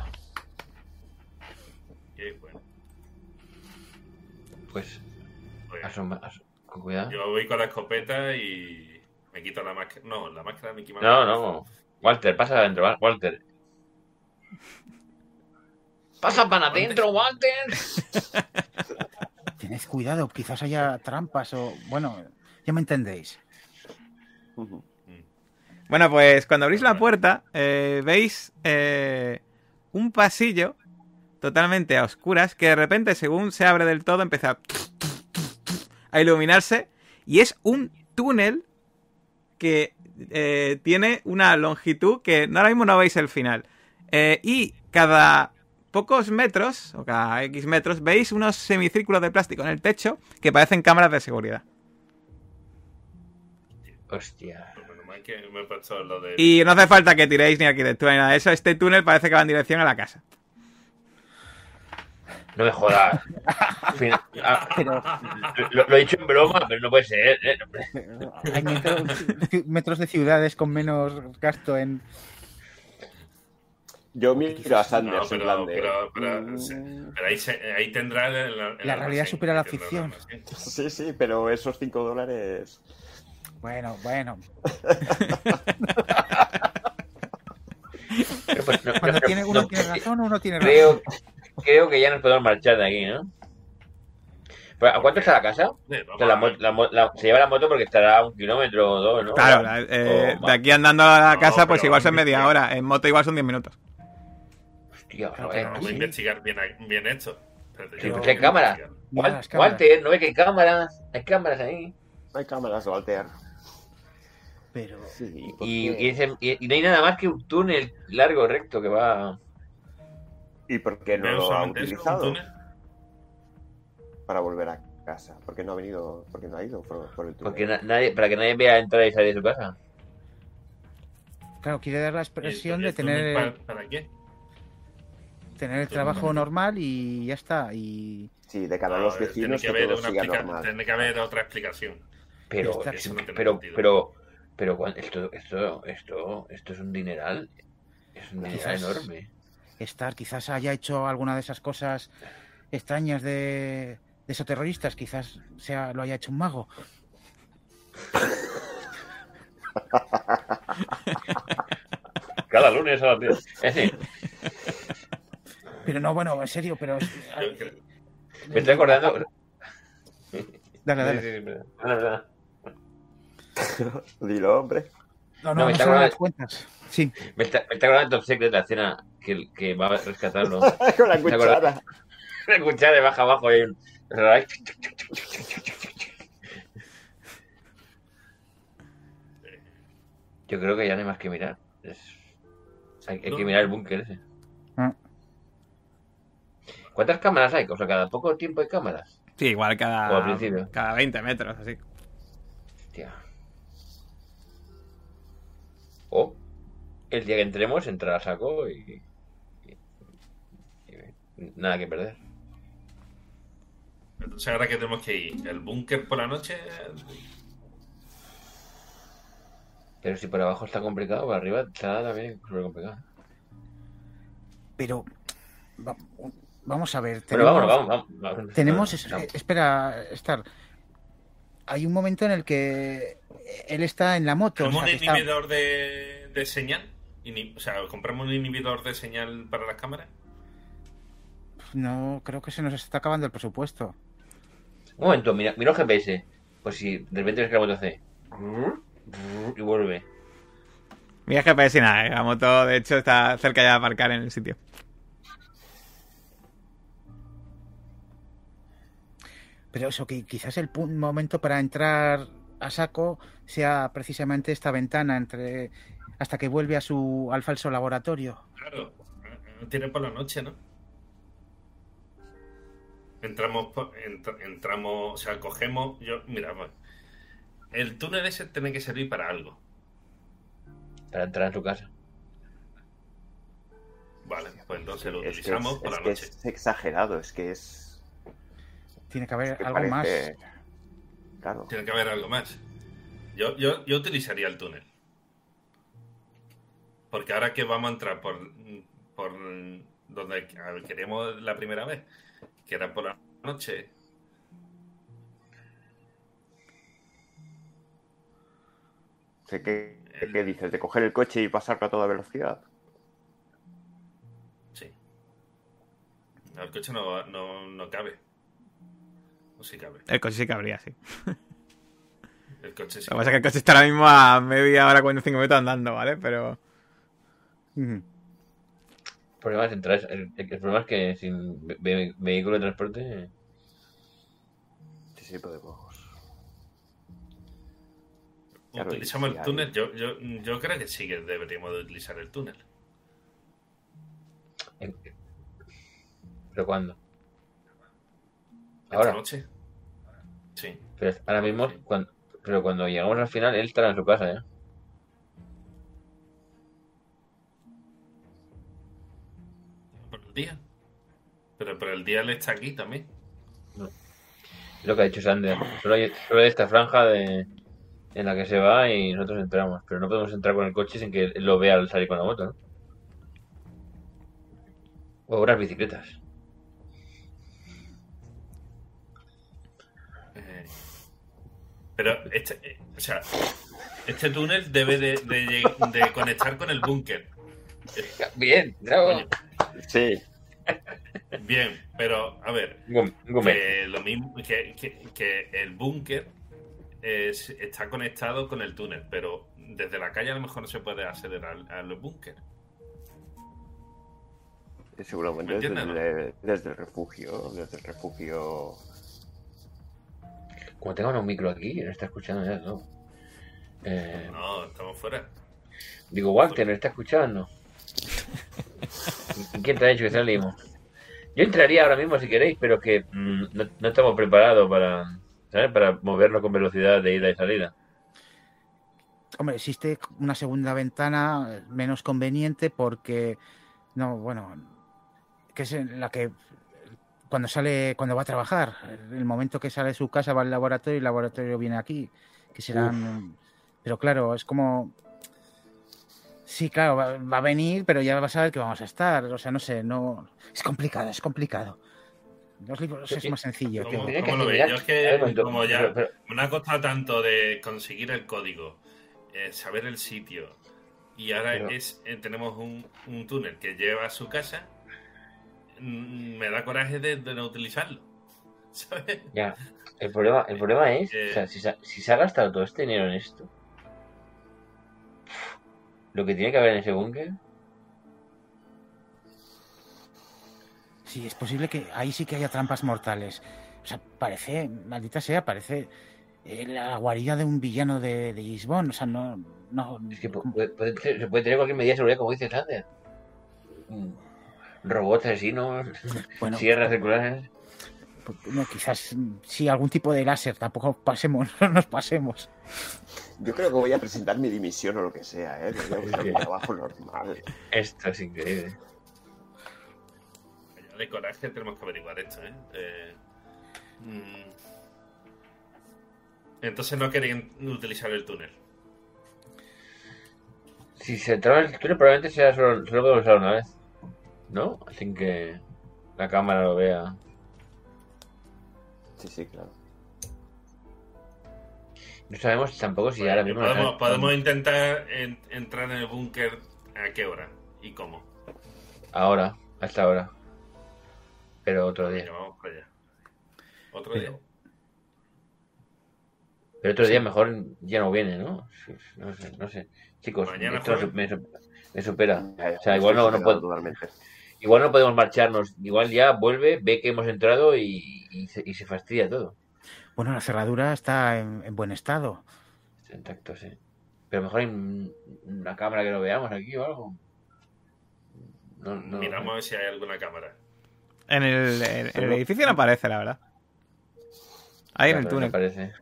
Speaker 4: qué bueno.
Speaker 3: Pues, asoma, aso- con cuidado.
Speaker 4: yo voy con la escopeta y me quito la máscara. No, la máscara Mickey Mouse.
Speaker 3: No, no. Walter, pasa adentro, Wa- Walter. Pasa para adentro, Walter.
Speaker 2: Tened cuidado, quizás haya trampas o... Bueno, ya me entendéis.
Speaker 1: Bueno, pues cuando abrís la puerta, eh, veis eh, un pasillo totalmente a oscuras que de repente, según se abre del todo, empieza a, a iluminarse y es un túnel que eh, tiene una longitud que ahora mismo no veis el final. Eh, y cada pocos metros, o cada X metros, veis unos semicírculos de plástico en el techo que parecen cámaras de seguridad.
Speaker 3: Hostia.
Speaker 1: Y no hace falta que tiréis ni arquitectura ni nada de eso. Este túnel parece que va en dirección a la casa.
Speaker 3: No me jodas. Ah,
Speaker 2: Pero
Speaker 3: lo, lo he dicho en broma, pero no puede ser. ¿eh?
Speaker 2: hay metros, metros de ciudades con menos gasto en...
Speaker 5: Yo miro a Sanders
Speaker 4: No,
Speaker 5: en
Speaker 4: pero,
Speaker 5: plan de.
Speaker 4: pero, pero, sí, pero ahí, se- ahí tendrá. el- el
Speaker 2: La realidad supera la ficción.
Speaker 5: Sí, sí, pero esos 5 dólares.
Speaker 2: Bueno, bueno.
Speaker 3: Pues no-
Speaker 2: Cuando
Speaker 3: no-
Speaker 2: tiene, uno
Speaker 3: no-
Speaker 2: tiene razón, uno tiene razón.
Speaker 3: creo, creo que ya nos podemos marchar de aquí, ¿no? Pero, ¿A cuánto está la casa?
Speaker 4: Sí,
Speaker 3: O
Speaker 4: vamos
Speaker 3: sea, la
Speaker 4: a ver.
Speaker 3: mo- la mo- la- se lleva la moto porque estará a un kilómetro o dos, ¿no?
Speaker 1: Claro, la- eh,
Speaker 3: Oh,
Speaker 1: de aquí andando a la
Speaker 4: No,
Speaker 1: casa, pues igual son media hora. En moto igual son 10 minutos.
Speaker 3: Hostia,
Speaker 2: pero
Speaker 4: Vamos a investigar bien, bien hecho. Espérate,
Speaker 3: Sí, pues hay
Speaker 2: cámaras.
Speaker 3: Walter, ¿no ve que hay cámaras? Hay cámaras ahí.
Speaker 5: Hay cámaras, Walter.
Speaker 2: Pero
Speaker 5: Sí, ¿por
Speaker 3: Y,
Speaker 5: qué?
Speaker 3: y, ese- y- y no hay nada más que un túnel largo, recto, que va...
Speaker 5: ¿Y por qué no lo ha
Speaker 4: eso,
Speaker 5: utilizado para volver a casa? ¿Por qué no ha venido? ¿Por qué no ha ido por, por el túnel?
Speaker 3: Porque na- nadie, para que nadie vea entrar y salir de su casa.
Speaker 2: claro, quiere dar la
Speaker 4: ¿Y
Speaker 2: expresión de tener,
Speaker 4: ¿Para, para qué?
Speaker 2: tener el trabajo
Speaker 4: normal.
Speaker 2: y ya está. Y
Speaker 5: Sí, de cara a los
Speaker 4: tiene
Speaker 5: vecinos
Speaker 4: que
Speaker 5: que,
Speaker 4: haber
Speaker 5: todo
Speaker 4: una
Speaker 5: siga
Speaker 4: explica-
Speaker 5: normal.
Speaker 4: Tiene que haber otra explicación.
Speaker 3: Pero, pero,
Speaker 4: Eso no tiene
Speaker 3: pero, pero, esto, esto, esto, esto es un dineral. Es un dineral
Speaker 2: Quizás-
Speaker 3: enorme.
Speaker 2: Estar, quizás haya hecho alguna de esas cosas extrañas de, de esos terroristas, quizás sea, lo haya hecho un mago.
Speaker 3: Cada lunes a las 10. Es decir,
Speaker 2: Pero no, bueno, en serio, pero...
Speaker 3: Me estoy acordando.
Speaker 2: Dale, dale.
Speaker 3: sí, sí.
Speaker 5: Dilo, hombre.
Speaker 2: No,
Speaker 3: No,
Speaker 2: no,
Speaker 3: me
Speaker 2: no
Speaker 3: está acordando-
Speaker 2: las cuentas. Sí,
Speaker 3: Me está, me está acordando de Top Secret, la escena que, que va a rescatarlo.
Speaker 5: Con la cuchara.
Speaker 3: La cuchara de baja abajo y hay un. Yo creo que ya no hay más que mirar. Es- Hay, hay que mirar el búnker ese.
Speaker 2: Ah.
Speaker 3: ¿Cuántas cámaras hay? O sea, cada poco tiempo hay cámaras.
Speaker 1: Sí, igual
Speaker 3: O al
Speaker 1: cada,
Speaker 3: principio.
Speaker 1: cada 20 metros, así.
Speaker 3: Hostia. O el día que entremos, entrar a saco y nada que perder.
Speaker 4: Entonces, ahora que tenemos que ir, el búnker por la noche.
Speaker 3: Pero si por abajo está complicado, por arriba está también súper complicado.
Speaker 2: Pero va- vamos a ver.
Speaker 3: Pero
Speaker 2: tenemos-
Speaker 3: vámonos, vamos, vamos. vamos.
Speaker 2: Tenemos, espera, estar. Hay un momento en el que él está en la moto. o
Speaker 4: ¿Tenemos
Speaker 2: sea,
Speaker 4: un
Speaker 2: está-
Speaker 4: inhibidor de, de señal? O sea, ¿compramos un inhibidor de señal para las cámaras?
Speaker 2: No, creo que se nos está acabando el presupuesto.
Speaker 3: Un momento, mira, mira el GPS. Pues si de repente ves que la moto hace. Y vuelve.
Speaker 1: Mira GPS y nada, eh, la moto de hecho está cerca ya de aparcar en el sitio.
Speaker 2: Pero eso, que quizás el momento para entrar a saco sea precisamente esta ventana entre hasta que vuelve a su al falso laboratorio.
Speaker 4: Claro, tiene por la noche, ¿no? Entramos, por- entra- entramos, o sea, cogemos, yo, mira, pues, el túnel ese tiene que servir para algo,
Speaker 3: Para entrar en su casa.
Speaker 4: vale, pues entonces lo
Speaker 5: Es que,
Speaker 4: utilizamos
Speaker 5: es,
Speaker 4: por la
Speaker 5: es que
Speaker 4: noche.
Speaker 5: es exagerado, es que es.
Speaker 2: Tiene que haber
Speaker 5: es que
Speaker 2: algo
Speaker 5: parece- Claro.
Speaker 4: Tiene que haber algo más. Yo, yo, yo utilizaría el túnel. Porque ahora que vamos a entrar por, por donde queríamos la primera vez, que era por la noche,
Speaker 5: Sé que, ¿Qué dices? ¿De coger el coche y pasarlo a toda velocidad?
Speaker 4: sí. No, el coche no, no, no cabe. O sí cabe.
Speaker 1: El coche sí cabría, sí.
Speaker 4: El coche sí.
Speaker 1: Lo que pasa es que el coche está ahora mismo a media hora, 45 minutos andando, ¿vale? Pero.
Speaker 3: El problema es entrar. El, el problema es que sin ve- ve- vehículo de transporte.
Speaker 5: Sí, sí, podemos. Claro,
Speaker 4: Utilizamos el túnel. Yo, yo, yo creo que sí que deberíamos de utilizar el túnel.
Speaker 3: ¿Pero cuándo?
Speaker 4: Esta
Speaker 3: Ahora.
Speaker 4: noche. Sí.
Speaker 3: Pero ahora mismo, cuando, pero cuando llegamos al final, él estará en su casa, ¿eh?
Speaker 4: Día. Pero, pero el día él está aquí también.
Speaker 3: Es lo que ha dicho Sander. Solo hay, solo hay esta franja de, en la que se va y nosotros entramos. Pero no podemos entrar con el coche sin que lo vea al salir con la moto, ¿no? O unas bicicletas.
Speaker 4: Eh, Pero este, eh, o sea, este túnel debe de, de lleg- de conectar con el búnker.
Speaker 3: Bien, bravo.
Speaker 4: Coño,
Speaker 5: Sí,
Speaker 4: Bien, pero a ver, que lo mismo que, que- que el búnker es- está conectado con el túnel, pero desde la calle a lo mejor no se puede acceder al, al búnker.
Speaker 5: seguramente
Speaker 4: ¿Me entiendes,
Speaker 5: desde, desde el refugio. Desde el refugio.
Speaker 3: Como tengo un micro aquí, no está escuchando ya todo. Eh,
Speaker 4: No, estamos fuera.
Speaker 3: digo, Walter, ¿no está escuchando? ¿Y quién te ha dicho que salimos? Yo entraría ahora mismo si queréis, pero que mm, no, no estamos preparados para, ¿sabes? para movernos con velocidad de ida y salida.
Speaker 2: Hombre, existe una segunda ventana menos conveniente porque no, bueno, que es en la que cuando sale, cuando va a trabajar, el momento que sale de su casa va al laboratorio y el laboratorio viene aquí, que serán, pero claro, es como Sí, claro, va, va a venir, pero ya vas a ver que vamos a estar. O sea, no sé, no. Es complicado, es complicado. Los libros es más sencillo.
Speaker 4: ¿Cómo,
Speaker 3: Tendría que
Speaker 4: cómo lo veis? Yo es que
Speaker 3: ver,
Speaker 4: como ya
Speaker 3: pero- pero-
Speaker 4: me ha costado tanto de conseguir el código, eh, saber el sitio, y ahora
Speaker 3: Pero-
Speaker 4: es eh, tenemos un, un túnel que lleva a su casa, mm, me da coraje de, de no utilizarlo. ¿Sabes?
Speaker 3: Ya, el problema, el problema es,
Speaker 4: Eh.
Speaker 3: o sea, si, se- si se ha gastado todo este dinero en esto, lo que tiene que haber en ese búnker,
Speaker 2: Sí, es posible que ahí sí que haya trampas mortales. O sea, parece, maldita sea, parece eh, la guarida de un villano de, de Lisbon. O sea, no. no
Speaker 3: es que puede- puede se puede tener cualquier medida de seguridad, como dice Sander. Mm, Robots asesinos,
Speaker 2: bueno,
Speaker 3: sierras circulares.
Speaker 2: Pues, no, quizás mm, sí, algún tipo de láser, tampoco pasemos, no nos pasemos.
Speaker 5: Yo creo que voy a presentar mi dimisión o lo que sea, ¿eh? Me voy a buscar un trabajo normal.
Speaker 3: Esto es increíble.
Speaker 4: Ya de coraje tenemos que averiguar esto, ¿eh? Eh. Entonces no querían utilizar el túnel.
Speaker 3: Si se traba el túnel, probablemente sea solo, solo podemos usar una vez. ¿No? Sin que la cámara lo vea.
Speaker 5: Sí, sí, claro.
Speaker 3: No sabemos tampoco si ahora mismo.
Speaker 4: podemos, intentar en- entrar en el búnker a qué hora y cómo.
Speaker 3: Ahora, hasta ahora. Pero otro día.
Speaker 4: Vamos para allá. Otro
Speaker 1: Pero-
Speaker 4: día.
Speaker 3: Pero otro día mejor ya no viene, ¿no? No sé, no sé. Chicos,
Speaker 4: Mañana
Speaker 3: esto me, su- me supera. O sea, igual no, no
Speaker 5: superado
Speaker 3: puedo-
Speaker 5: Totalmente.
Speaker 3: Igual no podemos marcharnos. Igual ya vuelve, ve que hemos entrado y, y se, y se fastidia todo.
Speaker 2: Bueno, la cerradura está en, en buen estado.
Speaker 3: Intacto, sí. Pero mejor hay un- una cámara que lo veamos aquí o algo. No, no.
Speaker 4: Miramos a ver si hay alguna cámara.
Speaker 1: En el, en- en el edificio no aparece, la verdad. Ahí en el túnel.
Speaker 3: No parece.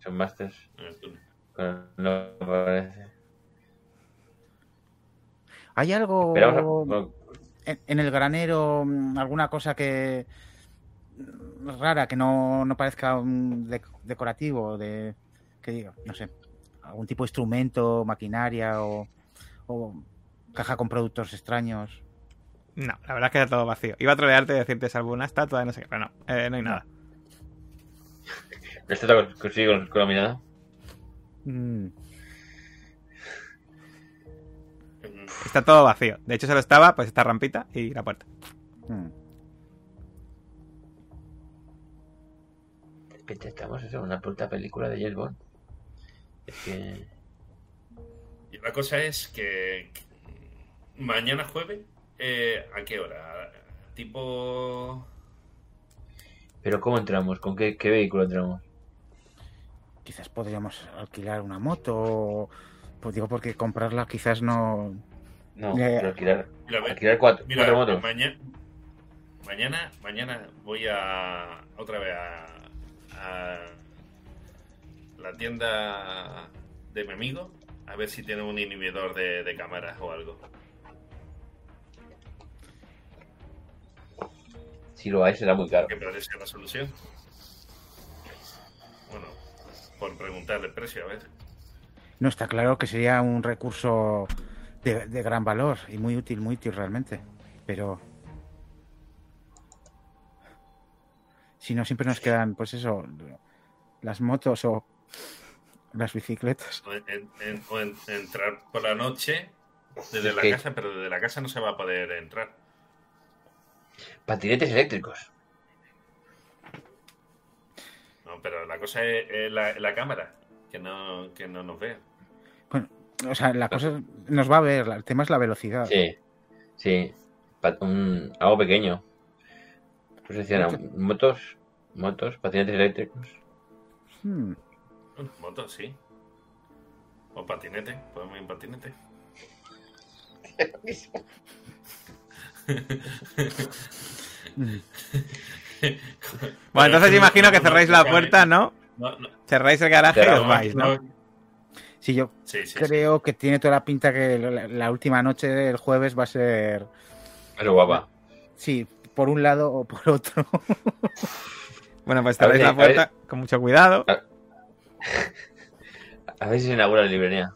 Speaker 3: Son masters.
Speaker 4: en el túnel.
Speaker 3: pero No aparece.
Speaker 2: ¿Hay algo
Speaker 3: a-
Speaker 2: en, en el granero, mm, alguna cosa que rara, que no, no parezca un dec- decorativo, de que diga, no sé, algún tipo de instrumento, maquinaria o, o caja con productos extraños?
Speaker 1: No, la verdad es que está todo vacío. Iba a trolearte y decirte salvo una estatua no sé qué, pero no, eh, no hay nada.
Speaker 3: ¿No está todo consigo con, con la mirada?
Speaker 2: Mm,
Speaker 4: Mm,
Speaker 1: Está todo vacío. De hecho, solo estaba pues esta rampita y la puerta.
Speaker 2: mm.
Speaker 3: Estamos eso, una puta película de James Bond. Es que.
Speaker 4: Y la cosa es que mañana jueves, eh, ¿a qué hora? Tipo...
Speaker 3: Pero ¿cómo entramos? ¿Con qué, qué vehículo entramos?
Speaker 2: Quizás podríamos alquilar una moto, pues digo porque comprarla quizás no...
Speaker 3: No,
Speaker 2: Ya, ya.
Speaker 3: pero alquilar,
Speaker 4: Mira,
Speaker 3: alquilar cuatro,
Speaker 4: mira,
Speaker 3: cuatro motos.
Speaker 4: mañana, mañana, mañana voy a otra vez a, a la tienda de mi amigo a ver si tiene un inhibidor de, de cámaras o algo.
Speaker 3: Si lo hay, será muy caro.
Speaker 4: Que puede ser la solución. Bueno, por preguntarle el precio, a ver.
Speaker 2: No, está claro que sería un recurso de, de gran valor y muy útil, muy útil realmente. Pero... Si no, siempre nos quedan, pues eso, las motos o las bicicletas.
Speaker 4: O, en- en- o en- entrar por la noche desde la casa, pero desde la casa no se va a poder entrar.
Speaker 3: Patinetes eléctricos.
Speaker 4: No, pero la cosa es, es la, la cámara, que no, que no nos vea.
Speaker 2: Bueno, o sea, la cosa nos va a ver, el tema es la velocidad.
Speaker 3: Sí, sí. Pa- un- algo pequeño. Pues decían, motos, motos, patinetes eléctricos.
Speaker 2: Hmm.
Speaker 4: Bueno, moto, sí. O patinete, podemos ir en patinete.
Speaker 1: Bueno, entonces imagino que cerráis la puerta, ¿no?
Speaker 4: No, no,
Speaker 1: Cerráis el garaje y os vais, ¿no?
Speaker 2: Sí, yo
Speaker 4: Sí, sí, sí.
Speaker 2: creo que tiene toda la pinta que la, la última noche del jueves va a ser,
Speaker 3: Pero guapa.
Speaker 2: sí, por un lado o por otro.
Speaker 1: Bueno, pues cerráis la
Speaker 3: ver.
Speaker 1: puerta con mucho cuidado.
Speaker 3: A ver si se inaugura la librería.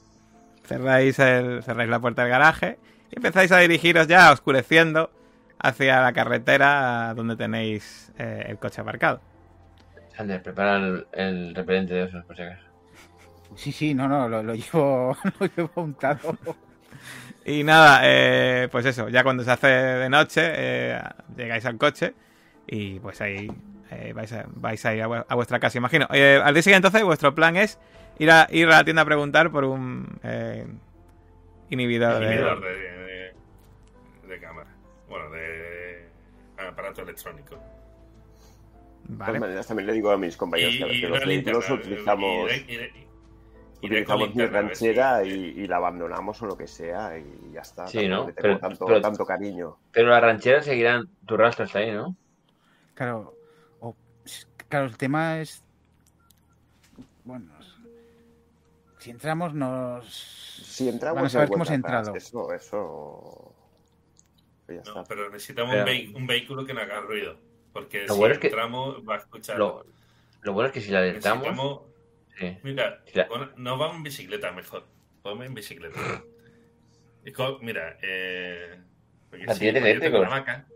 Speaker 1: Cerráis, el, cerráis la puerta del garaje y empezáis a dirigiros ya oscureciendo hacia la carretera donde tenéis eh, el coche aparcado.
Speaker 3: Sander, prepara el, el repelente de osos, por si acaso.
Speaker 2: Sí, sí, no, no, lo, lo llevo, lo llevo untado.
Speaker 1: Y nada, eh, pues eso, ya cuando se hace de noche, eh, llegáis al coche y pues ahí eh, vais, a, vais a ir a, vu- a vuestra casa, imagino. Eh, al día siguiente, entonces, vuestro plan es ir a, ir a la tienda a preguntar por un eh, inhibidor, de-
Speaker 4: Inhibidor de, de, de cámara. Bueno, de aparato electrónico.
Speaker 5: De
Speaker 1: Vale.
Speaker 5: todas maneras, también le digo a mis compañeros que, a que los vehículos utilizamos,
Speaker 4: y de- y de- y de
Speaker 5: utilizamos mi ranchera y, y la abandonamos o lo que sea y ya está.
Speaker 3: Sí, ¿no?
Speaker 5: tengo
Speaker 3: Pero-
Speaker 5: tanto,
Speaker 3: pero-
Speaker 5: tanto cariño.
Speaker 3: Pero la ranchera seguirán tus rastros ahí, ¿no?
Speaker 2: Claro, Claro, el tema es. Bueno. Si entramos, nos.
Speaker 5: Si entramos,
Speaker 2: Van a
Speaker 5: ya
Speaker 2: que hemos entrado.
Speaker 5: Eso, eso. Ya está.
Speaker 4: No, pero necesitamos
Speaker 3: Pero-
Speaker 4: un, vehículo que no haga ruido. Porque
Speaker 3: Lo
Speaker 4: si
Speaker 3: bueno es que-
Speaker 4: entramos, va a escuchar.
Speaker 3: Lo, lo bueno es que si la alertamos.
Speaker 4: Necesitamos.
Speaker 3: Sí.
Speaker 4: Mira,
Speaker 3: Ya.
Speaker 4: pon- no vamos en bicicleta mejor. Ponme en bicicleta. Mira, eh. porque yo tengo
Speaker 3: eléctricos.
Speaker 4: una.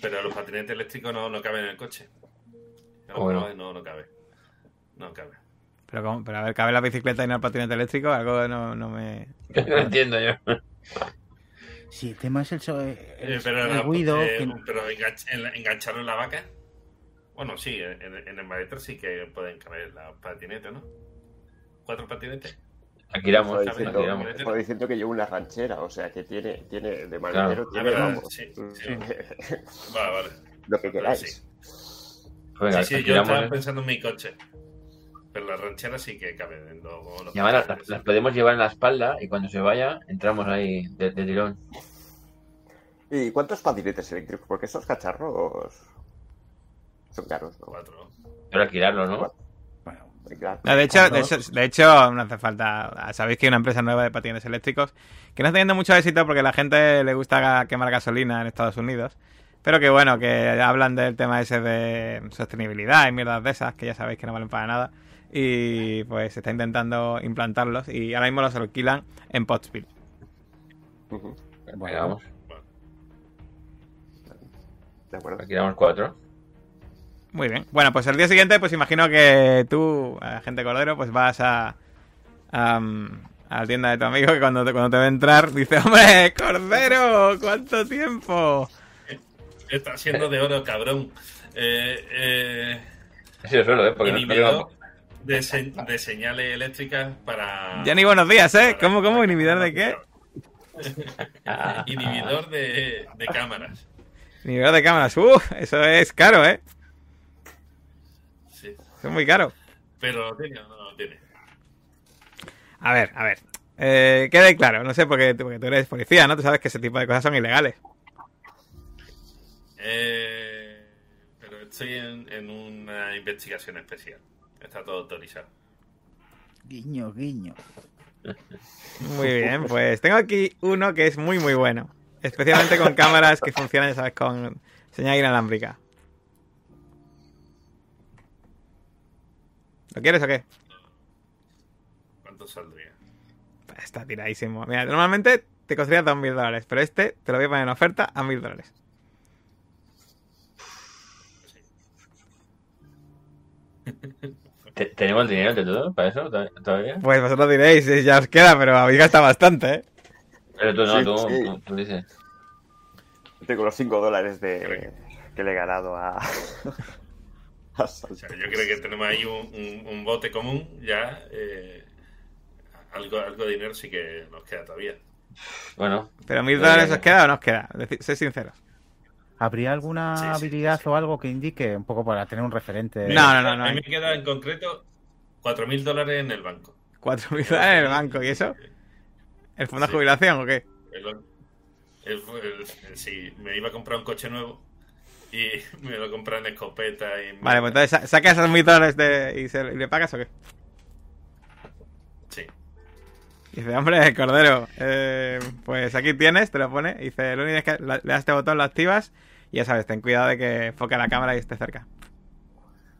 Speaker 4: Pero los patinetes eléctricos no, no caben en el coche. No,
Speaker 3: Bueno.
Speaker 4: no, no, cabe. No cabe.
Speaker 1: Pero, ¿cómo? pero a ver, ¿cabe la bicicleta y no el patinete eléctrico? Algo no, no me...
Speaker 3: No entiendo yo.
Speaker 2: Sí, el tema es el, so- el,
Speaker 4: Eh, pero
Speaker 2: el
Speaker 4: la-
Speaker 2: ruido.
Speaker 4: eh,
Speaker 2: que-
Speaker 4: pero enganch- en la- engancharon la vaca. Bueno, sí, en, en el maletero sí que pueden caber los patinetes, ¿no? ¿Cuatro patinetes?
Speaker 3: Aquí
Speaker 5: Estaba
Speaker 3: aquí
Speaker 5: diciendo, que lleva una ranchera, o sea que tiene, tiene de maletero,
Speaker 3: Claro.
Speaker 5: tiene,
Speaker 4: verdad,
Speaker 5: vamos,
Speaker 4: sí, sí. Vale, vale.
Speaker 5: lo que queráis.
Speaker 4: sí.
Speaker 3: Pues venga,
Speaker 4: sí, sí, yo estaba
Speaker 3: ¿eh?
Speaker 4: pensando en mi coche. Pero la ranchera sí que cabe
Speaker 3: Y además las, podemos llevar en la espalda y cuando se vaya entramos ahí de, de tirón.
Speaker 5: ¿Y cuántos patinetes eléctricos? Porque esos cacharros son caros, ¿no?
Speaker 4: Cuatro.
Speaker 3: Pero alquilarlo, ¿no?
Speaker 5: Claro.
Speaker 1: No, de, hecho, de, hecho, de hecho, no hace falta. Sabéis que hay una empresa nueva de patines eléctricos que no está teniendo mucho éxito porque a la gente le gusta quemar gasolina en Estados Unidos. Pero que bueno, que hablan del tema ese de sostenibilidad y mierdas de esas que ya sabéis que no valen para nada. Y pues se está intentando implantarlos y ahora mismo los alquilan en Pottsville. Pues
Speaker 3: Venga, vamos.
Speaker 5: De acuerdo.
Speaker 3: Alquilamos cuatro.
Speaker 1: Muy bien. Bueno, pues el día siguiente, pues imagino que tú, agente Cordero, pues vas a, a, mm, a la tienda de tu amigo que cuando te, cuando te ve entrar dice, hombre, Cordero, ¿cuánto tiempo?
Speaker 4: Está siendo de oro, cabrón. Eh, eh,
Speaker 3: suelo, ¿eh? Porque no,
Speaker 4: de, se- de señales eléctricas para.
Speaker 1: Ya ni buenos días, ¿eh?
Speaker 4: para-
Speaker 1: ¿Cómo, cómo? ¿Inhibidor de qué?
Speaker 4: Inhibidor de, de cámaras.
Speaker 1: Inhibidor de cámaras. Uh, eso es caro, ¿eh? Es muy caro.
Speaker 4: Pero tiene o no lo tiene.
Speaker 1: A ver, a ver. Eh, quede claro, no sé, porque, porque tú eres policía, ¿no? Tú sabes que ese tipo de cosas son ilegales.
Speaker 4: Eh, pero estoy en, en una investigación especial. Está todo autorizado.
Speaker 2: guiño, guiño.
Speaker 1: Muy bien, pues tengo aquí uno que es muy, muy bueno. Especialmente con cámaras que funcionan, ya sabes, con señal inalámbrica. ¿Lo quieres o qué?
Speaker 4: ¿Cuánto saldría?
Speaker 1: Está tiradísimo. Mira, normalmente te costaría 2.000 dólares, pero este te lo voy a poner en oferta a 1.000 dólares.
Speaker 3: ¿te- ¿Tenemos el dinero de todo para eso to- todavía?
Speaker 1: Pues vosotros diréis, ya os queda, pero habéis gastado bastante, ¿eh?
Speaker 3: Pero tú no,
Speaker 5: Sí,
Speaker 3: tú,
Speaker 5: sí.
Speaker 3: tú- tú dices.
Speaker 5: Tengo los 5 dólares de que le he ganado a.
Speaker 4: O sea, yo creo que tenemos ahí un, un- un bote común ya. eh, algo, algo de dinero sí que nos queda todavía.
Speaker 3: Bueno,
Speaker 1: Pero 1.000
Speaker 3: Eh,
Speaker 1: dólares os queda o no os queda. Deci- Sed sinceros.
Speaker 2: ¿Habría alguna
Speaker 4: Sí, sí,
Speaker 2: habilidad
Speaker 4: sí.
Speaker 2: o algo que indique un poco para tener un referente?
Speaker 1: No, no, no, no.
Speaker 4: A mí me queda en concreto 4.000 dólares en el banco.
Speaker 1: 4.000 dólares en el banco, ¿y eso? ¿El fondo de jubilación o qué?
Speaker 4: El- el- el- el- sí, me iba a comprar un coche nuevo y me lo compré en escopeta. Y
Speaker 1: Vale, pues entonces sa- sacas esos 1.000 dólares de, y, se- y le pagas o qué?
Speaker 4: Sí.
Speaker 1: Y dice, hombre, Cordero, eh, pues aquí tienes, te lo pone. Y dice, lo único es que le das este botón, lo activas. Y ya sabes, ten cuidado de que enfoque la cámara y esté cerca.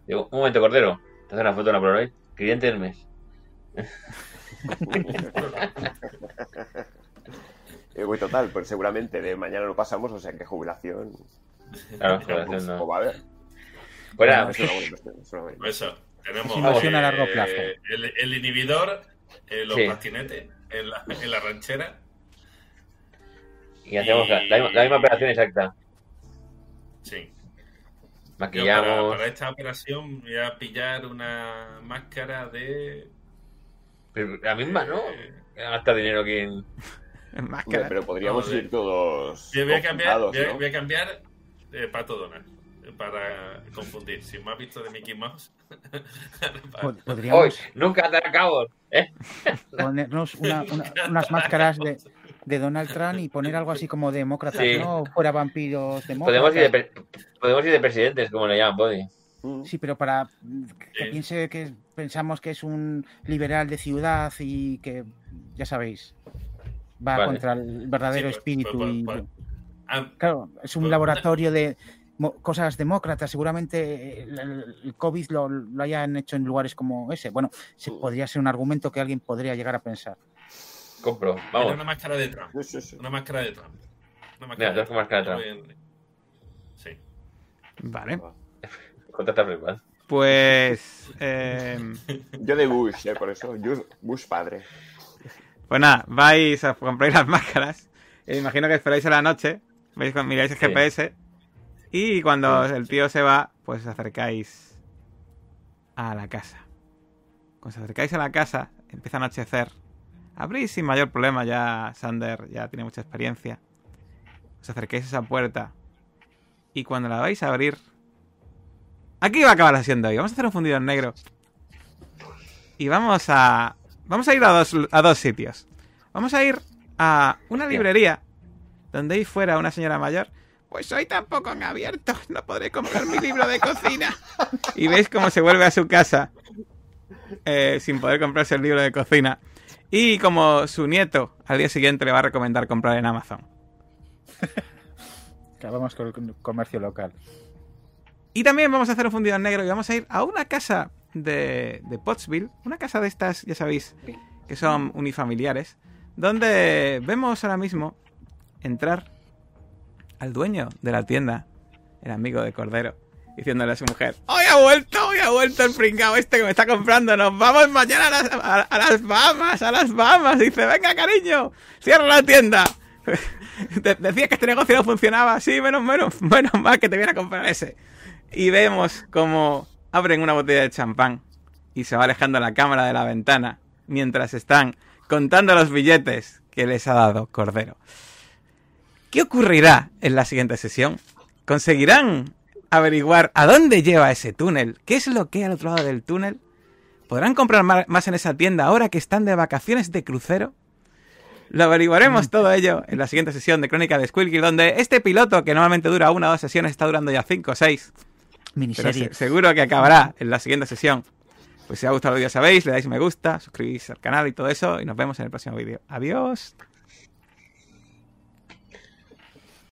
Speaker 3: digo, un momento, Cordero. Te hace una foto en la Polaroid. Cliente del mes.
Speaker 5: Eh, güey, total, pues seguramente de mañana lo pasamos, o sea que jubilación.
Speaker 3: Claro,
Speaker 5: pues,
Speaker 3: jubilación no.
Speaker 5: poco va a haber.
Speaker 3: Fuera,
Speaker 5: Es una buena inversión, es una buena
Speaker 4: Por
Speaker 5: inversión.
Speaker 4: eso, tenemos
Speaker 2: a largo
Speaker 4: eh,
Speaker 2: plazo.
Speaker 4: el, el inhibidor, eh, los
Speaker 3: Sí.
Speaker 4: patinetes en la, en la ranchera.
Speaker 3: y hacemos la,
Speaker 4: y-
Speaker 3: la misma, la misma operación exacta.
Speaker 4: Sí. Para,
Speaker 3: Maquillamos.
Speaker 4: para esta operación voy a pillar una máscara de.
Speaker 3: Pero la misma, ¿no?
Speaker 4: eh,
Speaker 3: Gasta dinero aquí en.
Speaker 1: Máscara.
Speaker 5: pero podríamos ir todos.
Speaker 4: voy a cambiar,
Speaker 5: conjuntados,
Speaker 4: voy a,
Speaker 5: ¿no?
Speaker 4: voy a cambiar eh, Pato Donald. Para confundir. Si me has visto de Mickey Mouse.
Speaker 2: Pod-
Speaker 3: ¡Hoy!
Speaker 2: Podríamos
Speaker 3: ¡Nunca te acabo! ¿Eh?
Speaker 2: ponernos una- una- unas máscaras de, de Donald Trump y poner algo así como demócratas,
Speaker 3: Sí.
Speaker 2: ¿no? Fuera vampiros demócratas.
Speaker 3: Podemos ir, de, pre- podemos ir de presidentes, como le llaman, Body.
Speaker 5: Mm.
Speaker 2: Sí, pero para que
Speaker 4: Sí.
Speaker 2: piense que pensamos que es un liberal de ciudad y que, ya sabéis, va
Speaker 3: Vale.
Speaker 2: contra el verdadero
Speaker 4: Sí, pues,
Speaker 2: espíritu.
Speaker 4: pues,
Speaker 2: y,
Speaker 4: pues, Ah,
Speaker 2: claro, es un laboratorio de cosas demócratas. Seguramente el, el- COVID lo, lo hayan hecho en lugares como ese. Bueno, se, podría ser un argumento que alguien podría llegar a pensar.
Speaker 3: Compro,
Speaker 4: Era
Speaker 3: vamos.
Speaker 4: una máscara de Trump.
Speaker 5: Sí, sí, sí.
Speaker 4: Una máscara de Trump. Una
Speaker 3: Mira, dos con máscara de
Speaker 4: Trump. Sí.
Speaker 1: Vale.
Speaker 3: Contrata igual.
Speaker 1: Pues. eh,
Speaker 5: Yo de Bush, eh, por eso. Bush, Bush padre.
Speaker 1: pues nada, vais a comprar las máscaras. E imagino que esperáis a la noche. Veis, miráis el
Speaker 3: Sí.
Speaker 1: GPS. Y cuando el tío se va, pues os acercáis a la casa. Cuando os acercáis a la casa, empieza a anochecer. Abrís sin mayor problema, ya Sander ya tiene mucha experiencia. Os acercáis a esa puerta. Y cuando la vais a abrir. Aquí va a acabar de hoy. Vamos a hacer un fundido en negro. Y vamos a. Vamos a ir a dos, a dos sitios. Vamos a ir a una librería donde ahí fuera una señora mayor. Pues hoy tampoco han abierto. No podré comprar mi libro de cocina. Y veis cómo se vuelve a su casa eh, sin poder comprarse el libro de cocina. Y como su nieto al día siguiente le va a recomendar comprar en Amazon.
Speaker 2: Acabamos con el comercio local.
Speaker 1: Y también vamos a hacer un fundido en negro y vamos a ir a una casa de, de Pottsville, una casa de estas, ya sabéis, que son unifamiliares, donde vemos ahora mismo entrar al dueño de la tienda, el amigo de Cordero, diciéndole a su mujer, hoy ha vuelto, hoy ha vuelto el pringao este que me está comprando, nos vamos mañana a las, a, a las Bahamas, a las Bahamas, dice, venga cariño, cierra la tienda. De- Decía que este negocio no funcionaba, sí, menos, menos, menos mal que te viene a comprar ese. Y vemos como abren una botella de champán y se va alejando la cámara de la ventana mientras están contando los billetes que les ha dado Cordero. ¿Qué ocurrirá en la siguiente sesión? ¿Conseguirán averiguar a dónde lleva ese túnel? ¿Qué es lo que hay al otro lado del túnel? ¿Podrán comprar más en esa tienda ahora que están de vacaciones de crucero? Lo averiguaremos todo ello en la siguiente sesión de Crónica de Squilky, donde este piloto, que normalmente dura una o dos sesiones, está durando ya cinco o seis.
Speaker 2: Miniserie.
Speaker 1: se- seguro que acabará en la siguiente sesión. Pues si os ha gustado el vídeo, sabéis, le dais me gusta, suscribís al canal y todo eso, y nos vemos en el próximo vídeo. Adiós.